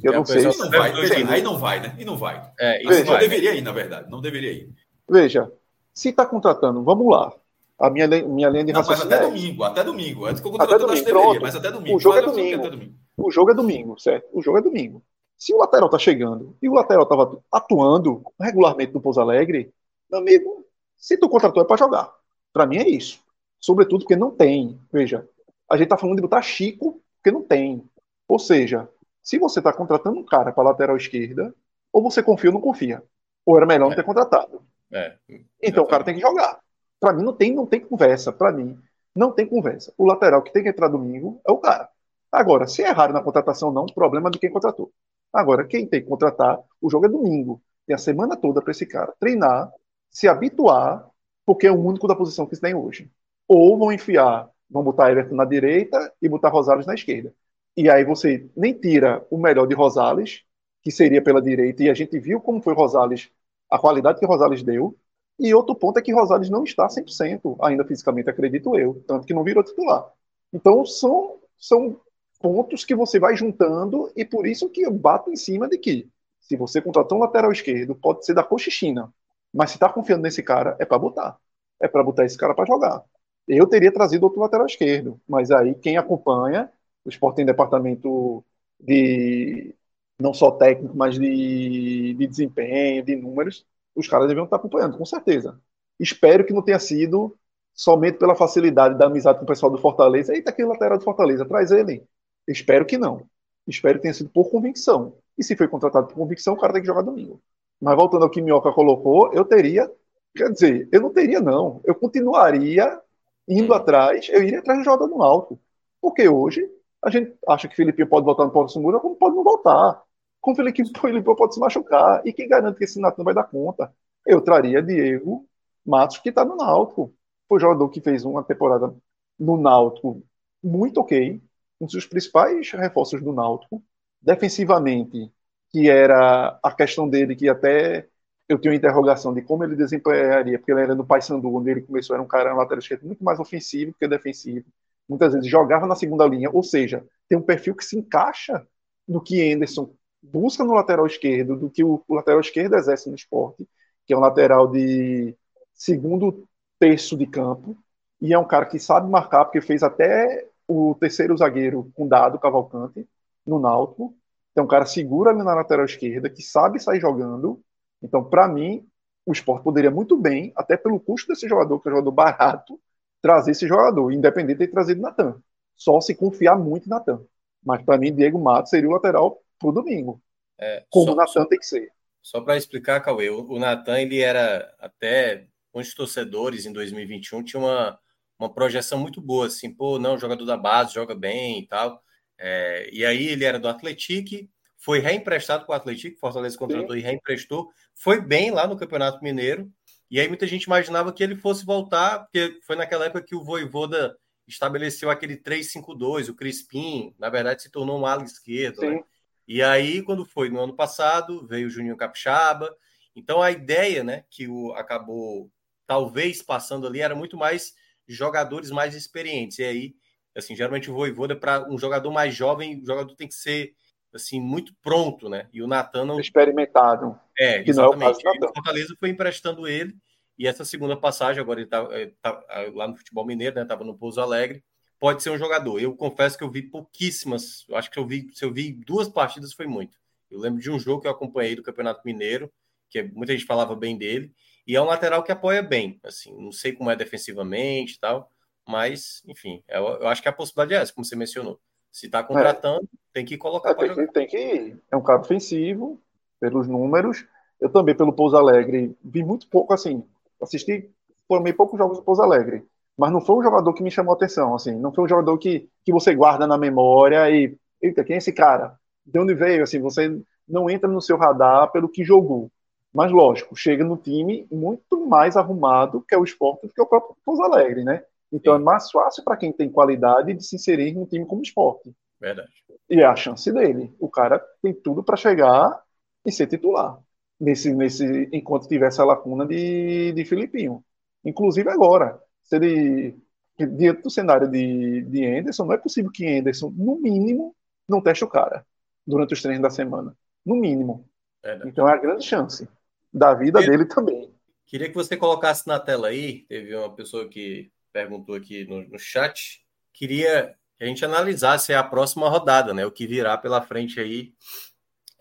Eu não sei. Não vai, aí não vai, né? E não vai. É, isso Veja, não deveria ir, na verdade. Não deveria ir. Veja, se está contratando, vamos lá. A minha, minha linha de não, Mas até é... domingo, até domingo. Até domingo, deveria, mas até domingo. O jogo, é domingo. domingo. o jogo é domingo, certo? O jogo é domingo. Se o lateral tá chegando e o lateral estava atuando regularmente no Pouso Alegre, meu amigo, se tu contratou é para jogar. Para mim é isso. Sobretudo porque não tem. Veja, a gente está falando de botar Chico, porque não tem. Ou seja, se você está contratando um cara para lateral esquerda, ou você confia ou não confia. Ou era melhor é. não ter contratado. É. Então o cara tem que jogar. Para mim não tem, não tem conversa. Para mim não tem conversa. O lateral que tem que entrar domingo é o cara. Agora, se é errar na contratação não, problema de quem contratou. Agora, quem tem que contratar, o jogo é domingo. Tem a semana toda para esse cara treinar, se habituar, porque é o único da posição que se tem hoje. Ou vão enfiar vão botar Everton na direita e botar Rosales na esquerda. E aí você nem tira o melhor de Rosales, que seria pela direita, e a gente viu como foi Rosales, a qualidade que Rosales deu. E outro ponto é que Rosales não está 100% ainda fisicamente, acredito eu, tanto que não virou titular. Então são, são pontos que você vai juntando, e por isso que eu bato em cima de que se você contratar um lateral esquerdo, pode ser da Cochichina, mas se está confiando nesse cara, é para botar. É para botar esse cara para jogar. Eu teria trazido outro lateral esquerdo, mas aí quem acompanha, o Sport tem departamento de não só técnico, mas de, de desempenho, de números, os caras deviam estar acompanhando, com certeza. Espero que não tenha sido somente pela facilidade da amizade com o pessoal do Fortaleza. Eita, aquele lateral do Fortaleza, traz ele. Espero que não. Espero que tenha sido por convicção. E se foi contratado por convicção, o cara tem que jogar domingo. Mas voltando ao que Minhoca colocou, eu teria. Quer dizer, eu não teria, não. Eu continuaria indo atrás, eu iria atrás do jogador no alto. Porque hoje a gente acha que Felipe pode voltar no Paulo Sungura, como pode não voltar. Com Felipe, Felipe pode se machucar. E quem garante que esse Natan vai dar conta? Eu traria Diego Matos, que está no Náutico. Foi o jogador que fez uma temporada no Náutico muito ok. Um dos principais reforços do Náutico. Defensivamente, que era a questão dele, que até eu tenho interrogação de como ele desempenharia, porque ele era no Paysandu, onde ele começou, era um cara lateral esquerda muito mais ofensivo do que defensivo. Muitas vezes jogava na segunda linha, ou seja, tem um perfil que se encaixa no que Anderson busca no lateral esquerdo, do que o, o lateral esquerdo exerce no esporte, que é um lateral de segundo terço de campo, e é um cara que sabe marcar, porque fez até o terceiro zagueiro com dado Cavalcante no Náutico. Então, um cara segura ali na lateral esquerda, que sabe sair jogando, então, para mim, o esporte poderia muito bem, até pelo custo desse jogador, que é um jogador barato, trazer esse jogador, independente de ter trazido Natan. Só se confiar muito em Natan. Mas para mim, Diego Matos seria o lateral pro domingo. É, como o Natan tem que ser. Só para explicar, Cauê, o, o Natan, ele era até os torcedores em 2021 tinha uma, uma projeção muito boa, assim, pô, não, jogador da base, joga bem e tal. É, e aí ele era do Atlético, foi reemprestado para o Atlético, Fortaleza contratou Sim. e reemprestou, foi bem lá no Campeonato Mineiro, e aí muita gente imaginava que ele fosse voltar, porque foi naquela época que o Voivoda estabeleceu aquele 3-5-2, o Crispim, na verdade, se tornou um ala esquerdo, né? E aí, quando foi no ano passado, veio o Juninho Capixaba. Então, a ideia, né, que o acabou talvez passando ali era muito mais jogadores mais experientes. E aí, assim, geralmente o Voivoda, para um jogador mais jovem, o jogador tem que ser assim, muito pronto, né? E o Natan não... Experimentado. É, que exatamente. Não é o, o Fortaleza foi emprestando ele, e essa segunda passagem, agora ele tá, é, tá é, lá no futebol mineiro, né? Tava no Pouso Alegre, pode ser um jogador. Eu confesso que eu vi pouquíssimas, eu acho que eu vi, se eu vi duas partidas foi muito. Eu lembro de um jogo que eu acompanhei do Campeonato Mineiro, que muita gente falava bem dele, e é um lateral que apoia bem, assim, não sei como é defensivamente e tal, mas, enfim, eu, eu acho que a possibilidade é essa, como você mencionou. Se está contratando, é. tem que colocar é, tem, tem que ir. É um cara ofensivo, pelos números. Eu também, pelo Pouso Alegre, vi muito pouco, assim, assisti, por meio poucos jogos do Pouso Alegre. Mas não foi um jogador que me chamou a atenção, assim, não foi um jogador que, que você guarda na memória e, eita, quem é esse cara? De onde veio? Assim, você não entra no seu radar pelo que jogou. Mas, lógico, chega no time muito mais arrumado que é o esporte do que o próprio Pouso Alegre, né? Então Sim. é mais fácil para quem tem qualidade de se inserir num time como esporte. Verdade. E é a chance dele. O cara tem tudo para chegar e ser titular. Nesse, nesse, enquanto tiver essa lacuna de, de Filipinho. Inclusive agora. Se ele, diante do cenário de, de Anderson, não é possível que Anderson, no mínimo, não teste o cara durante os treinos da semana. No mínimo. Verdade. Então é a grande chance da vida dele também. Queria que você colocasse na tela aí, teve uma pessoa que perguntou aqui no, no chat, queria que a gente analisasse a próxima rodada, né? O que virá pela frente aí,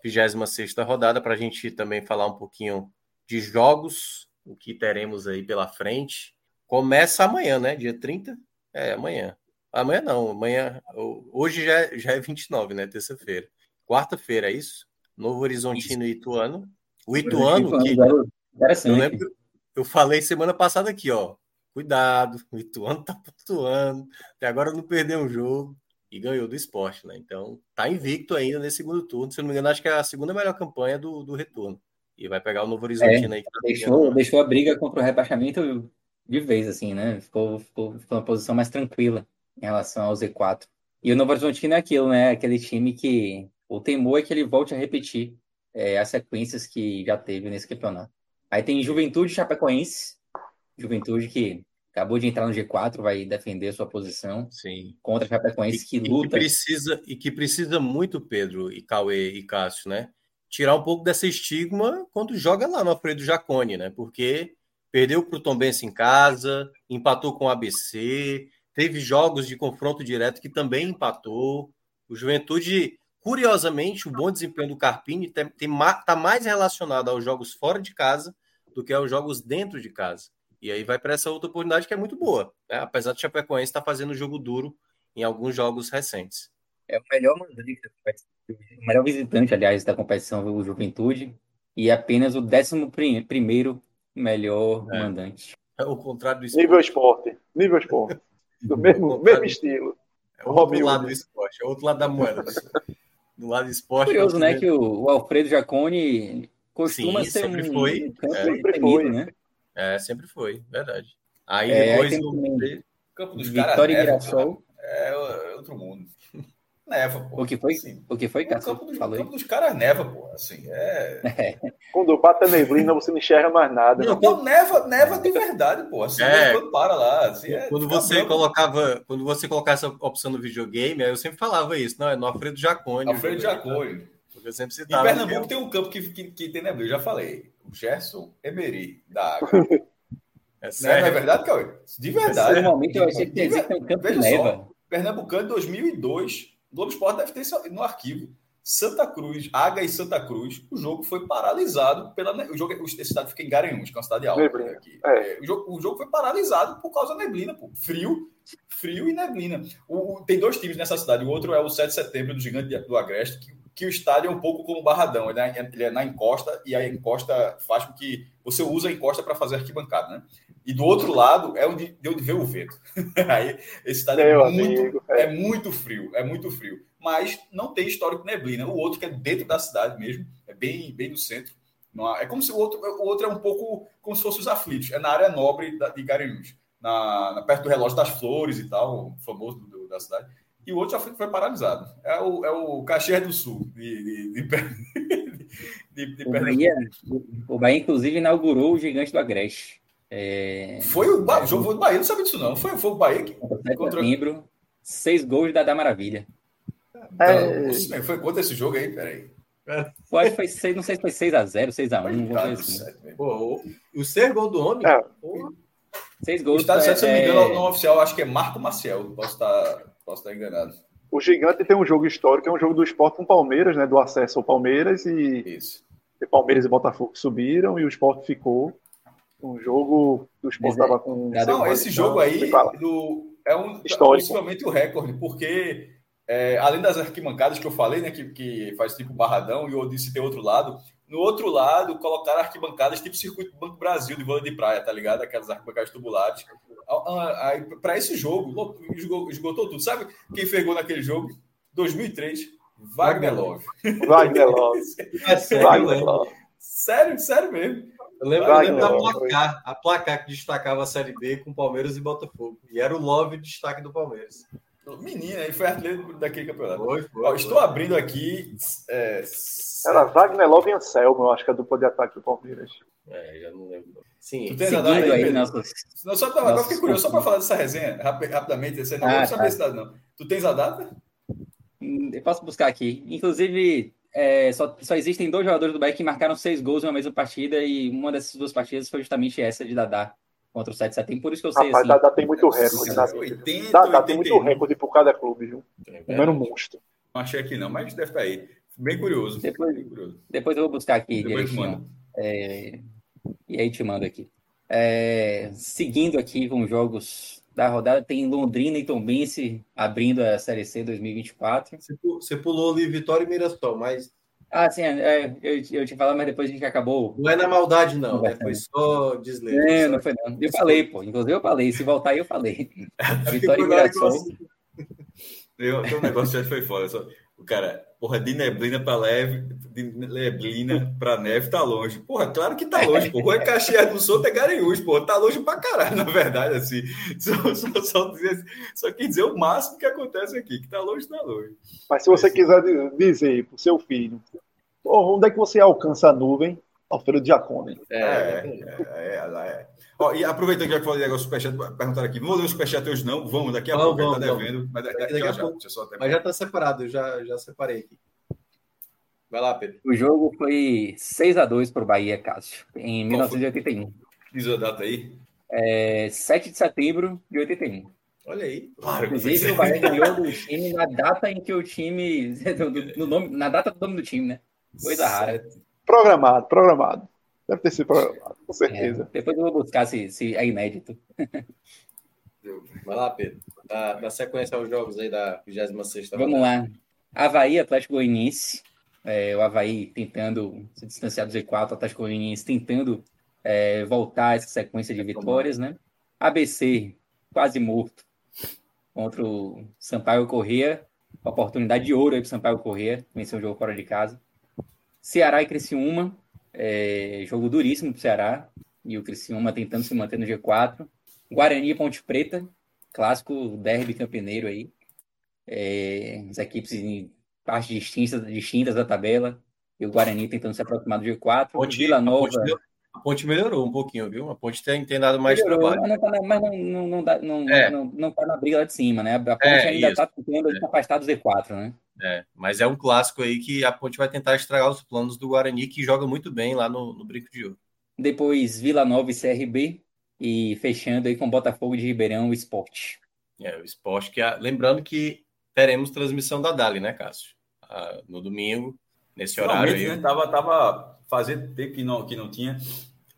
26 rodada, para a gente também falar um pouquinho de jogos, o que teremos aí pela frente. Começa amanhã, né? Dia 30? É, amanhã. Amanhã não, amanhã. Hoje já, é, já é 29, né? Terça-feira. Quarta-feira, é isso? Novo Horizontino e Ituano. O Ituano, que. Eu, lembro, eu falei semana passada aqui, ó. Cuidado, o Ituano tá pontuando. Até agora não perdeu um jogo e ganhou do esporte, né? Então tá invicto ainda nesse segundo turno. Se não me engano, acho que é a segunda melhor campanha do, do retorno. E vai pegar o Novo Horizontino é, aí. Tá deixou, deixou a briga contra o rebaixamento de vez, assim, né? Ficou, ficou, ficou uma posição mais tranquila em relação ao Z4. E o Novo Horizontino é aquilo, né? Aquele time que o temor é que ele volte a repetir é, as sequências que já teve nesse campeonato. Aí tem Juventude Chapecoense, Juventude que acabou de entrar no G4, vai defender sua posição Sim. contra Chapecoense que luta. E que precisa, e que precisa muito, Pedro, e Cauê e Cássio, né? Tirar um pouco dessa estigma quando joga lá no Alfredo Jacone, né? Porque perdeu para o Tombense em casa, empatou com o ABC, teve jogos de confronto direto que também empatou. O Juventude Curiosamente, o bom desempenho do Carpini está mais relacionado aos jogos fora de casa do que aos jogos dentro de casa. E aí vai para essa outra oportunidade que é muito boa, né? apesar do Chapecoense estar tá fazendo jogo duro em alguns jogos recentes. É o melhor mandante, o melhor visitante, aliás, da competição, o Juventude, e apenas o décimo primeiro melhor é. mandante. É o contrário do esporte. Nível esporte. Nível esporte. Do mesmo, mesmo estilo. É o outro lado do esporte, é o outro lado da moeda. do lado esporte. Curioso, né? Que o, o, Alfredo Jaconi costuma Sim, ser sempre um foi. campo é, sempre foi, né? É, sempre foi, verdade. Aí é, depois do campo dos Vitória caras, e Mirassol. É, é outro mundo. Neva, pô. O que foi? Assim, o que foi, cara? O campo, dos, campo dos caras neva, pô. Assim, é... é. Quando bate a neblina, você não enxerga mais nada. Não, não neva, neva de verdade, pô. Assim, é. quando para lá. Assim, é, quando você branco. colocava, quando você colocava essa opção no videogame, aí eu sempre falava isso, não, é no Alfredo Jacone. Alfredo Jacone. Eu sempre citava. Em Pernambuco tem um campo que, que, que tem neblina, eu já falei. O Gerson Emery, da água. É, sério? Não é verdade, Cauê? De verdade. Normalmente eu achei que tem um campo de neva. Pernambucano 2002 Globo Esporte deve ter isso no arquivo. Santa Cruz, Águia e Santa Cruz, o jogo foi paralisado pela. O jogo, esse estado fica em Garanhuns, que é uma cidade alta. Aqui. É. O, jogo, o, jogo, foi paralisado por causa da neblina, pô. Frio, frio e neblina. O, tem dois times nessa cidade. O outro é o 7 de setembro do Gigante do Agreste, que, que o estádio é um pouco como Barradão. Ele é, ele é na encosta e a encosta faz com que você usa a encosta para fazer arquibancada, né? E do outro lado é onde, de onde vê o vento. Aí esse estádio é muito, amigo, é. muito frio, é muito frio mas não tem histórico neblina. O outro que é dentro da cidade mesmo, é bem, bem no centro. é como se o outro, o outro é um pouco como se fosse os aflitos, é na área nobre da, de Garanhuns, na, na, perto do relógio das flores e tal, famoso do, da cidade. E o outro já foi, paralisado. É o, é o Caxias do Sul, de, de, de, de o, Bahia, o Bahia, inclusive, inaugurou o Gigante do Agreste. É... Foi o, ba... o jogo do Bahia, não sabe disso não. Foi, foi o Bahia que. Contra... Setembro, seis gols da, da Maravilha. É... foi quanto esse jogo aí? Peraí. Que foi 6, não sei se foi 6x0, 6x1. Assim. Pô, o ser gol do homem. É. Seis gols. O Estado certo, se eu não me engano, no oficial, acho que é Marco Maciel. Posso estar, posso estar enganado. O Gigante tem um jogo histórico, é um jogo do esporte com Palmeiras, né? Do acesso ao Palmeiras e. Isso. E Palmeiras e Botafogo subiram e o esporte ficou. Um jogo do esporte estava com. Não, esse jogo aí do, é um histórico. possivelmente o recorde, porque é, além das arquibancadas que eu falei, né, que, que faz tipo barradão, e eu disse tem outro lado, No outro lado, colocaram arquibancadas tipo circuito do Banco Brasil de vôlei de praia, tá ligado? Aquelas arquibancadas tubulares. Para esse jogo, esgotou tudo. Sabe quem fez gol naquele jogo? 2003, Wagner Love. Wagner Love. É sério, Wagner Love. Sério, sério mesmo. Eu lembro, eu lembro da placar, a placar que destacava a Série B com Palmeiras e Botafogo. E era o Love destaque do Palmeiras. Menina, ele foi artilheiro daquele campeonato. Foi, foi, Ó, estou abrindo aqui. É... Era Wagner Love e Anselmo, eu acho que é dupla de ataque do Palmeiras. É, já não lembro. Sim, tu tens a data aí, nossas... não, só, agora fiquei curioso, só para falar dessa resenha, rapidamente, você não ah, vou saber tá. cidade, não. Tu tens a data? Hum, eu posso buscar aqui. Inclusive, é, só, só existem dois jogadores do Bahia que marcaram seis gols em uma mesma partida, e uma dessas duas partidas foi justamente essa de Dadá contra o 7 de setembro, por isso que eu sei. Rapaz, assim, Dadá tem muito recorde. Na... 80, Dadá tem muito recorde por cada clube, viu? É, um monstro. Não achei aqui não, mas deve estar aí. Bem curioso. Depois, bem curioso. depois eu vou buscar aqui direitinho. É, e aí te mando aqui. É, seguindo aqui com os jogos da rodada, tem Londrina e Tombense abrindo a Série C 2024. Você pulou ali Vitória e Mirassol, mas ah, sim, é, eu, eu te falar, mas depois a gente acabou. Não é na maldade, não, né? Foi só desleio. É, não foi não. Eu falei, pô. Inclusive eu falei. Se voltar aí, eu falei. Vitória e Mirassol. Tem um negócio que foi foda. Só, o cara, porra, de neblina para leve, de neblina para neve tá longe. Porra, claro que tá longe, porra. Rua Caxias do Sul é Garanhuns, porra. Tá longe pra caralho, na verdade, assim. Só, só, só, dizer, só quer dizer o máximo que acontece aqui, que tá longe, tá longe. Mas se você quiser dizer pro seu filho, porra, onde é que você alcança a nuvem? Alfredo Diacone. É, é, é, ela é. Ó, e aproveitando que já falei negócio do Superchat, perguntaram aqui. Vamos ler o Superchat hoje, não? Vamos, daqui a pouco vamos, tá devendo. Mas, daqui, daqui a já, pouco. Já, mas já tá separado, eu já, já separei aqui. Vai lá, Pedro. O jogo foi 6 a 2 para o Bahia, Cássio, em Qual 1981. Diz a data aí. É, 7 de setembro de 81. Olha aí. Claro, Inclusive, o Bahia ganhou do time na data em que o time. No, nome, na data do nome do time, né? Coisa rara. Programado, programado. Deve ter sido programado, com certeza. É, depois eu vou buscar se, se é inédito. Vai lá, Pedro. Da, da sequência aos jogos aí da 26 Vamos lá. Havaí, Atlético Goianiense. É, o Havaí tentando se distanciar do Z4, o Atlético Goianiense tentando é, voltar a essa sequência de vitórias, né? ABC, quase morto, contra o Sampaio Corrêa. Oportunidade de ouro aí para o Sampaio Corrêa, vencer o jogo fora de casa. Ceará e Criciúma, é, jogo duríssimo para o Ceará, e o Criciúma tentando se manter no G4. Guarani e Ponte Preta, clássico derby campineiro aí. É, as equipes em partes distintas, distintas da tabela. E o Guarani tentando se aproximar do G4. Ponte, Vila Nova. A ponte, melhorou um pouquinho, viu? A Ponte tem, tem dado mais melhorou, trabalho. Mas, não, tá mas não, não, não, dá, não, é. não, não tá na briga lá de cima, né? A Ponte é, ainda está tentando é. afastar do Z4, né? É, mas é um clássico aí que a Ponte vai tentar estragar os planos do Guarani, que joga muito bem lá no, no Brinco de Ouro. Depois Vila Nova e CRB. E fechando aí com Botafogo de Ribeirão e Esporte. É, o Esporte que... Lembrando que teremos transmissão da Dali, né, Cássio? Ah, no domingo, nesse horário aí. Né? Tava, tava fazendo tempo que não, que não tinha.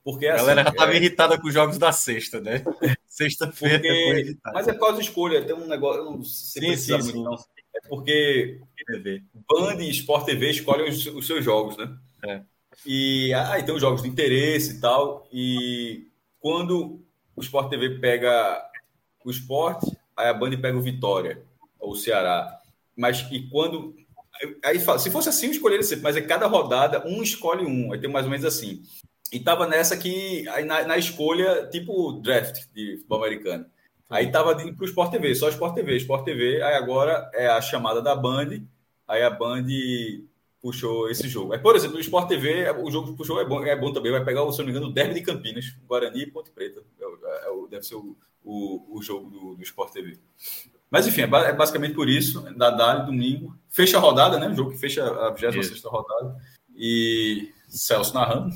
Porque, a galera assim, já estava é... irritada com os jogos da sexta, né? Sexta-feira. Porque... Mas é por causa de escolha, tem um negócio. Eu não sei sim, sim, sim. Não. É porque Band e Sport TV escolhem os, os seus jogos, né? É. E aí ah, tem os jogos de interesse e tal. E quando o Sport TV pega o esporte, aí a Band pega o Vitória, ou o Ceará. Mas e quando Aí fala, se fosse assim, eu escolheria sempre, mas é cada rodada, um escolhe um. Aí tem mais ou menos assim. E tava nessa que, aí na, na escolha, tipo draft de futebol americano. Aí tava indo pro Sport TV, só Sport TV, Sport TV. Aí agora é a chamada da Band. Aí a Band puxou esse jogo. Aí, por exemplo, no Sport TV, o jogo que puxou é bom, é bom também. Vai pegar, se não me engano, o Derby de Campinas, Guarani e Ponte Preta. É, é, deve ser o, o, o jogo do, do Sport TV. Mas enfim, é, é basicamente por isso. Da Dali, domingo. Fecha a rodada, né? O jogo que fecha a 26 rodada. E Celso narrando.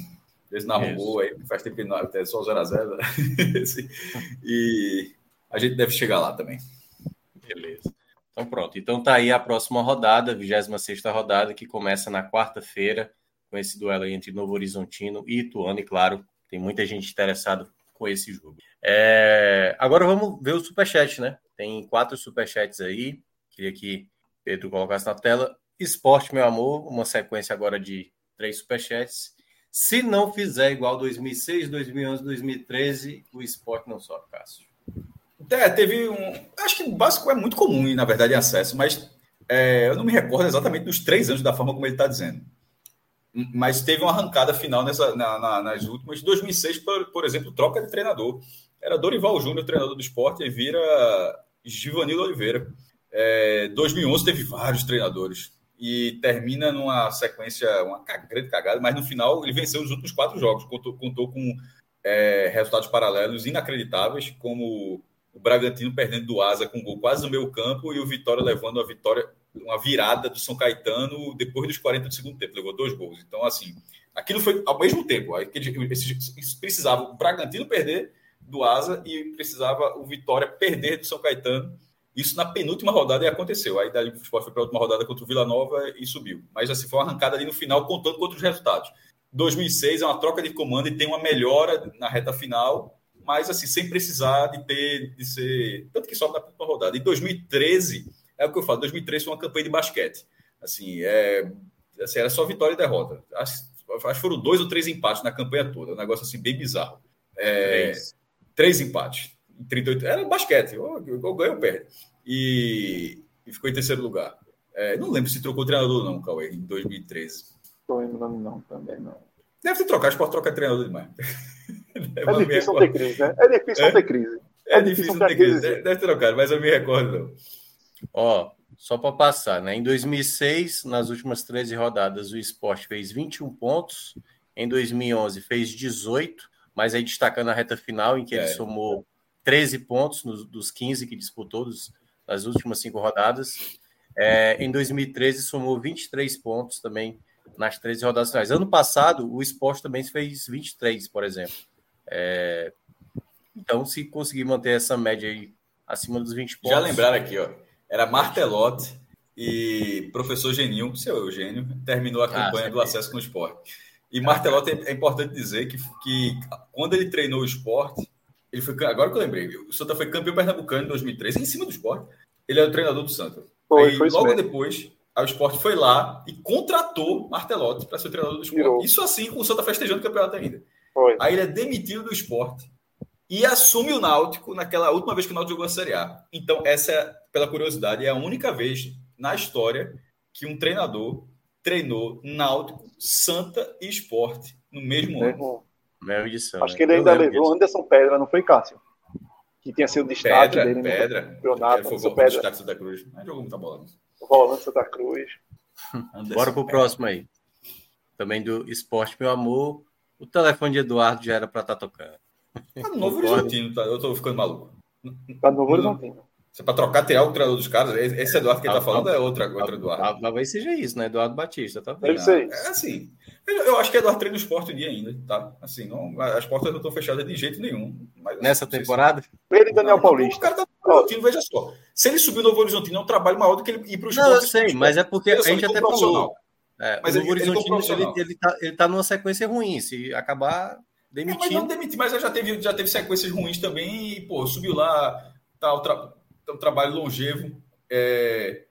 Eles narram gol aí, faz tempo que não, até só 0x0. Né? e a gente deve chegar lá também. Beleza. Então pronto. Então tá aí a próxima rodada, 26 rodada, que começa na quarta-feira, com esse duelo entre Novo Horizontino e Ituano. E claro, tem muita gente interessada com esse jogo. É... Agora vamos ver o superchat, né? Tem quatro superchats aí. Queria que Pedro colocasse na tela. Esporte, meu amor, uma sequência agora de três superchats. Se não fizer igual 2006, 2011, 2013, o esporte não sobe, Cássio. É, teve um. Acho que o básico é muito comum, na verdade, em acesso, mas é, eu não me recordo exatamente dos três anos da forma como ele está dizendo. Mas teve uma arrancada final nessa, na, na, nas últimas. 2006, por, por, exemplo, troca de treinador. Era Dorival Júnior, treinador do esporte, e vira Givanildo Oliveira. É, 2011 teve vários treinadores e termina numa sequência, uma grande cagada, mas no final ele venceu os últimos quatro jogos, contou, contou com é, resultados paralelos inacreditáveis, como o Bragantino perdendo do Asa com um gol quase no meio campo e o Vitória levando a vitória, uma virada do São Caetano depois dos 40 do segundo tempo, levou dois gols. Então, assim, aquilo foi ao mesmo tempo. Precisava o Bragantino perder do Asa e precisava o Vitória perder do São Caetano isso na penúltima rodada e aconteceu. Aí dali o foi para a última rodada contra o Vila Nova e subiu. Mas assim, foi uma arrancada ali no final, contando com outros resultados. 2006 é uma troca de comando e tem uma melhora na reta final, mas assim, sem precisar de ter, de ser. Tanto que sobe na última rodada. Em 2013, é o que eu falo, 2013 foi uma campanha de basquete. Assim, é, assim era só vitória e derrota. Acho, acho que foram dois ou três empates na campanha toda. Um negócio assim, bem bizarro. É, três. três empates. 38. Era basquete, ou, ou ganha ou perde. E, e, ficou em terceiro lugar. É, não lembro se trocou treinador, não, Cauê, em 2013. Não lembrando, não, também não. Deve ter trocado, pode trocar treinador demais. É difícil não ter crise, né? É difícil não ter crise. É, é difícil não ter crise. Deve, deve ter trocado, mas eu me recordo, não. Ó, só para passar, né? Em 2006, nas últimas 13 rodadas, o esporte fez 21 pontos. Em 2011, fez 18, mas aí destacando a reta final, em que é. ele somou 13 pontos nos, dos 15 que disputou dos, nas últimas cinco rodadas. É, em 2013, somou 23 pontos também nas 13 rodadas finais. Ano passado, o esporte também fez 23, por exemplo. É, então, se conseguir manter essa média aí acima dos 20 pontos. Já lembraram aqui, ó. Era Martelotti e professor Geninho, seu Eugênio, terminou a ah, campanha ah, do acesso com o esporte. E Martelotti é importante dizer que, que quando ele treinou o esporte, ele foi, agora que eu lembrei, o Santa foi campeão pernambucano em 2013, em cima do esporte. Ele era o treinador do Santa. Foi, Aí, foi logo depois, o esporte foi lá e contratou Martelotti para ser o treinador do esporte. Virou. Isso assim, com o Santa festejando o campeonato ainda. Foi. Aí ele é demitido do esporte e assume o Náutico naquela última vez que o Náutico jogou a Série A. Então, essa, é, pela curiosidade, é a única vez na história que um treinador treinou Náutico, Santa e Esporte no mesmo ano. Mesma edição. Acho né? que ele ainda levou disso. Anderson Pedra, não foi Cássio? Que tinha sido destaque Pedra, dele Pedra. no campeonato. Pedra, foi Pedra. destaque Santa Cruz. Mas jogou muita bola. Volante Santa Cruz. Bora pro próximo aí. Também do esporte, meu amor. O telefone de Eduardo já era para estar tá tocando. Tá no Novo Horizontino, tá? Eu tô ficando maluco. Tá no Novo Horizontino. Você para trocar ter algo treinador dos caras, esse Eduardo que ele tá falando é outra, outra Eduardo. Talvez seja isso, né? Eduardo Batista, tá vendo? É assim. Eu acho que Eduardo treina o esporte um dia ainda, tá? Assim, não, as portas não estão fechadas de jeito nenhum. Mas, Nessa temporada? Se... Ele e Daniel Paulista. O cara tá no veja só. Se ele subir no Novo Horizontino, é um trabalho maior do que ele ir para o esporte. Não, eu sei, mas é porque a gente até falou. É, mas o Novo Horizontino, ele, ele, ele, tá, ele tá numa sequência ruim. Se acabar demitindo... É, mas não demitir, mas já teve, já teve sequências ruins também e, pô, subiu lá, tá, o tra um trabalho longevo. É...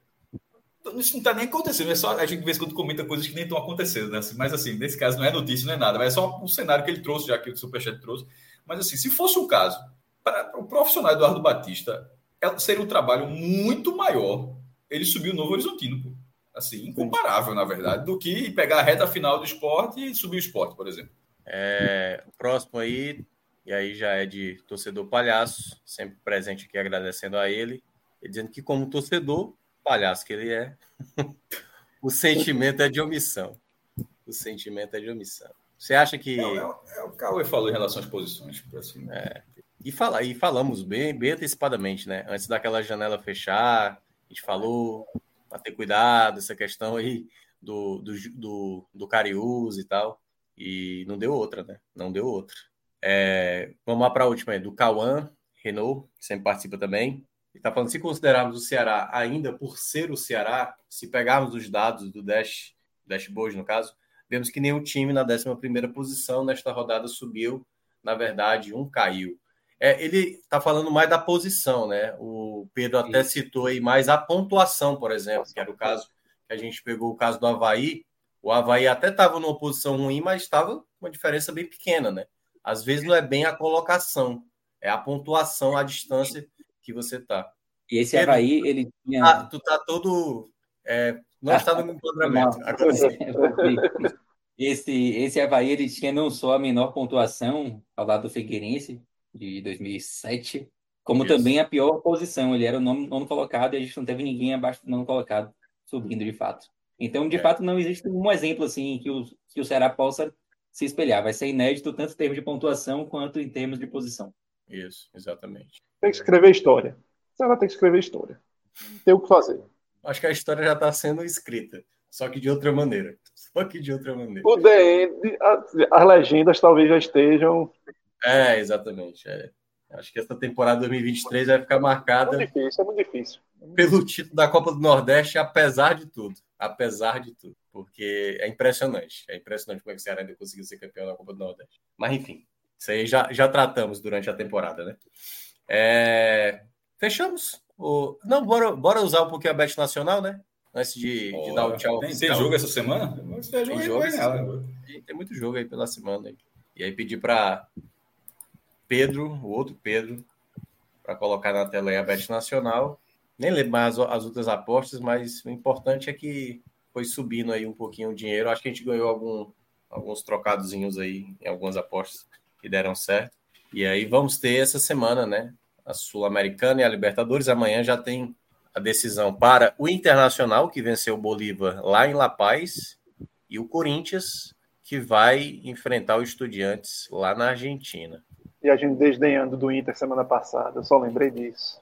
Isso não está nem acontecendo, é só a gente de vez em quando comenta coisas que nem estão acontecendo, né? Mas assim, nesse caso não é notícia, não é nada, mas é só um cenário que ele trouxe, já que o Superchat trouxe. Mas assim, se fosse um caso, para o profissional Eduardo Batista, é, seria um trabalho muito maior ele subir o Novo Horizontino, pô. Assim, incomparável, na verdade, do que pegar a reta final do esporte e subir o esporte, por exemplo. É, o próximo aí e aí já é de torcedor palhaço, sempre presente aqui agradecendo a ele, e dizendo que, como torcedor, palhaço que ele é, o sentimento é de omissão. O sentimento é de omissão. Você acha que. É, é, é o Cauê falou em relação às posições. Assim. É, e, fala, e falamos bem, bem antecipadamente, né? Antes daquela janela fechar, a gente falou para ter cuidado, essa questão aí do, do, do, do Cariús e tal. E não deu outra, né? Não deu outra. É, vamos lá para a última aí, do Cauã Renault, que sempre participa também. Ele está falando, se considerarmos o Ceará ainda por ser o Ceará, se pegarmos os dados do Dash, Dashboard no caso, vemos que nenhum time na 11 posição nesta rodada subiu, na verdade, um caiu. É, ele está falando mais da posição, né? O Pedro até citou aí mais a pontuação, por exemplo, que era o caso que a gente pegou o caso do Havaí, O Havaí até estava numa posição ruim, mas estava com uma diferença bem pequena, né? Às vezes não é bem a colocação, é a pontuação, a distância que você está. E esse Pedro, Havaí, ele tinha. Ah, tu tá todo. É, não está no enquadramento. esse, esse Havaí, ele tinha não só a menor pontuação ao lado do Figueirense, de 2007, como Isso. também a pior posição. Ele era o nono, nono colocado e a gente não teve ninguém abaixo do nono colocado subindo de fato. Então, de é. fato, não existe um exemplo assim que o, que o Ceará possa se espelhar. Vai ser inédito tanto em termos de pontuação quanto em termos de posição. Isso, exatamente. Tem que escrever história. Você vai ter que escrever história. Tem o que fazer. Acho que a história já está sendo escrita, só que de outra maneira. Só que de outra maneira. O DN, as legendas talvez já estejam. É, exatamente. É. Acho que essa temporada 2023 vai ficar marcada. É muito difícil, é muito difícil. Pelo título da Copa do Nordeste, apesar de tudo. Apesar de tudo. Porque é impressionante. É impressionante como é que o Ceará ainda conseguiu ser campeão da Copa do Nordeste. Mas enfim, isso aí já, já tratamos durante a temporada, né? É... Fechamos? O... Não, bora, bora usar um pouquinho a Bet Nacional, né? Antes de, de dar o tchau. Tem, tem jogo essa semana? Tem, jogo, jogo semana. tem muito jogo aí pela semana. E aí pedir para Pedro, o outro Pedro, para colocar na tela aí a Bet Nacional. Nem lembro mais as outras apostas, mas o importante é que foi subindo aí um pouquinho o dinheiro. Acho que a gente ganhou algum, alguns trocadozinhos aí em algumas apostas que deram certo. E aí vamos ter essa semana, né? A Sul-Americana e a Libertadores. Amanhã já tem a decisão para o Internacional, que venceu o Bolívar lá em La Paz, e o Corinthians, que vai enfrentar o Estudiantes lá na Argentina e a gente desdenhando do Inter semana passada. Eu só lembrei disso.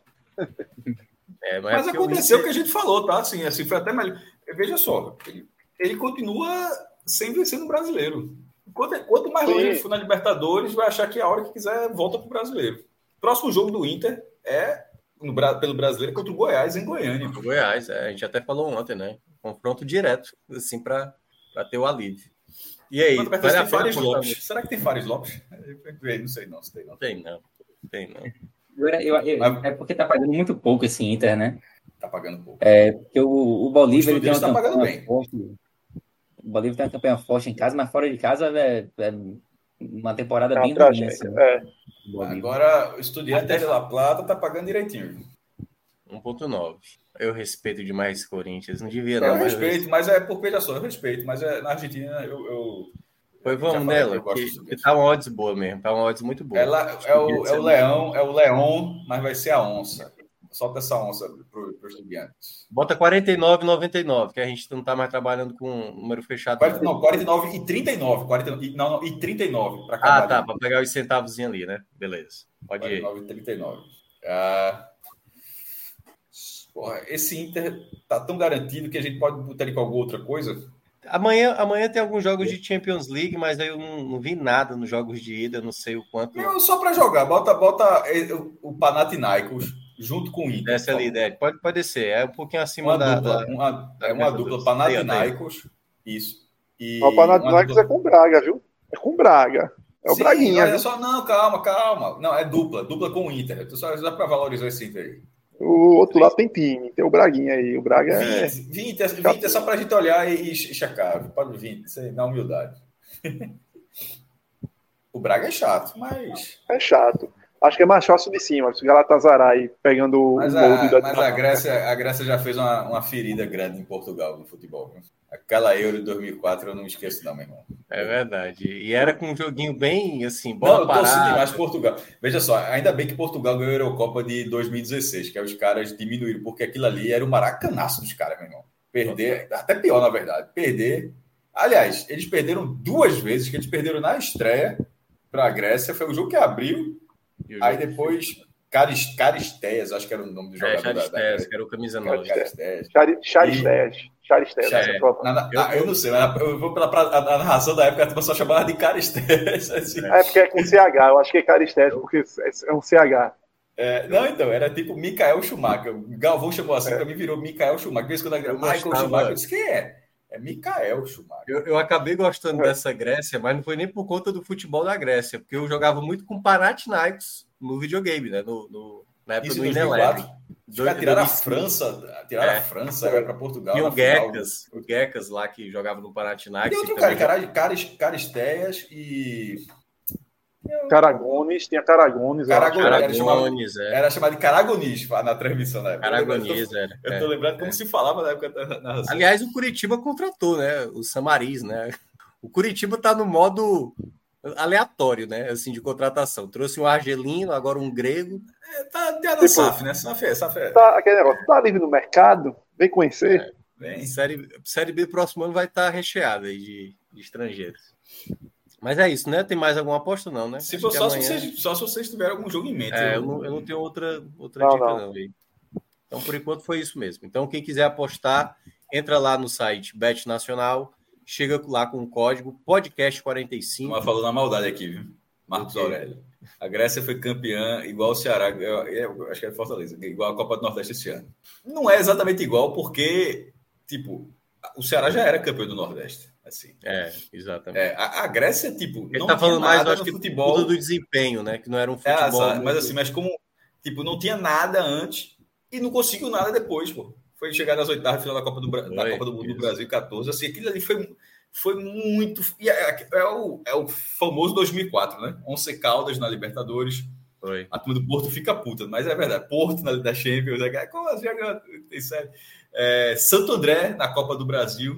É, mas, mas aconteceu o Inter... que a gente falou, tá? Assim, assim foi até melhor. Veja só, ele, ele continua sem vencer no brasileiro. Quanto, quanto mais longe ele for na Libertadores, vai achar que a hora que quiser volta pro brasileiro. Próximo jogo do Inter é no, pelo brasileiro contra o Goiás em Goiânia. O Goiás, é, a gente até falou ontem, né? Confronto direto, assim, para ter o alívio. E aí? Vale tem Fares Lopes. Será que tem Fares Lopes? Não sei não, se tem não. Tem não. Tem não. Eu, eu, Mas... É porque tá pagando muito pouco esse Inter, né? Tá pagando pouco. É, porque o, o Bolívar o ele tem uma tá pagando bem. forte. O Bolívar tem uma campanha forte em casa, mas fora de casa é, é uma temporada é bem ruim. Assim, é. Agora, o Estudiante de La Plata tá pagando direitinho. 1.9. Eu respeito demais Corinthians. Não devia, não. Eu respeito, mas é por veja só, eu respeito, mas é, na Argentina eu. eu... Foi vamos nela, que, que tá uma odds boa mesmo, tá uma odds muito boa. Ela, é, o, é o leão, é o leão, mas vai ser a onça. Solta essa onça para os estudiantes. Bota 49,99, que a gente não está mais trabalhando com número fechado. 40, não, 49 e 39. 40, não, não, e 39 para Ah, tá, para pegar os centavos ali, né? Beleza. Pode 49 ir. 49 e 39. Ah, Porra, esse Inter tá tão garantido que a gente pode botar ele com alguma outra coisa? Amanhã, amanhã tem alguns jogos de Champions League, mas aí eu não, não vi nada nos jogos de ida, não sei o quanto. Não, só para jogar, bota, bota o Panathinaikos junto com o Inter. Essa é a ideia, pode, pode ser, é um pouquinho acima uma da, dupla, da, uma, da É uma dupla Panathinaikos, isso. E o Panathinaikos dupla... é com Braga, viu? É com Braga. É o Sim, Braguinha. Não, é só, não, calma, calma. Não, é dupla, dupla com o Inter. Só dá para valorizar esse Inter aí. O outro lado tem time, tem o Braguinha aí. O Braga é. 20, 20, 20 é só pra gente olhar e, e checar. Pode 20, isso aí dá humildade. o Braga é chato, mas. É chato. Acho que é mais fácil de cima. Se o Galatasaray pegando mas o a, da Mas a Grécia, a Grécia já fez uma, uma ferida grande em Portugal no futebol. Aquela Euro de 2004 eu não esqueço, não, meu irmão. É verdade. E era com um joguinho bem assim, bola não, parada. demais Portugal. Veja só, ainda bem que Portugal ganhou a Eurocopa de 2016, que aí os caras diminuíram, porque aquilo ali era o maracanaço dos caras, meu irmão. Perder, até pior, na verdade. Perder. Aliás, eles perderam duas vezes, que eles perderam na estreia para a Grécia. Foi o jogo que abriu. Aí depois Caris, Caristeias, acho que era o nome do é, jogador. É, Caristeias, da, que era o camisa 9. Caristeias. Charisteias. Charisteias. É, eu, eu, não sei, mas eu vou pela a, a narração da época, a turma só chamava de Caristeias. Assim. É porque é com CH, eu acho que é Caristeias, porque é um CH. É, não, então, era tipo Mikael Schumacher. O Galvão chamou assim, é. pra mim virou Mikael Schumacher. Vez quando eu Michael. Schumacher, eu disse, quem é? É Mikael Schumacher. Eu, eu acabei gostando é. dessa Grécia, mas não foi nem por conta do futebol da Grécia, porque eu jogava muito com Panathinaikos no videogame, né? No, no, Na época Isso, do Ineleve. Tiraram a França, tiraram é. a França, para Portugal. E o Gekas, o Gekas lá que jogava no Panathinaikos. E outro cara, cara, Caras, Caristeias e Caragones, tinha Caragones. Caragones, era, chamado, é. era chamado de Caragonis na transmissão da época. Caragonis, era. Eu tô é. lembrando como é. se falava na época da narração. Aliás, o Curitiba contratou, né? O Samaris, né? O Curitiba tá no modo aleatório, né? Assim, de contratação. Trouxe um argelino, agora um grego. É, tá de tipo, SAF, né? SAF é, SAF é. Tá, aquele negócio, tá livre no mercado, vem conhecer. É, série, série B próximo ano vai estar tá recheada de, de estrangeiros. Mas é isso, né? Tem mais alguma aposta, não, né? Se for só, amanhã... se vocês, só se vocês tiverem algum jogo em mente. É, eu, não, eu não tenho outra, outra não, dica, não. não então, por enquanto, foi isso mesmo. Então, quem quiser apostar, entra lá no site Bet Nacional, chega lá com o código podcast45. Mas falou na maldade aqui, viu? Marcos Aurélio. A Grécia foi campeã igual o Ceará, eu, eu, acho que é Fortaleza, igual a Copa do Nordeste esse ano. Não é exatamente igual, porque, tipo, o Ceará já era campeão do Nordeste. Assim. É, exatamente. É, a, a, Grécia, tipo, Ele não tá falando mais, acho que futebol do desempenho, né? Que não era um é, futebol. É, muito... Mas assim, mas como tipo, não tinha nada antes e não conseguiu nada depois, pô. Foi chegar nas oitavas final da Copa do, Bra... da Copa do Mundo do Brasil 14. Assim, aquilo ali foi, foi muito. E é, é, o, é o famoso 2004, né? Onze Caldas na Libertadores. Foi. A turma do Porto fica puta, mas é verdade. Porto na da Champions, é, como assim, sério. É, Santo André na Copa do Brasil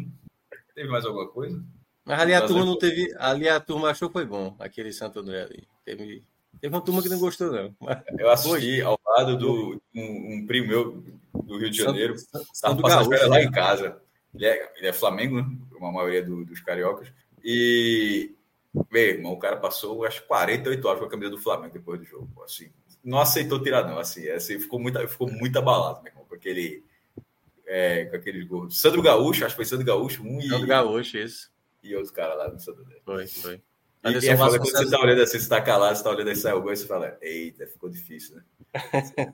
Teve mais alguma coisa? Mas ali a turma não teve. Ali a turma achou que foi bom, aquele Santo André ali. Teve, teve uma turma que não gostou, não. Mas, eu assisti ao lado do um, um, primo meu do Rio de Janeiro. Estava passando Gaúcho, lá né? em casa. Ele é, ele é Flamengo, né? Uma maioria do, dos cariocas. E, meu irmão, o cara passou acho 48 horas com a camisa do Flamengo depois do jogo. Assim, não aceitou tirar, não. Assim, assim ficou, muito, ficou muito abalado, meu irmão, com aquele é, com aqueles gols. Sandro Gaúcho, acho que foi Sandro Gaúcho, um Sandro e. Gaúcho, isso. E outro cara lá no Sandro Foi, foi. E, e é foda quando você tá olhando assim, você tá calado, você tá olhando aí, sai o gol e você fala, eita, ficou difícil, né?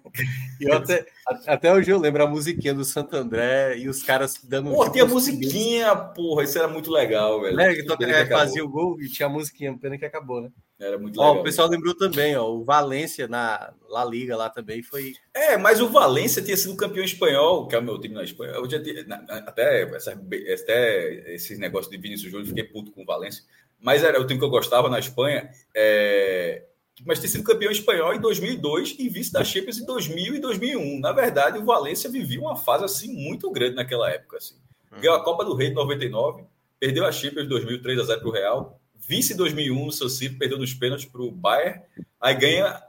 e até, até hoje eu lembro a musiquinha do Santo André e os caras dando. Pô, tipo, tinha musiquinha, porra, isso era muito legal, velho. É, que, que fazia o gol e tinha a musiquinha, pena que acabou, né? Era muito legal. Ó, o pessoal lembrou também, ó, o Valência na La Liga lá também foi. É, mas o Valência tinha sido campeão espanhol, que é o meu time na Espanha. Eu já tinha, até, até esses negócios de Vinícius Júnior, fiquei puto com o Valência. Mas era o time que eu gostava na Espanha. É mas ter sido campeão espanhol em 2002 e vice da Champions em 2000 e 2001. Na verdade, o Valência vivia uma fase assim muito grande naquela época. Assim. Uhum. Ganhou a Copa do Rei em 99, perdeu a Champions em 2000, 3 a 0 para o Real. Vice em 2001 no San Siro, perdeu nos pênaltis para o Bayern. Aí ganha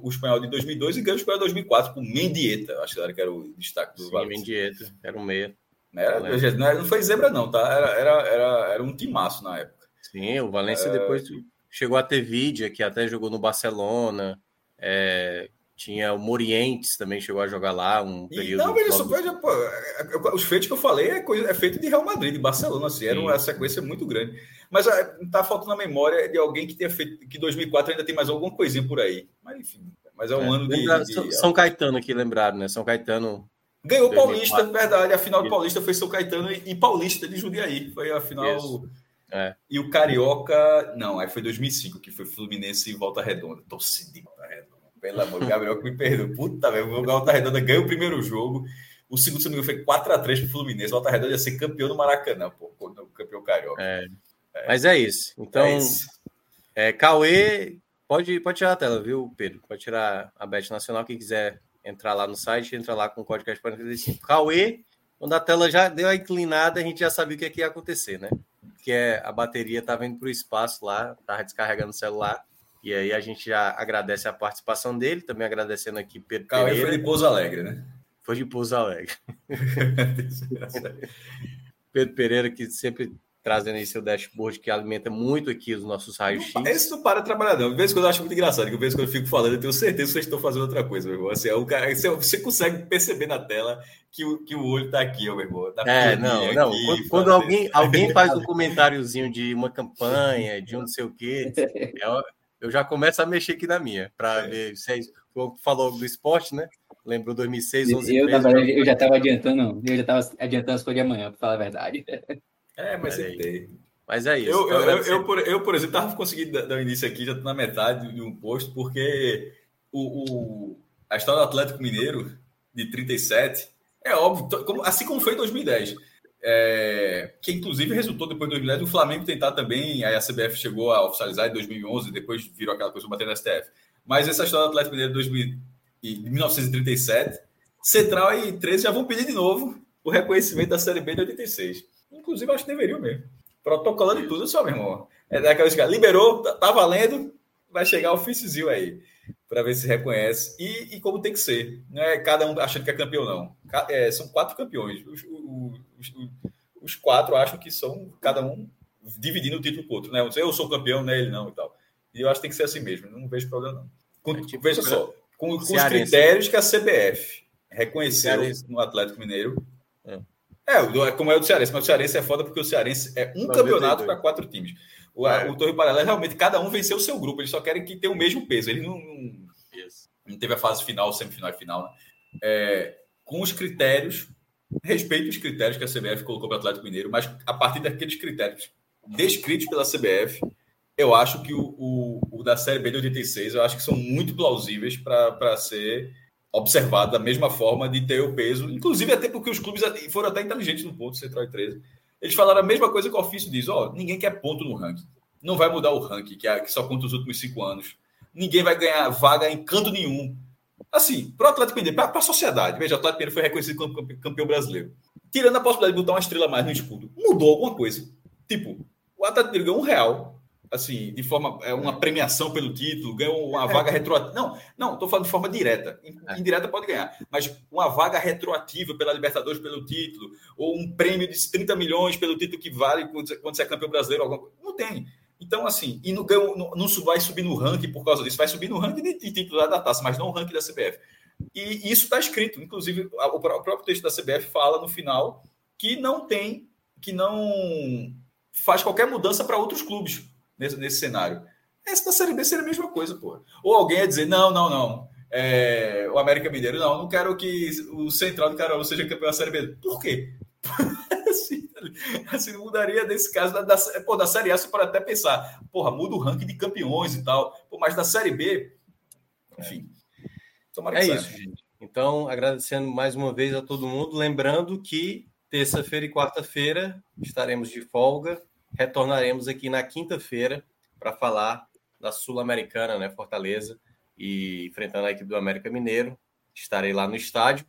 o espanhol de 2002 e ganha o espanhol de 2004 com Mendieta. Acho que era o destaque do Sim, Valência. Mendieta, era um meia. Era, não foi zebra, não, tá? Era, era, era, era um timaço na época. Sim, o Valência é... depois chegou a ter Vidia, que até jogou no Barcelona. É, tinha o Morientes também chegou a jogar lá um período. E, não, mas isso, pô, é, é, os feitos que eu falei é, coisa, é feito de Real Madrid, de Barcelona, assim, era uma sequência muito grande. Mas está faltando a memória de alguém que tenha feito que 2004 ainda tem mais alguma coisinha por aí. Mas enfim, mas é um é, ano de, de, São Caetano aqui lembrado, né? São Caetano ganhou 2004. Paulista, verdade. A final do Paulista foi São Caetano e, e Paulista de Jundiaí. Foi a final. Isso é. E o Carioca, não, aí foi 2005, que foi Fluminense e Volta Redonda. Torci de Volta Redonda. Pelo amor de Gabriel, que me perdoa. Puta, velho, o Volta Redonda ganhou o primeiro jogo. O segundo, se não foi 4x3 pro Fluminense. Volta Redonda ia ser campeão do Maracanã, pô, campeão carioca. É. É. Mas é isso. Então, é, isso. é Cauê, pode, pode tirar a tela, viu, Pedro? Pode tirar a Bet Nacional. Quem quiser entrar lá no site, entra lá com o código 45. Cauê, quando a tela já deu a inclinada, a gente já sabia o que, é que ia acontecer, né? que é a bateria estava indo para o espaço lá, estava descarregando o celular. E aí a gente já agradece a participação dele, também agradecendo aqui Pedro Cauê Pereira. foi de Pouso Alegre, né? Foi de Pouso Alegre. Pedro Pereira, que sempre trazendo aí seu dashboard que alimenta muito aqui os nossos raios-x. Esse não para trabalhar, não. De vez em quando eu acho muito engraçado, que de vez em quando eu fico falando, eu tenho certeza que vocês estão fazendo outra coisa, meu irmão. Assim, é o cara, você, você consegue perceber na tela que o, que o olho tá aqui, meu irmão. Tá é, não, não. Aqui, quando, quando alguém, alguém faz um comentáriozinho de uma campanha, de um não sei o quê, eu, eu já começo a mexer aqui na minha, para é. ver se é falou do esporte, né? Lembrou 2006, 11 Eu, 13, na verdade, eu já estava adiantando, eu já estava adiantando as coisas de amanhã, para falar a verdade. É, mas sempre tem. Mas é isso. Eu, eu, eu, eu, por, eu, por exemplo, estava conseguindo dar o início aqui, já estou na metade de um posto, porque o, o, a história do Atlético Mineiro de 37 é óbvio, assim como foi em 2010. É, que inclusive resultou depois de 2010 o Flamengo tentar também, aí a CBF chegou a oficializar em 2011, depois virou aquela coisa bater no STF. Mas essa história do Atlético Mineiro de, 2000, de 1937, Central e 13 já vão pedir de novo o reconhecimento da Série B de 86. Inclusive, acho que deveriam mesmo. Protocolando e tudo, só, meu irmão. É daquela que liberou, tá, tá, valendo, vai chegar o ofíciozinho aí, para ver se reconhece. E, e, como tem que ser. Não é cada um achando que é campeão, não. É, são quatro campeões. Os, os, os, os, quatro acham que são cada um dividindo o título com o outro. Né? Eu sou campeão, né? Ele não e tal. E eu acho que tem que ser assim mesmo. Não vejo problema, não. Com, é tipo, veja só, com, com os critérios que a CBF reconheceu no Atlético Mineiro. É. é, como é o do Cearense, mas o Cearense é foda porque o Cearense é um campeonato para quatro times. O, é. o Torre Paralelo, realmente, cada um venceu o seu grupo, eles só querem que tenha o mesmo peso. Ele não, não, não teve a fase final, semifinal e final, né? É, com os critérios, respeito os critérios que a CBF colocou para o Atlético Mineiro, mas a partir daqueles critérios descritos pela CBF, eu acho que o, o, o, da Série B de 86, eu acho que são muito plausíveis para ser observado da mesma forma de ter o peso, inclusive até porque os clubes foram até inteligentes no ponto, Central e 13. Eles falaram a mesma coisa que o ofício diz: ó, oh, ninguém quer ponto no ranking. Não vai mudar o ranking, que, é, que só conta os últimos cinco anos. Ninguém vai ganhar vaga em canto nenhum. Assim, para o Atlético Mineiro, para a sociedade, veja, o Atlético Mineiro foi reconhecido como campeão brasileiro. Tirando a possibilidade de botar uma estrela mais no escudo, mudou alguma coisa. Tipo, o Atlético Mineiro ganhou um real assim, de forma, é uma premiação pelo título, ganhou uma vaga retroativa. Não, não, estou falando de forma direta. É. Indireta pode ganhar, mas uma vaga retroativa pela Libertadores pelo título, ou um prêmio de 30 milhões pelo título que vale quando você é campeão brasileiro, não tem. Então, assim, e não, não, não vai subir no ranking por causa disso, vai subir no ranking de titular da taça, mas não o ranking da CBF. E isso está escrito, inclusive, o próprio texto da CBF fala no final que não tem, que não faz qualquer mudança para outros clubes nesse, nesse cenário. Essa da Série B seria a mesma coisa, pô. Ou alguém ia dizer, não, não, não. É, o América Mineiro, não, não quero que o Central do Caruaru seja campeão da Série B. Por quê? assim, assim, mudaria nesse caso da, da, pô, da Série A, você pode até pensar, porra, muda o ranking de campeões e tal. Pô, mas da Série B, enfim. é isso, gente. Então, agradecendo mais uma vez a todo mundo, lembrando que terça-feira e quarta-feira estaremos de folga retornaremos aqui na quinta-feira para falar da Sul-Americana, né, Fortaleza, e enfrentando a equipe do América Mineiro. Estarei lá no estádio.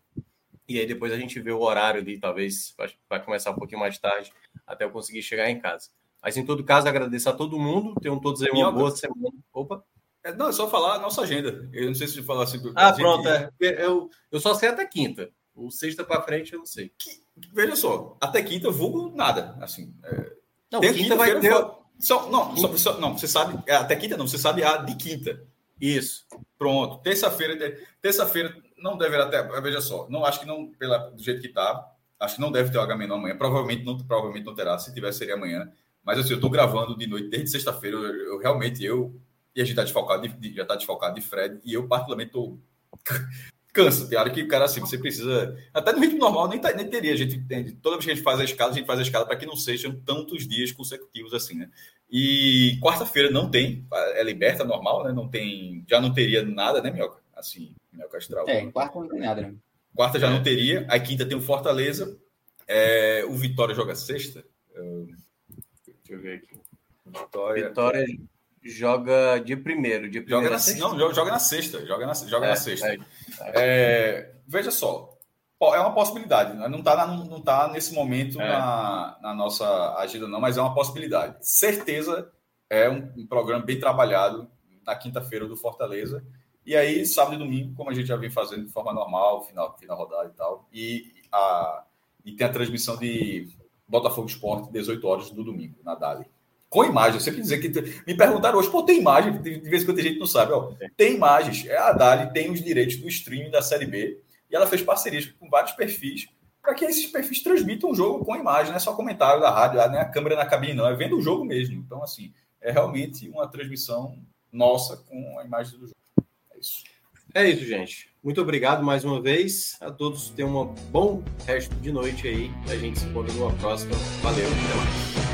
E aí depois a gente vê o horário ali, talvez vai começar um pouquinho mais tarde, até eu conseguir chegar em casa. Mas em todo caso, agradeço a todo mundo. Tenham todos aí uma boa semana. Opa! É, não, é só falar a nossa agenda. Eu não sei se falar assim. Ah, pronto. É. Eu, eu só sei até quinta. O sexta para frente eu não sei. Que, veja só, até quinta, vulgo nada. Assim, é, não, tem quinta vai ter. Só, não, só, só, não, você sabe. É, até quinta não, você sabe a de quinta. Isso. Pronto. Terça-feira. Terça-feira não deverá ter. Veja só, não acho que não, pela, do jeito que está. Acho que não deve ter o H menor amanhã. Provavelmente não, provavelmente não terá. Se tiver, seria amanhã. Mas assim, eu estou gravando de noite desde sexta-feira. Eu, eu, realmente, eu. E a gente está desfalcado de, já está desfalcado de Fred. E eu, particularmente, estou cansa. Tem hora que o cara, assim, você precisa. Até no ritmo normal nem, tá, nem teria. A gente entende. Toda vez que a gente faz a escala, a gente faz a escala para que não sejam tantos dias consecutivos assim, né? E quarta-feira não tem, é liberta, normal, né? Não tem. Já não teria nada, né, Mioca? Assim, Mioca Astral. É, quarta não tem nada, né? Quarta já é. não teria. A quinta tem o Fortaleza. É, o Vitória joga sexta. Deixa eu ver aqui. Vitória. Vitória joga de primeiro. De joga na, sexta? Não, joga na sexta. Joga na, joga é, na sexta. É, é. veja só. É uma possibilidade, né? não está não tá nesse momento é. na, na, nossa agenda, não, mas é uma possibilidade. Certeza é um, um programa bem trabalhado na quinta-feira do Fortaleza. E aí, sábado e domingo, como a gente já vem fazendo de forma normal, final, final rodada e tal. E, a, e tem a transmissão de Botafogo Esporte, 18 horas do domingo, na Dali com imagem. Eu sempre dizer que me perguntaram hoje, pô, tem imagem? De vez em quando a gente não sabe, ó. Tem imagens. É a Dali tem os direitos do streaming da Série B e ela fez parcerias com vários perfis para que esses perfis transmitam o jogo com imagem, não é só comentário da rádio, não é a câmera na cabine, não, é vendo o jogo mesmo. Então, assim, é realmente uma transmissão nossa com a imagem do jogo. É isso. É isso, gente. Muito obrigado mais uma vez. A todos tenham um bom resto de noite aí. A gente se encontra numa próxima. Valeu, até mais.